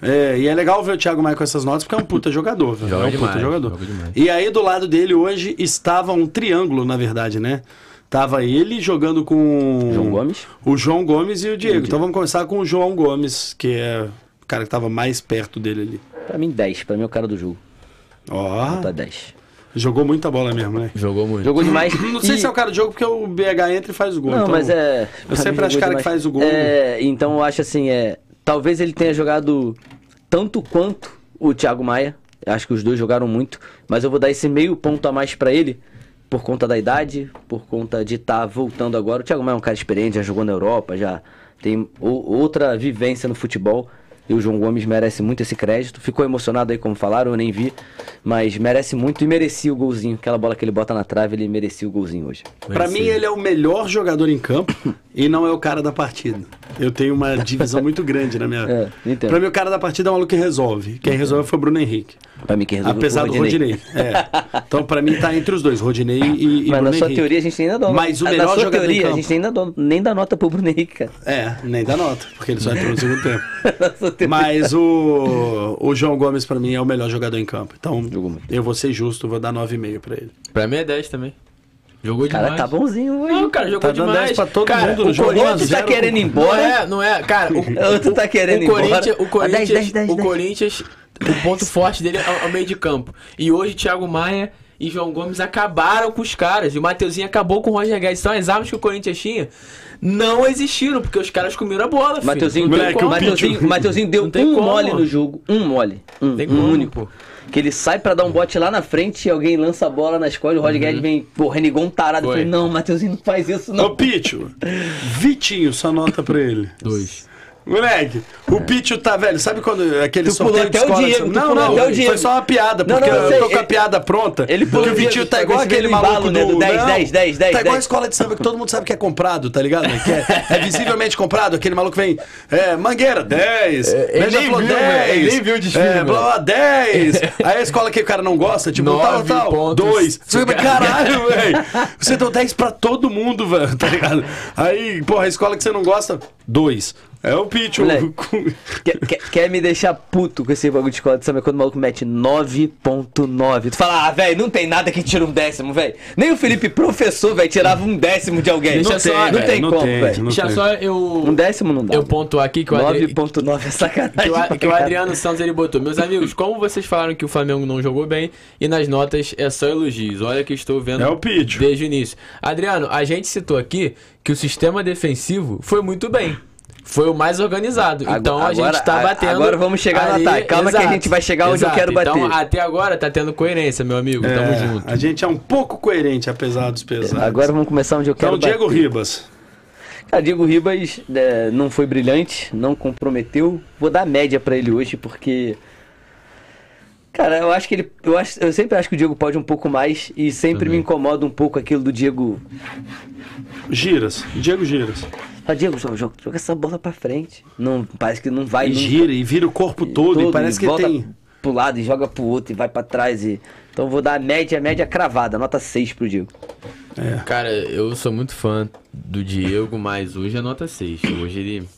É, e é legal ver o Thiago Maia com essas notas, porque é um puta jogador. Joga é um demais, puta jogador. E aí, do lado dele hoje, estava um triângulo, na verdade, né? Tava ele jogando com João Gomes. o João Gomes e o Diego. Então vamos começar com o João Gomes, que é o cara que tava mais perto dele ali. Pra mim, 10. Pra mim é o cara do jogo. Ó, Nota 10. jogou muita bola mesmo, né? Jogou muito. Jogou demais. *coughs* Não sei e- se é o cara do jogo, porque o BH entra e faz o gol. Não, então- mas é. pra sempre acho cara que demais. faz o gol. É, então eu acho assim, é. Talvez ele tenha jogado tanto quanto o Thiago Maia. Eu Acho que os dois jogaram muito. Mas eu vou dar esse meio ponto a mais pra ele. Por conta da idade, por conta de estar voltando agora. O Thiago Maia é um cara experiente, já jogou na Europa, já tem outra vivência no futebol. E o João Gomes merece muito esse crédito. Ficou emocionado aí, como falaram, eu nem vi. Mas merece muito e merecia o golzinho. Aquela bola que ele bota na trave, ele merecia o golzinho hoje. Pra mim, ele é o melhor jogador em campo e não é o cara da partida. Eu tenho uma divisão muito grande na minha. *laughs* É. Pra mim, o cara da partida é o maluco que resolve. Quem resolve foi o Bruno Henrique. Pra mim, quem resolveu Apesar foi do o Rodinei. É. Então, pra mim, tá entre os dois, Rodinei e, e Mas Bruno na sua Henrique. teoria a gente ainda dá Mas o na melhor sua jogador em teoria, a gente ainda dá, nem dá nota pro Bruno Henrique, cara. É, nem dá nota, porque ele só entrou no segundo *laughs* tempo. Mas o, o João Gomes, pra mim, é o melhor jogador em campo. Então, eu vou ser justo, vou dar 9,5 pra ele. Pra mim é 10 também. Jogou Cara, demais. tá bonzinho hoje. Não, cara, jogou Tá dando demais. 10 pra todo cara, mundo no o jogo. Corinthians Outro tá querendo ir Não embora. é, não é, cara. O, *laughs* Outro tá querendo ir embora. Corinthians, o Corinthians, 10, 10, 10, o 10. Corinthians o *laughs* ponto forte dele é o meio de campo. E hoje Thiago Maia e João Gomes acabaram com os caras. E o Mateuzinho acabou com o Roger Guedes. Então as armas que o Corinthians tinha não existiram, porque os caras comeram a bola. filho. Mateuzinho, Moleque, deu, o Mateuzinho. Mateuzinho deu um como. mole no jogo. Um mole. Um, Tem um como, único. pô. Que ele sai pra dar um bote lá na frente e alguém lança a bola na escola e o Roger Guedes vem, pô, renegou um tarado. Uhum. Falei, não, Mateuzinho não faz isso Ô, não. Picho, Vitinho, só nota pra ele. Dois. Moleque, o Picho tá velho. Sabe quando aquele Tu pulou sorteio de escola? Diego, não, não, até o Diego. foi só uma piada, Não, porque não, eu eu tô com a ele- piada pronta. ele pulou porque o Diego, tá igual aquele maluco né, do... do 10, não, 10, 10, 10, Tá igual a 10. escola de samba que todo mundo sabe que é comprado, tá ligado? Que é, é visivelmente comprado. Aquele maluco vem, é, Mangueira, 10. ele Beija nem Flor, viu, né? Ele nem viu o desfile, É, blá, blá, 10. Aí a escola que o cara não gosta, tipo, tal, tal, pontos. 2. *laughs* Você vai, caralho, velho. Você deu 10 pra todo mundo, velho, *laughs* tá ligado? Aí, porra, a escola que você não gosta, 2. É o Pitch, Moleque. o... Quer, quer- quer me deixar puto com esse bagulho de escola de samba quando o maluco mete 9.9. Tu fala, ah, velho, não tem nada que tira um décimo, velho. Nem o Felipe, professor, velho, tirava um décimo de alguém. Deixa não só- tem, não tem não como, tem, velho. Deixa tem. só eu. Um décimo não dá. Eu pontuar aqui que o Adri... 9.9 é sacanagem. Que o, que o. Adriano Santos ele botou. Meus amigos, como vocês falaram que o Flamengo não jogou bem e nas notas é só elogios. Olha que estou vendo É o Pitch. desde o início. Adriano, a gente citou aqui que o sistema defensivo foi muito bem. Foi o mais organizado. Agora- então a gente tá batendo. agora vamos chegar no ali- ataque. Calma que a gente vai chegar onde eu quero Então bater. até agora tá tendo coerência, meu amigo. Tamo É, junto. A gente é um pouco coerente, apesar dos pesados. Agora vamos começar onde eu quero Então, Diego bater. Ribas. Cara, Diego Ribas é, não foi brilhante, não comprometeu. Vou dar média pra ele hoje, porque. Cara, eu acho que ele. Eu, acho, eu sempre acho que o Diego pode um pouco mais e sempre me incomoda um pouco aquilo do Diego. Giras. Diego Giras. Ah, Diego, joga, joga, joga essa bola pra frente. Não, parece que não vai E nunca. gira, e vira o corpo todo, e parece que volta tem... pro lado e joga pro outro e vai pra trás. E... Então eu vou dar a média, média cravada, nota 6 pro Diego. É. Cara, eu sou muito fã do Diego, mas hoje é nota 6. Hoje ele.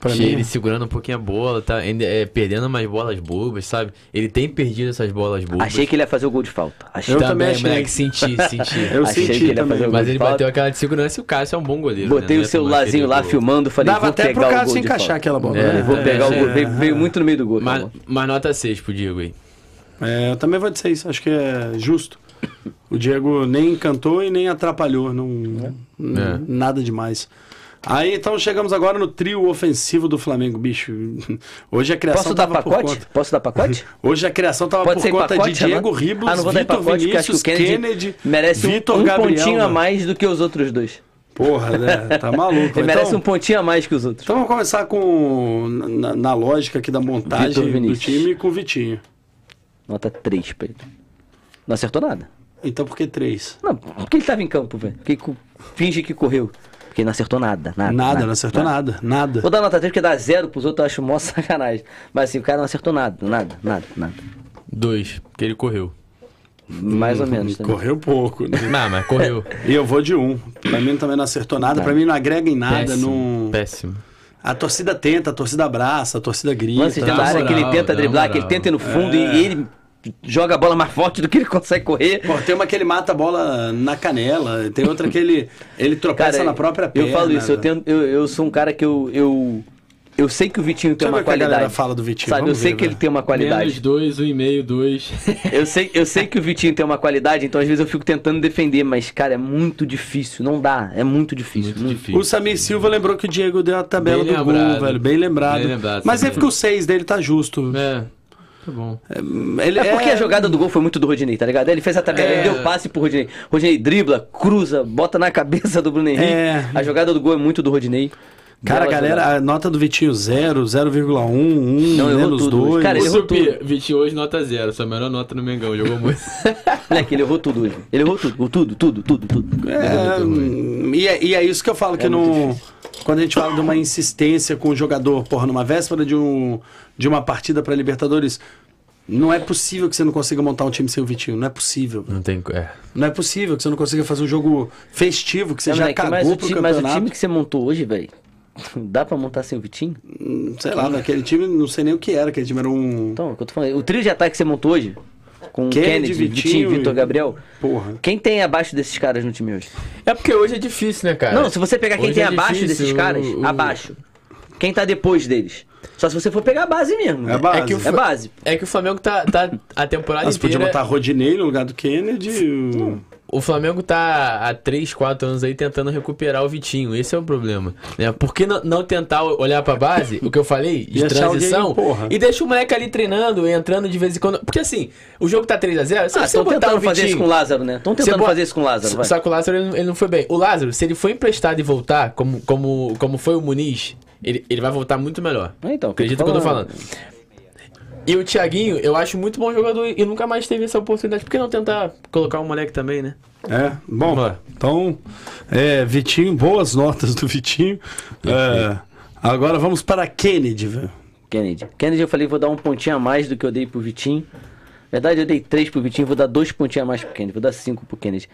Pra mim- ele segurando um pouquinho a bola, tá ainda, é, perdendo umas bolas bobas, sabe? Ele tem perdido essas bolas bobas. Achei que ele ia fazer o gol de falta. Achei. Eu também, também achei. moleque, senti, *laughs* senti. Eu Achei senti que ele ia fazer o Mas gol ele de falta. bateu aquela de segurança e o Cássio é um bom goleiro. Botei né? o celularzinho lá filmando, falei, Dava vou até pro pegar o Cássio gol de encaixar falta. aquela bola. É. né? Vou pegar o é, gol. Veio, é. veio muito no meio do gol. Mas, aquela bola. mas nota 6 pro Diego aí. É, eu também vou dizer isso, acho que é justo. O Diego nem cantou e nem atrapalhou, não, É. nada demais. Aí então chegamos agora no trio ofensivo do Flamengo, bicho. *laughs* Hoje a criação Posso dar tava por pacote? conta. Posso dar pacote? *laughs* Hoje a criação tava Pode por conta pacote, de Diego? Ribas, Ah, Vitor pacote, porque acho que o Vinícius, Kennedy, Kennedy, merece um, Vitor um Gabriel. pontinho a velho. mais do que os outros dois. Porra, né? Tá *laughs* maluco. Ele então, merece um pontinho a mais que os outros. então vamos começar com na, na lógica aqui da montagem do time com o Vitinho. Nota 3 pra ele. Não acertou nada. Então por que três? Não, porque ele tava em campo, velho. Porque co- finge que correu. Porque não acertou nada. Nada, Nada, não acertou nada, nada. Vou dar nota 3 porque dar zero pros outros eu acho mó *laughs* sacanagem. Mas assim, o cara não acertou nada, nada, nada, nada. 2, porque ele correu. Mais ou menos. também. Correu pouco, né? Não, mas correu. *laughs* E eu vou de um. Pra mim também não acertou nada, pra mim não agrega em nada. péssimo, Não... péssimo. A torcida tenta, a torcida abraça, a torcida grita. Lance de Dá área que ele moral, tenta dá driblar, que ele moral. tenta ir no fundo É. e ele joga a bola mais forte do que ele *laughs* consegue correr. Pô, tem uma que ele mata a bola na canela, tem outra que ele, ele tropeça Cara, na própria perna. eu falo isso, eu, tenho, eu, eu sou um cara que eu, eu, eu sei que o Vitinho tem Deixa uma ver que a qualidade. fala do Vitinho, Sabe, eu vamos sei ver, que ele tem uma qualidade. Menos 2, 1,5, 2. Eu sei, eu sei que o Vitinho tem uma qualidade, então às vezes eu fico tentando defender, mas, cara, é muito difícil. Não dá, é muito difícil. Muito Muito difícil. O Samir Silva lembrou que o Diego deu a tabela Bem do lembrado. gol, velho. Bem lembrado. Bem lembrado, Mas é porque o 6 dele tá justo. É, tá bom. Ele É porque a jogada do gol foi muito do Rodinei, tá ligado? Ele fez a tabela, É. ele deu passe pro Rodinei. Rodinei dribla, cruza, bota na cabeça do Bruno Henrique. É. A jogada do gol é muito do Rodinei. Cara, Bela galera, jogada. a nota do Vitinho 0, 0,1, 1, Não, errou menos tudo. 2. Cara, ele errou tudo. 28 nota 0, sua melhor nota no Mengão, jogou muito. *laughs* Moleque, ele errou tudo hoje. Ele errou tudo, tudo, tudo, tudo, tudo. É, hum, e, é, e é isso que eu falo, que não. Quando a gente fala de uma insistência com o jogador, porra, numa véspera de, um, de uma partida pra Libertadores, não é possível que você não consiga montar um time sem o Vitinho. Não é possível. Não tem. É. Não é possível que você não consiga fazer um jogo festivo, que você Não, já moleque, mas, cagou o pro time, mas o campeonato. time que você montou hoje, velho, *laughs* dá pra montar sem o Vitinho? Hum, Sei lá, naquele time, não sei nem o que era. Aquele time era um. Então, é o que eu tô falando. O trio de ataque que você montou hoje, com Kennedy, Kennedy, Vitinho, Vitinho Vitor Gabriel, Porra. quem tem abaixo desses caras no time hoje? É porque hoje é difícil, né, cara? Não, se você pegar quem Hoje tem é abaixo difícil, desses caras, o- o- abaixo. Quem tá depois deles? Só se você for pegar a base mesmo. É base. É que o É base. É que o Flamengo tá, tá a temporada Mas podia inteira. botar Rodinei no lugar do Kennedy. o- O Flamengo tá há 3, 4 anos aí tentando recuperar o Vitinho. Esse é o problema. Né? Por que não, tentar olhar pra base, o que eu falei, *laughs* de transição, e deixa o moleque ali treinando, entrando de vez em quando. Porque assim, o jogo tá 3x0, você Ah, estão tentando fazer isso com o Lázaro, né? Estão tentando fazer isso com o Lázaro, vai. Só que o Lázaro ele, não- foi bem. O Lázaro, se ele for emprestado e voltar, como, como, como foi o Muniz, ele, ele vai voltar muito melhor. Ah, então, Acredita que eu tô falando. E o Thiaguinho, eu acho muito bom jogador e nunca mais teve essa oportunidade. Por que não tentar colocar o moleque também, né? É, bom, Bora. então, é, Vitinho, boas notas do Vitinho. É, agora vamos para Kennedy, velho. Kennedy. Kennedy eu falei, vou dar um pontinho a mais do que eu dei pro Vitinho. Na verdade, eu dei três pro Vitinho, vou dar dois pontinhos a mais pro Kennedy, vou dar cinco pro Kennedy.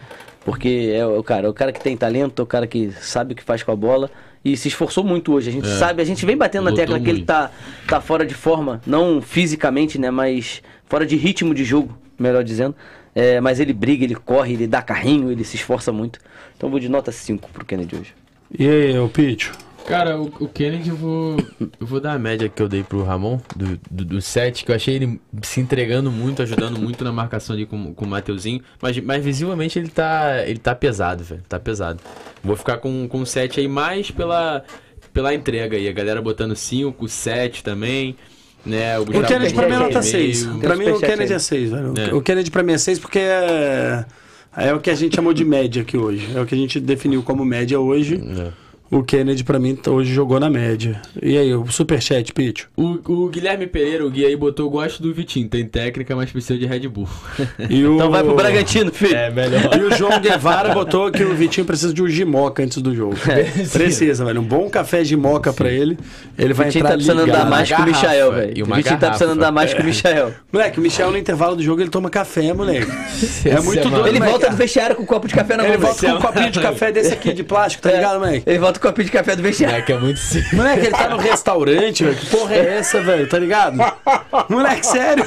Porque é o cara, é o cara que tem talento, é o cara que sabe o que faz com a bola e se esforçou muito hoje. A gente sabe, a gente vem batendo na tecla que ele muito. tá, tá fora de forma, não fisicamente, né, mas fora de ritmo de jogo, melhor dizendo. É, mas ele briga, ele corre, ele dá carrinho, ele se esforça muito. Então eu vou de nota 5 pro Kennedy hoje. E aí, o Pitch? Cara, o, o Kennedy eu vou. Eu vou dar a média que eu dei pro Ramon, do, do, do set, que eu achei ele se entregando muito, ajudando muito na marcação ali com, com o Mateuzinho. Mas, mas visivelmente ele tá. Ele tá pesado, velho. Tá pesado. Vou ficar com, com o 7 aí mais pela, pela entrega aí. A galera botando 5, 7 também. Né? O Kennedy pra mim é nota superchat 6. aí. Pra mim o Kennedy é 6, velho. É. O Kennedy pra mim é 6 porque é, é o que a gente chamou de média aqui hoje. É o que a gente definiu como média hoje. É. O Kennedy pra mim hoje jogou na média. E aí, o superchat, Pitch? O, o Guilherme Pereira, o Gui aí, botou gosto do Vitinho. Tem técnica, mas precisa de Red Bull. *laughs* E o... Então vai pro Bragantino, filho. É, melhor. E o João Guevara botou que o Vitinho precisa de um gimoca antes do jogo. Precisa, velho. Um bom café gimoca pra ele. Ele O vai Vitinho entrar tá precisando ligado. andar mais que o Michael, velho. O Vitinho tá precisando andar mais que o Michael. Moleque, o Michel no intervalo do jogo ele toma café, moleque. É muito Semana. doido. Ele moleque. volta do vestiário com um copo de café na mão. Ele volta com um copinho de café desse aqui de plástico, tá ligado, moleque? Ele volta com um copinho de café do vestiário. Moleque, é muito sério. Moleque, ele tá no restaurante, velho. Que porra é essa, velho? Tá ligado? Moleque, sério.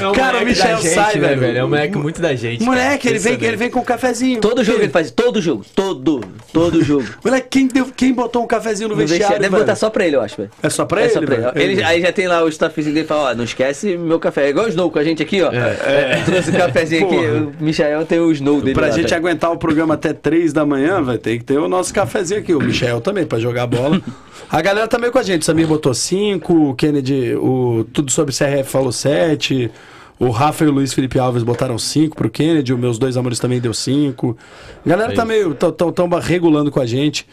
É um Cara, o Michel da gente, sai, né, velho. É um moleque muito da gente. Moleque, cara. ele vem, ele vem com um cafezinho. Todo jogo ele faz, todo jogo, todo, todo jogo. *laughs* Moleque, quem, deu, quem botou um cafezinho no, No vestiário, vestiário, deve velho? botar só pra ele, eu acho, velho. É só pra É ele, só pra ele. velho? Ele- Aí já tem lá o staff físico dele e fala, ó, não esquece meu café. É igual o Snow com a gente aqui, ó. É, Trouxe o cafezinho aqui. Porra. O Michael tem o Snow dele Pra lá, gente tá? aguentar o programa até 3 da manhã, vai ter que ter o nosso cafezinho aqui. O Michel também, pra jogar bola. A galera também com a gente. O Samir botou 5, o Kennedy, o Tudo Sobre CRF falou 7. O Rafa e o Luiz Felipe Alves botaram 5 pro Kennedy. Os meus dois amores também deu 5. A galera tá meio. tão, tão, tão regulando com a gente.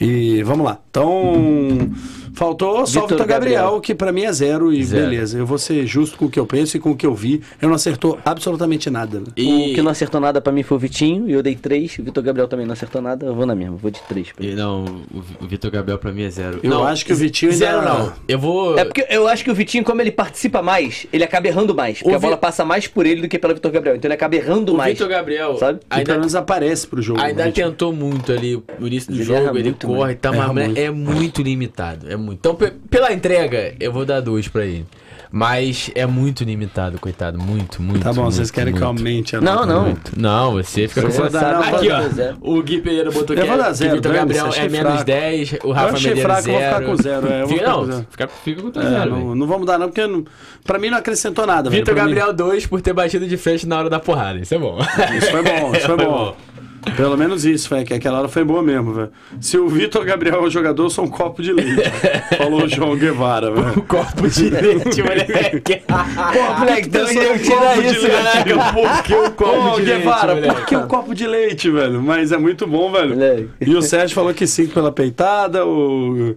E vamos lá. Então. Faltou só o Vitor Gabriel, Gabriel. que pra mim é zero e Zero. beleza. Eu vou ser justo com o que eu penso e com o que eu vi. Eu não acertou absolutamente nada. né? E, O que não acertou nada pra mim foi o Vitinho, e eu dei 3. O Vitor Gabriel também não acertou nada, eu vou na mesma, vou de 3. e não, o, o Vitor Gabriel pra mim é zero. Eu não, acho que o Vitinho ainda- Zero não. Eu vou. É porque eu acho que o Vitinho, como ele participa mais, ele acaba errando mais. Porque O a bola Vi- passa mais por ele do que pelo Vitor Gabriel. Então ele acaba errando o mais. Vitor Gabriel sabe? E pelo ainda, menos aparece pro jogo. ainda né? tentou muito ali no início do Ele jogo, ele muito, corre, tá, mas é muito limitado. É muito. Então, pe- pela entrega, eu vou dar dois pra ele. Mas é muito limitado, coitado. Muito, muito. Tá bom, muito, vocês querem que eu muito. aumente a Não, não. Muito. Não, você fica com Eu dar- não, Aqui, vou ó. dar zero. O Gui Pereira botou Eu que, vou dar é, zero, que o Gabriel é menos fraco. 10, o Eu Rafa achei Medeiros fraco, eu vou ficar zero. com zero. É, eu vou Fica, não, zero. fica, fica com É, zero. não, não vamos dar não, porque não- pra mim não acrescentou nada. Vitor Gabriel 2 por ter batido de frente na hora da porrada. Isso é bom. Isso foi bom, isso foi *laughs* bom. Pelo menos isso, foi que aquela hora foi boa mesmo, velho. Se o Vitor Gabriel é o jogador, eu sou um copo de leite. *laughs* Falou o João Guevara, velho. Copo de leite, *laughs* moleque. Pô, moleque, então eu tira copo de isso, leite. caraca. Por que o copo Ô, de Guevara, leite, por moleque? que o copo de leite, velho? Mas é muito bom, velho. Moleque. E o Sérgio falou que 5 pela peitada, o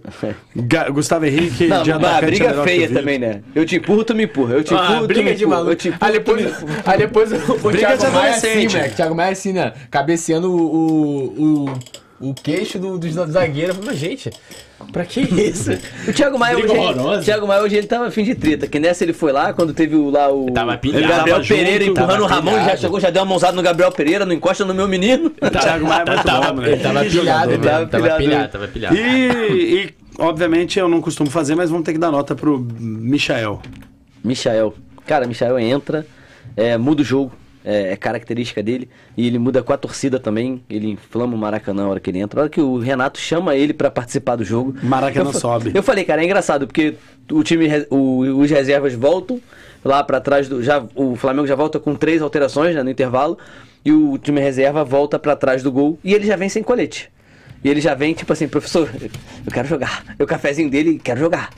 Ga- Gustavo Henrique Não, de atacante a briga é feia também, né? Eu te empurro, tu me empurra. Eu te empurro, Ah, tu briga me de maluco. Eu te empurro, Aí tu depois, aí o Briga Thiago Maia assim, adolescente. moleque. Thiago Maia assim, né? Cabeceando o, o, o, o queixo do, do zagueiro. Eu falei, Mas, gente, pra que isso? *laughs* O Thiago Maia hoje, o Thiago Maia hoje ele tava afim de treta, que nessa ele foi lá, quando teve o, lá o, Tava pilhado. Gabriel Tava Pereira junto, empurrando o tava Ramon, já chegou, já deu uma mãozada no Gabriel Pereira, não encosta no meu menino. *laughs* O Thiago Maia tava, moleque. ele tava pilhado, mesmo, tava tava pilhado. pilhado, tava pilhado. E, e, obviamente, eu não costumo fazer, mas vamos ter que dar nota pro Michael. Michael. Cara, Michael entra, é, muda o jogo. É, é característica dele. E ele muda com a torcida também. Ele inflama o Maracanã na hora que ele entra. Na hora que o Renato chama ele pra participar do jogo. Maracanã eu, sobe. Eu falei, cara, é engraçado, porque o time, o- os reservas voltam lá pra trás do. Já, o Flamengo já volta com três alterações né, no intervalo. E o time reserva volta pra trás do gol. E ele já vem sem colete. E ele já vem, tipo assim, professor, eu quero jogar. E o cafezinho dele, quero jogar.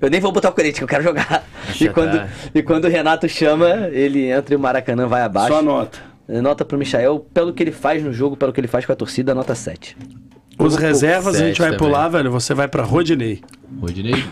Eu nem vou botar o colete, que eu quero jogar. E quando, tá. e quando o Renato chama, ele entra e o Maracanã vai abaixo. Só nota. Nota pro Michael, pelo que ele faz no jogo, pelo que ele faz com a torcida, nota 7. Os reservas a gente vai também. pular, velho. Você vai pra Rodinei. Rodinei.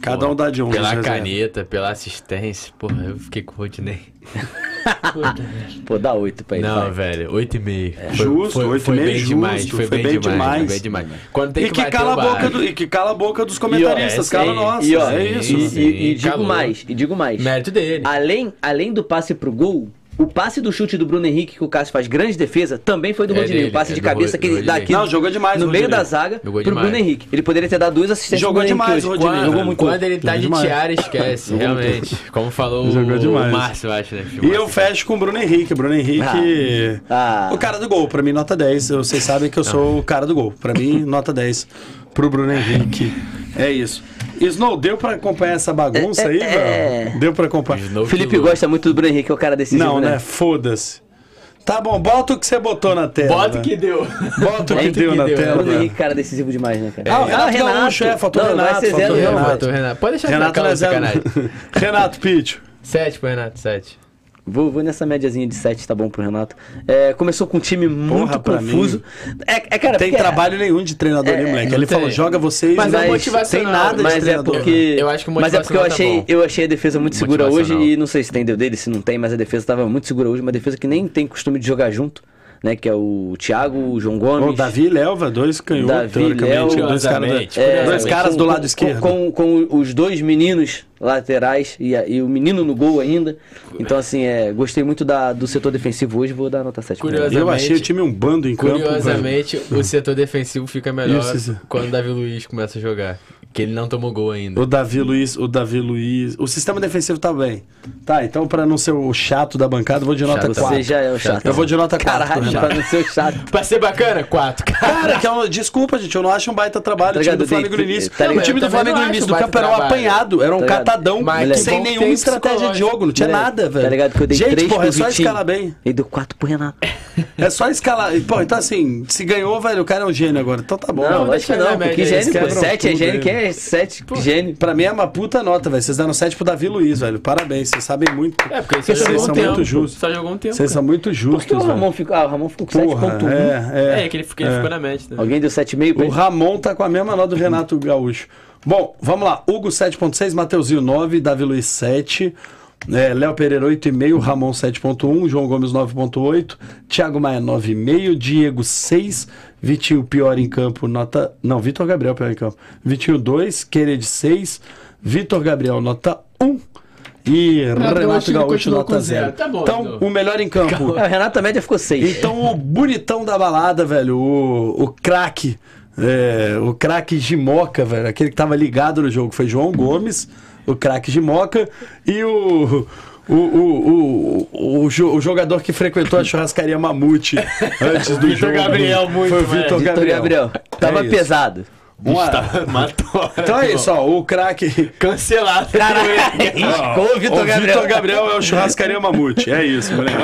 Cada um dá de um. Pela caneta, pela assistência. Porra, eu fiquei com o Rodinei. *laughs* Pô, dá 8 pra ele. Não, vai. velho, 8,5. Justo, foi, oito e meio, bem justo, demais. Foi, bem, demais, demais. Foi bem demais. Quando tem E que, que, cala a boca do, e que cala a boca dos comentaristas, é, cala nossa. E, ó, é e- isso. E, Sim, e digo mais, e digo mais. Mérito dele. Além, além do passe pro gol, o passe do chute do Bruno Henrique, que o Cássio faz grande defesa, também foi do É Rodinei. dele, o passe é de cabeça Ro- que ele dá aqui Não, jogou demais no meio Rodinei. da zaga Jogou pro demais. Bruno Henrique. Ele poderia ter dado duas assistências Jogou demais hoje. Rodinei, Jogou velho. muito. Quando ele tá Jogou de tiara, esquece, Jogou muito. realmente. Como falou *laughs* Jogou o, demais. o Márcio, eu acho, né? E eu fecho com o Bruno Henrique. Bruno Henrique. Ah. Ah. O cara do gol. Pra mim, nota 10. Vocês sabem que eu sou o cara do gol. Pra mim, nota 10 pro Bruno Henrique. É isso. Snow, deu pra acompanhar essa bagunça É, aí, é, velho? Deu pra acompanhar. Novo Felipe gosta muito do Bruno Henrique, é o cara decisivo, Não, né? né? Foda-se. Tá bom, bota o que você botou na tela. Bota o né? que deu. Bota o que o deu que na deu, tela. Bruno né? Henrique, cara decisivo demais, né, cara? Ah, o Renato Gaúcho, é, faltou o Não, Renato, Vai ser faltou zero, o não, Renato. Renato, Renato. Pode deixar Renato é zero. sacanagem. *laughs* Renato Pitch. 7 pro Renato, 7. Vou, vou nessa médiazinha de 7, tá bom pro Renato. É, começou com um time muito pra confuso. É, é, cara, Tem porque- trabalho nenhum de treinador, É, né, moleque? não Ele tem. falou, joga vocês. Mas é tem motivacional, nada de Mas é treinador. porque. Eu acho que Mas é porque eu tá achei, bom. eu achei a defesa muito segura hoje e não sei se tem deu dele, se não tem, mas a defesa tava muito segura hoje. Uma defesa que nem tem costume de jogar junto, né? Que é o Thiago, o João Gomes. O Davi e Lelva, dois canhotos, Davi, teoricamente. Léo, dois caras, curiosamente, da- É, dois caras com- do lado com- esquerdo. Com, com os dois meninos laterais e, e o menino no gol ainda. Então, assim, é, gostei muito da, do setor defensivo hoje, vou dar nota 7. pra ele. Curioso. eu achei o time um bando em campo. velho. Curiosamente, o setor defensivo fica melhor Isso, isso. quando o Davi Luiz começa a jogar. Que ele não tomou gol ainda. O Davi Luiz, o Davi Luiz. O sistema defensivo tá bem. Tá, então pra não ser o chato da bancada, eu vou de nota Chato. 4. Você já é o chato. Eu vou de nota 4. Caralho, pra não ser o chato. Pra ser bacana, 4. Cara, que é um, desculpa, gente, eu não acho um baita trabalho. Tá o time do Flamengo no início. tá o time do Flamengo no início do campo era um apanhado, era um Tá catadão, Mas sem que que nenhuma estratégia de jogo, não tinha Moleque, nada, velho. Tá ligado que eu dei gente, 3 porra, é só Vitinho escalar bem. E deu 4 pro Renato. *laughs* É só escalar. Pô, então assim, se ganhou, velho, o cara é um gênio agora. Então tá bom. Não, acho que não, média porque aí, gênio, eles pô. quebram 7 é gênio, quem é 7 gênio? Pra mim é uma puta nota, velho. Vocês deram 7 pro Davi Luiz, velho. Parabéns, vocês sabem muito. É, porque Vocês jogou são um tempo. muito justos. Só jogou um tempo. Vocês são muito Por que justos, o velho. Ramon ficou, ah, o Ramon ficou com Porra, 7.1. é, é. É, que ele, ficou na mente, né? Alguém deu 7,5 pra O ele? Ramon tá com a mesma nota do Renato Gaúcho. Bom, vamos lá. Hugo 7.6, Mateuzinho 9, Davi Luiz 7, é, Léo Pereira 8,5, Ramon 7.1, João Gomes 9.8, Thiago Maia 9,5, Diego 6, Vitinho pior em campo, nota... Não, Vitor Gabriel pior em campo. Vitinho 2, Quered 6, Vitor Gabriel nota 1 e Renato Gaúcho nota com 0. zero. Tá bom, então, então. o melhor em campo... *laughs* É, o Renato média ficou 6. Então, o bonitão da balada, velho, o, o craque, é, o craque Gimoca, velho, aquele que tava ligado no jogo, foi João Gomes, o craque Gimoca, e o. O, o, o, o, o jogador que frequentou a churrascaria Mamute *laughs* antes do Vitor jogo. Gabriel, muito, Foi o. Vitor Vitor Gabriel. Gabriel. Tava É isso. pesado. Uma- *laughs* Matou. Então é isso, ó, o craque. Cancelado. Riscou *laughs* o Vitor Gabriel. Vitor Gabriel é o churrascaria Mamute. É isso, moleque.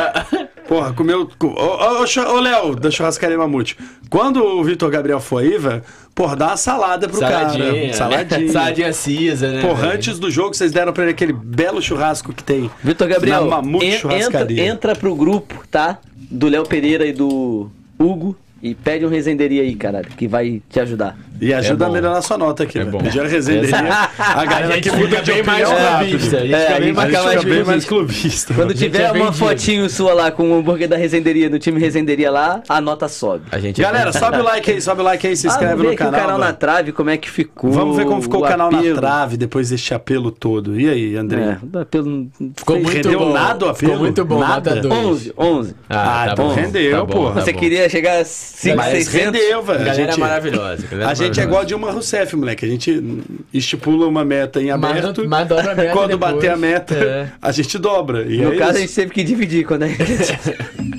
Porra, comeu. co- Ô, ô, ô, ô, Léo, da churrascaria Mamute. Quando o Vitor Gabriel for aí, velho, porra, dá uma salada pro Saladinha. cara. né? Saladinha. *laughs* Saladinha cisa, né? Porra, velho? antes do jogo, vocês deram pra ele aquele belo churrasco que tem. Vitor Gabriel, Na Mamute en- entra, Churrascaria. entra pro grupo, tá? Do Léo Pereira e do Hugo. E pede um resenderia aí, caralho, que vai te ajudar. E ajuda É a melhorar sua nota aqui, É velho. bom. Pedir a resenderia. A galera que muda de bem mais clubista. A gente É, fica a bem gente mais A gente fica bem clubista. mais clubista. Quando tiver é uma vendido. fotinho sua lá com o hambúrguer da resenderia, no time resenderia lá, a nota sobe. A gente é Galera, sobe o like aí, sobe o like aí, se Ah, inscreve ver no canal. o canal na trave, como é que ficou. Vamos ver como ficou o, canal apelo. na trave depois deste apelo todo. E aí, André? É, o apelo Ficou foi- muito Rendeu bom. nada o Ficou apelo? muito bom. Nada? Nota dois. 11, 11. Ah, então rendeu, tá bom, porra. tá Você queria chegar a 5, Mas 600. rendeu, velho. A galera gente- é maravilhosa. galera A gente gente é igual a Dilma Rousseff, moleque. A gente estipula uma meta em Mas- aberto. mas dobra a meta *laughs* Quando depois. bater a meta, É. a gente dobra. E No é caso, a isso. gente teve que dividir quando a gente. *laughs*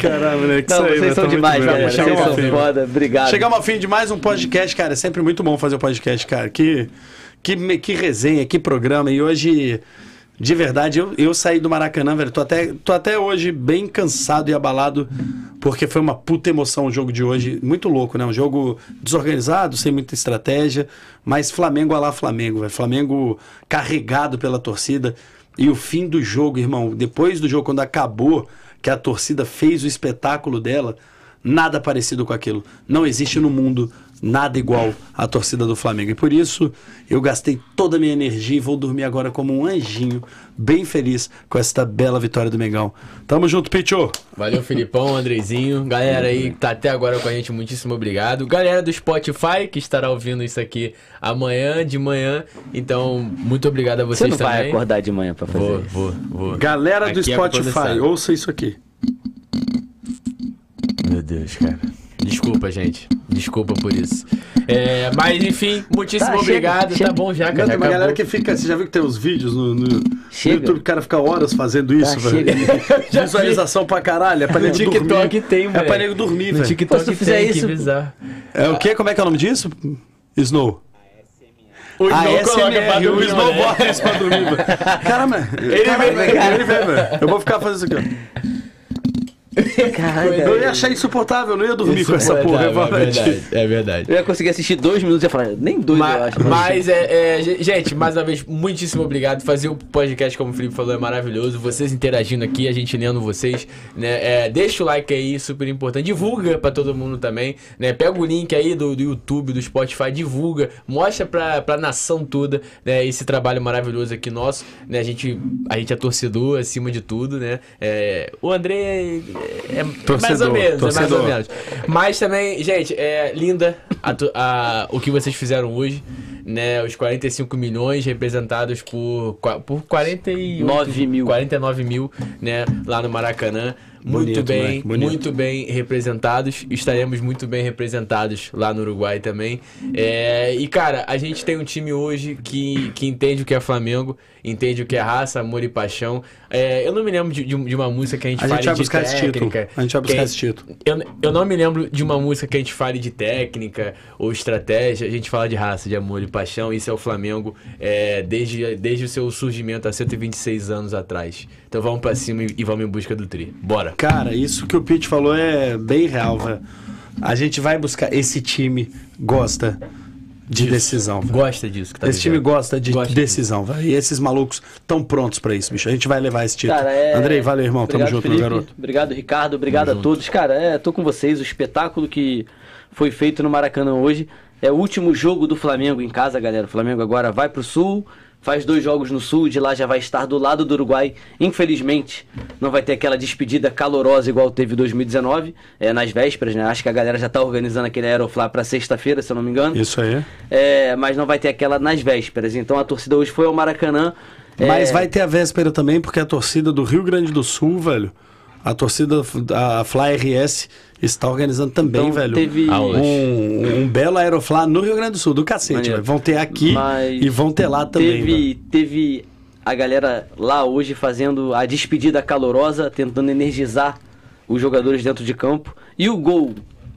Caramba, moleque. Não, aí, vocês são tá demais, bem. galera. Vocês são fim. foda. Obrigado. Chegamos ao fim de mais um podcast, cara. É sempre muito bom fazer o podcast, cara. Que, que, que resenha, que programa. E hoje, de verdade, eu, eu saí do Maracanã, velho. Tô até, tô até hoje bem cansado e abalado, porque foi uma puta emoção o jogo de hoje. Muito louco, né? Um jogo desorganizado, sem muita estratégia. Mas Flamengo a lá Flamengo, velho. Flamengo carregado pela torcida. E o fim do jogo, irmão, depois do jogo, quando acabou, que a torcida fez o espetáculo dela, nada parecido com aquilo. Não existe no mundo nada igual à torcida do Flamengo. E por isso eu gastei toda a minha energia e vou dormir agora como um anjinho, bem feliz com esta bela vitória do Mengão. Tamo junto, Picho. Valeu, Filipão, Andrezinho. Galera aí que tá até agora com a gente, muitíssimo obrigado. Galera do Spotify que estará ouvindo isso aqui amanhã, de manhã. Então, muito obrigado a Você vocês não vai também. acordar de manhã pra fazer Vou, isso. vou, vou. Galera do Aqui é com Spotify, produção. ouça isso aqui. Meu Deus, cara. Desculpa, gente. Desculpa por isso. É, mas enfim, muitíssimo Tá, chega, obrigado. chega. Tá bom já, Não, cara. Já tem uma galera que fica. Você já viu que tem os vídeos no, no- no Chega. YouTube, o cara fica horas fazendo isso, Tá, velho. *laughs* Visualização pra caralho. É pra No nego TikTok dormir. tem, É pra nego dormir, No velho. TikTok Pô, se fizer tem, isso-. É o quê? Como é que é o nome disso? Snow. O Ah, Snow coloca pra SMR, o dormir, Snow né? bota isso pra dormir, velho. Caramba, ele vem, vem, ele vem, velho. Eu vou ficar fazendo isso aqui, ó. Caralho. Eu ia achar insuportável, eu não ia dormir com essa porra. é eu admitir. verdade, é verdade. Eu ia conseguir assistir dois minutos e ia falar, nem dois, eu Ma- acho. Mas, é, é, ge- gente, mais uma vez, muitíssimo obrigado. Fazer o podcast, como o Felipe falou, é maravilhoso. Vocês interagindo aqui, a gente lendo vocês, né? É, deixa o like aí, super importante. Divulga pra todo mundo também, né? Pega o link aí do, do YouTube, do Spotify, divulga, mostra pra, pra nação toda, né? Esse trabalho maravilhoso aqui nosso, né? A gente, a gente é torcedor acima de tudo, né? É, o André é, mais Torcedor, ou menos, é mais torcedor. ou menos. Mas também, gente, é linda a a- o que vocês fizeram hoje, né? Os 45 milhões representados por, por 48, 9 mil. 49 mil, né? Lá no Maracanã. Muito Bonito, bem, moleque, bonito. muito bem representados. Estaremos muito bem representados lá no Uruguai também. É, e, cara, a gente tem um time hoje que, que entende o que é Flamengo, entende o que é raça, amor e paixão. É, eu não me lembro de, de de uma música que a gente A fale gente vai de buscar esse título. técnica. A gente vai buscar esse título. eu, eu não me lembro de uma música que a gente fale de técnica ou estratégia, a gente fala de raça, de amor e paixão. Isso é o Flamengo é, desde, desde o seu surgimento há 126 anos atrás. Então vamos pra cima e, e vamos em busca do tri. Bora. Cara, isso que o Pete falou é bem real, velho. A gente vai buscar. Esse time gosta de decisão, velho. Gosta disso que tá Esse time gosta de Gosta decisão, velho. E esses malucos estão prontos pra isso, bicho. A gente vai levar esse título. Cara, é... Andrei, valeu, irmão. Tamo Obrigado, junto, meu garoto. Obrigado, Ricardo. Obrigado a todos. Cara, é, tô com vocês. O espetáculo que foi feito no Maracanã hoje é o último jogo do Flamengo em casa, galera. O Flamengo agora vai pro Sul, faz dois jogos no Sul, de lá já vai estar do lado do Uruguai. Infelizmente, não vai ter aquela despedida calorosa igual teve em 2019, é, nas vésperas, né? Acho que a galera já tá organizando aquele Aeroflá pra sexta-feira, se eu não me engano. Isso aí. É, mas não vai ter aquela nas vésperas. Então a torcida hoje foi ao Maracanã. Mas É, vai ter a véspera também, porque a torcida do Rio Grande do Sul, velho. A torcida, a Fly RS, está organizando também, Então, velho. teve-. Um, um belo Aeroflá no Rio Grande do Sul, do cacete, velho. Vão ter aqui Mas e vão ter lá também. velho. Teve, teve a galera lá hoje fazendo a despedida calorosa, tentando energizar os jogadores dentro de campo. E o gol,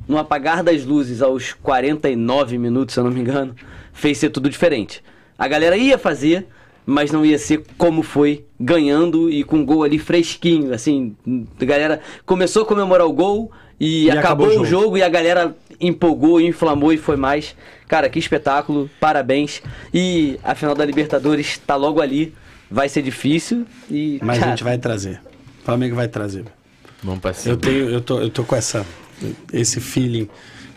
no apagar das luzes aos 49 minutos, se eu não me engano, fez ser tudo diferente. A galera ia fazer, mas não ia ser como foi, ganhando e com o gol ali fresquinho. Assim, a galera começou a comemorar o gol e, E acabou, acabou o jogo e a galera empolgou, inflamou e foi mais. Cara, que espetáculo, parabéns. E a final da Libertadores tá logo ali, vai ser difícil e Mas a cara, gente vai trazer. O Flamengo vai trazer. Vamos pra cima. Eu tenho, eu tô, eu tô com essa, esse feeling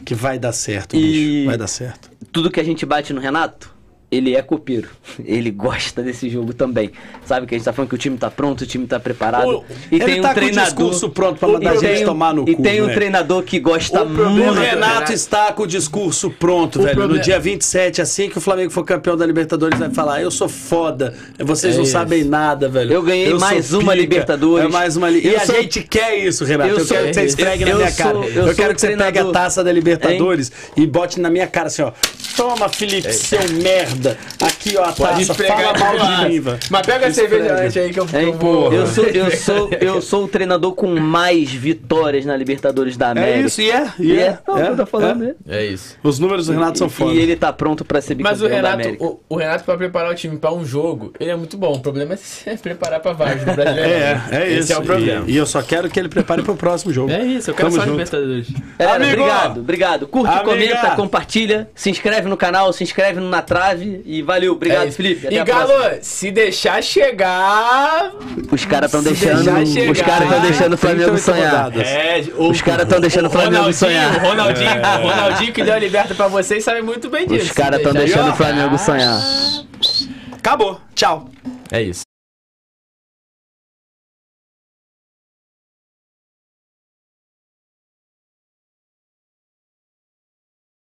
que vai dar certo, E- bicho. Vai dar certo. tudo que a gente bate no Renato, ele é copeiro. Ele gosta desse jogo também. Sabe que a gente tá falando que o time tá pronto, o time tá preparado. O- e tem tá um com o treinador. discurso pronto pra e mandar a gente um- tomar no E cu, tem um né? treinador que gosta O muito. O é- Renato está com o discurso pronto, velho. problema- No dia 27, assim que o Flamengo for campeão da Libertadores, vai falar: Eu sou foda, vocês É não isso. sabem nada, velho. Eu ganhei sou mais uma Libertadores. É mais uma li... E Eu a sou- gente quer isso, Renato. Eu, Eu sou- quero que você esfregue na eu minha sou- cara. eu Eu, quero o que você pegue a taça da Libertadores e bote na minha cara assim, ó. Toma, Felipe, seu merda. Aqui, ó, a taça. Fala mal demais. de mim, velho. Mas pega a cerveja antes aí que eu, que Hein? eu vou. Eu sou, eu, *laughs* sou, eu sou o treinador com mais vitórias na Libertadores da América. É isso, e é. E é. é, não, é, eu tô falando, é. né? É isso. Os números do Renato são E- foda. E ele tá pronto pra ser Mas o bicampeão da Renato, América. o, o Renato, pra preparar o time pra um jogo, ele é muito bom. O problema é *laughs* se preparar pra vários brasileiro. É, é Esse isso. é o problema. E, e eu só quero que ele prepare pro próximo jogo. É isso, eu quero Tamo só junto. Libertadores. Galera, obrigado, obrigado. Curte, Amiga! comenta, compartilha, se inscreve no canal, se inscreve no Na Trave e valeu. Obrigado, É. Felipe. Até E Galo, próxima. se deixar chegar. Os caras estão deixando, deixar os caras estão deixando o Flamengo 38 sonhar. É, Os caras estão deixando o Flamengo sonhar. O Ronaldinho, o Ronaldinho que deu a liberta pra vocês sabe muito bem disso. Os caras estão deixando o. Flamengo sonhar. Acabou. Tchau. É isso.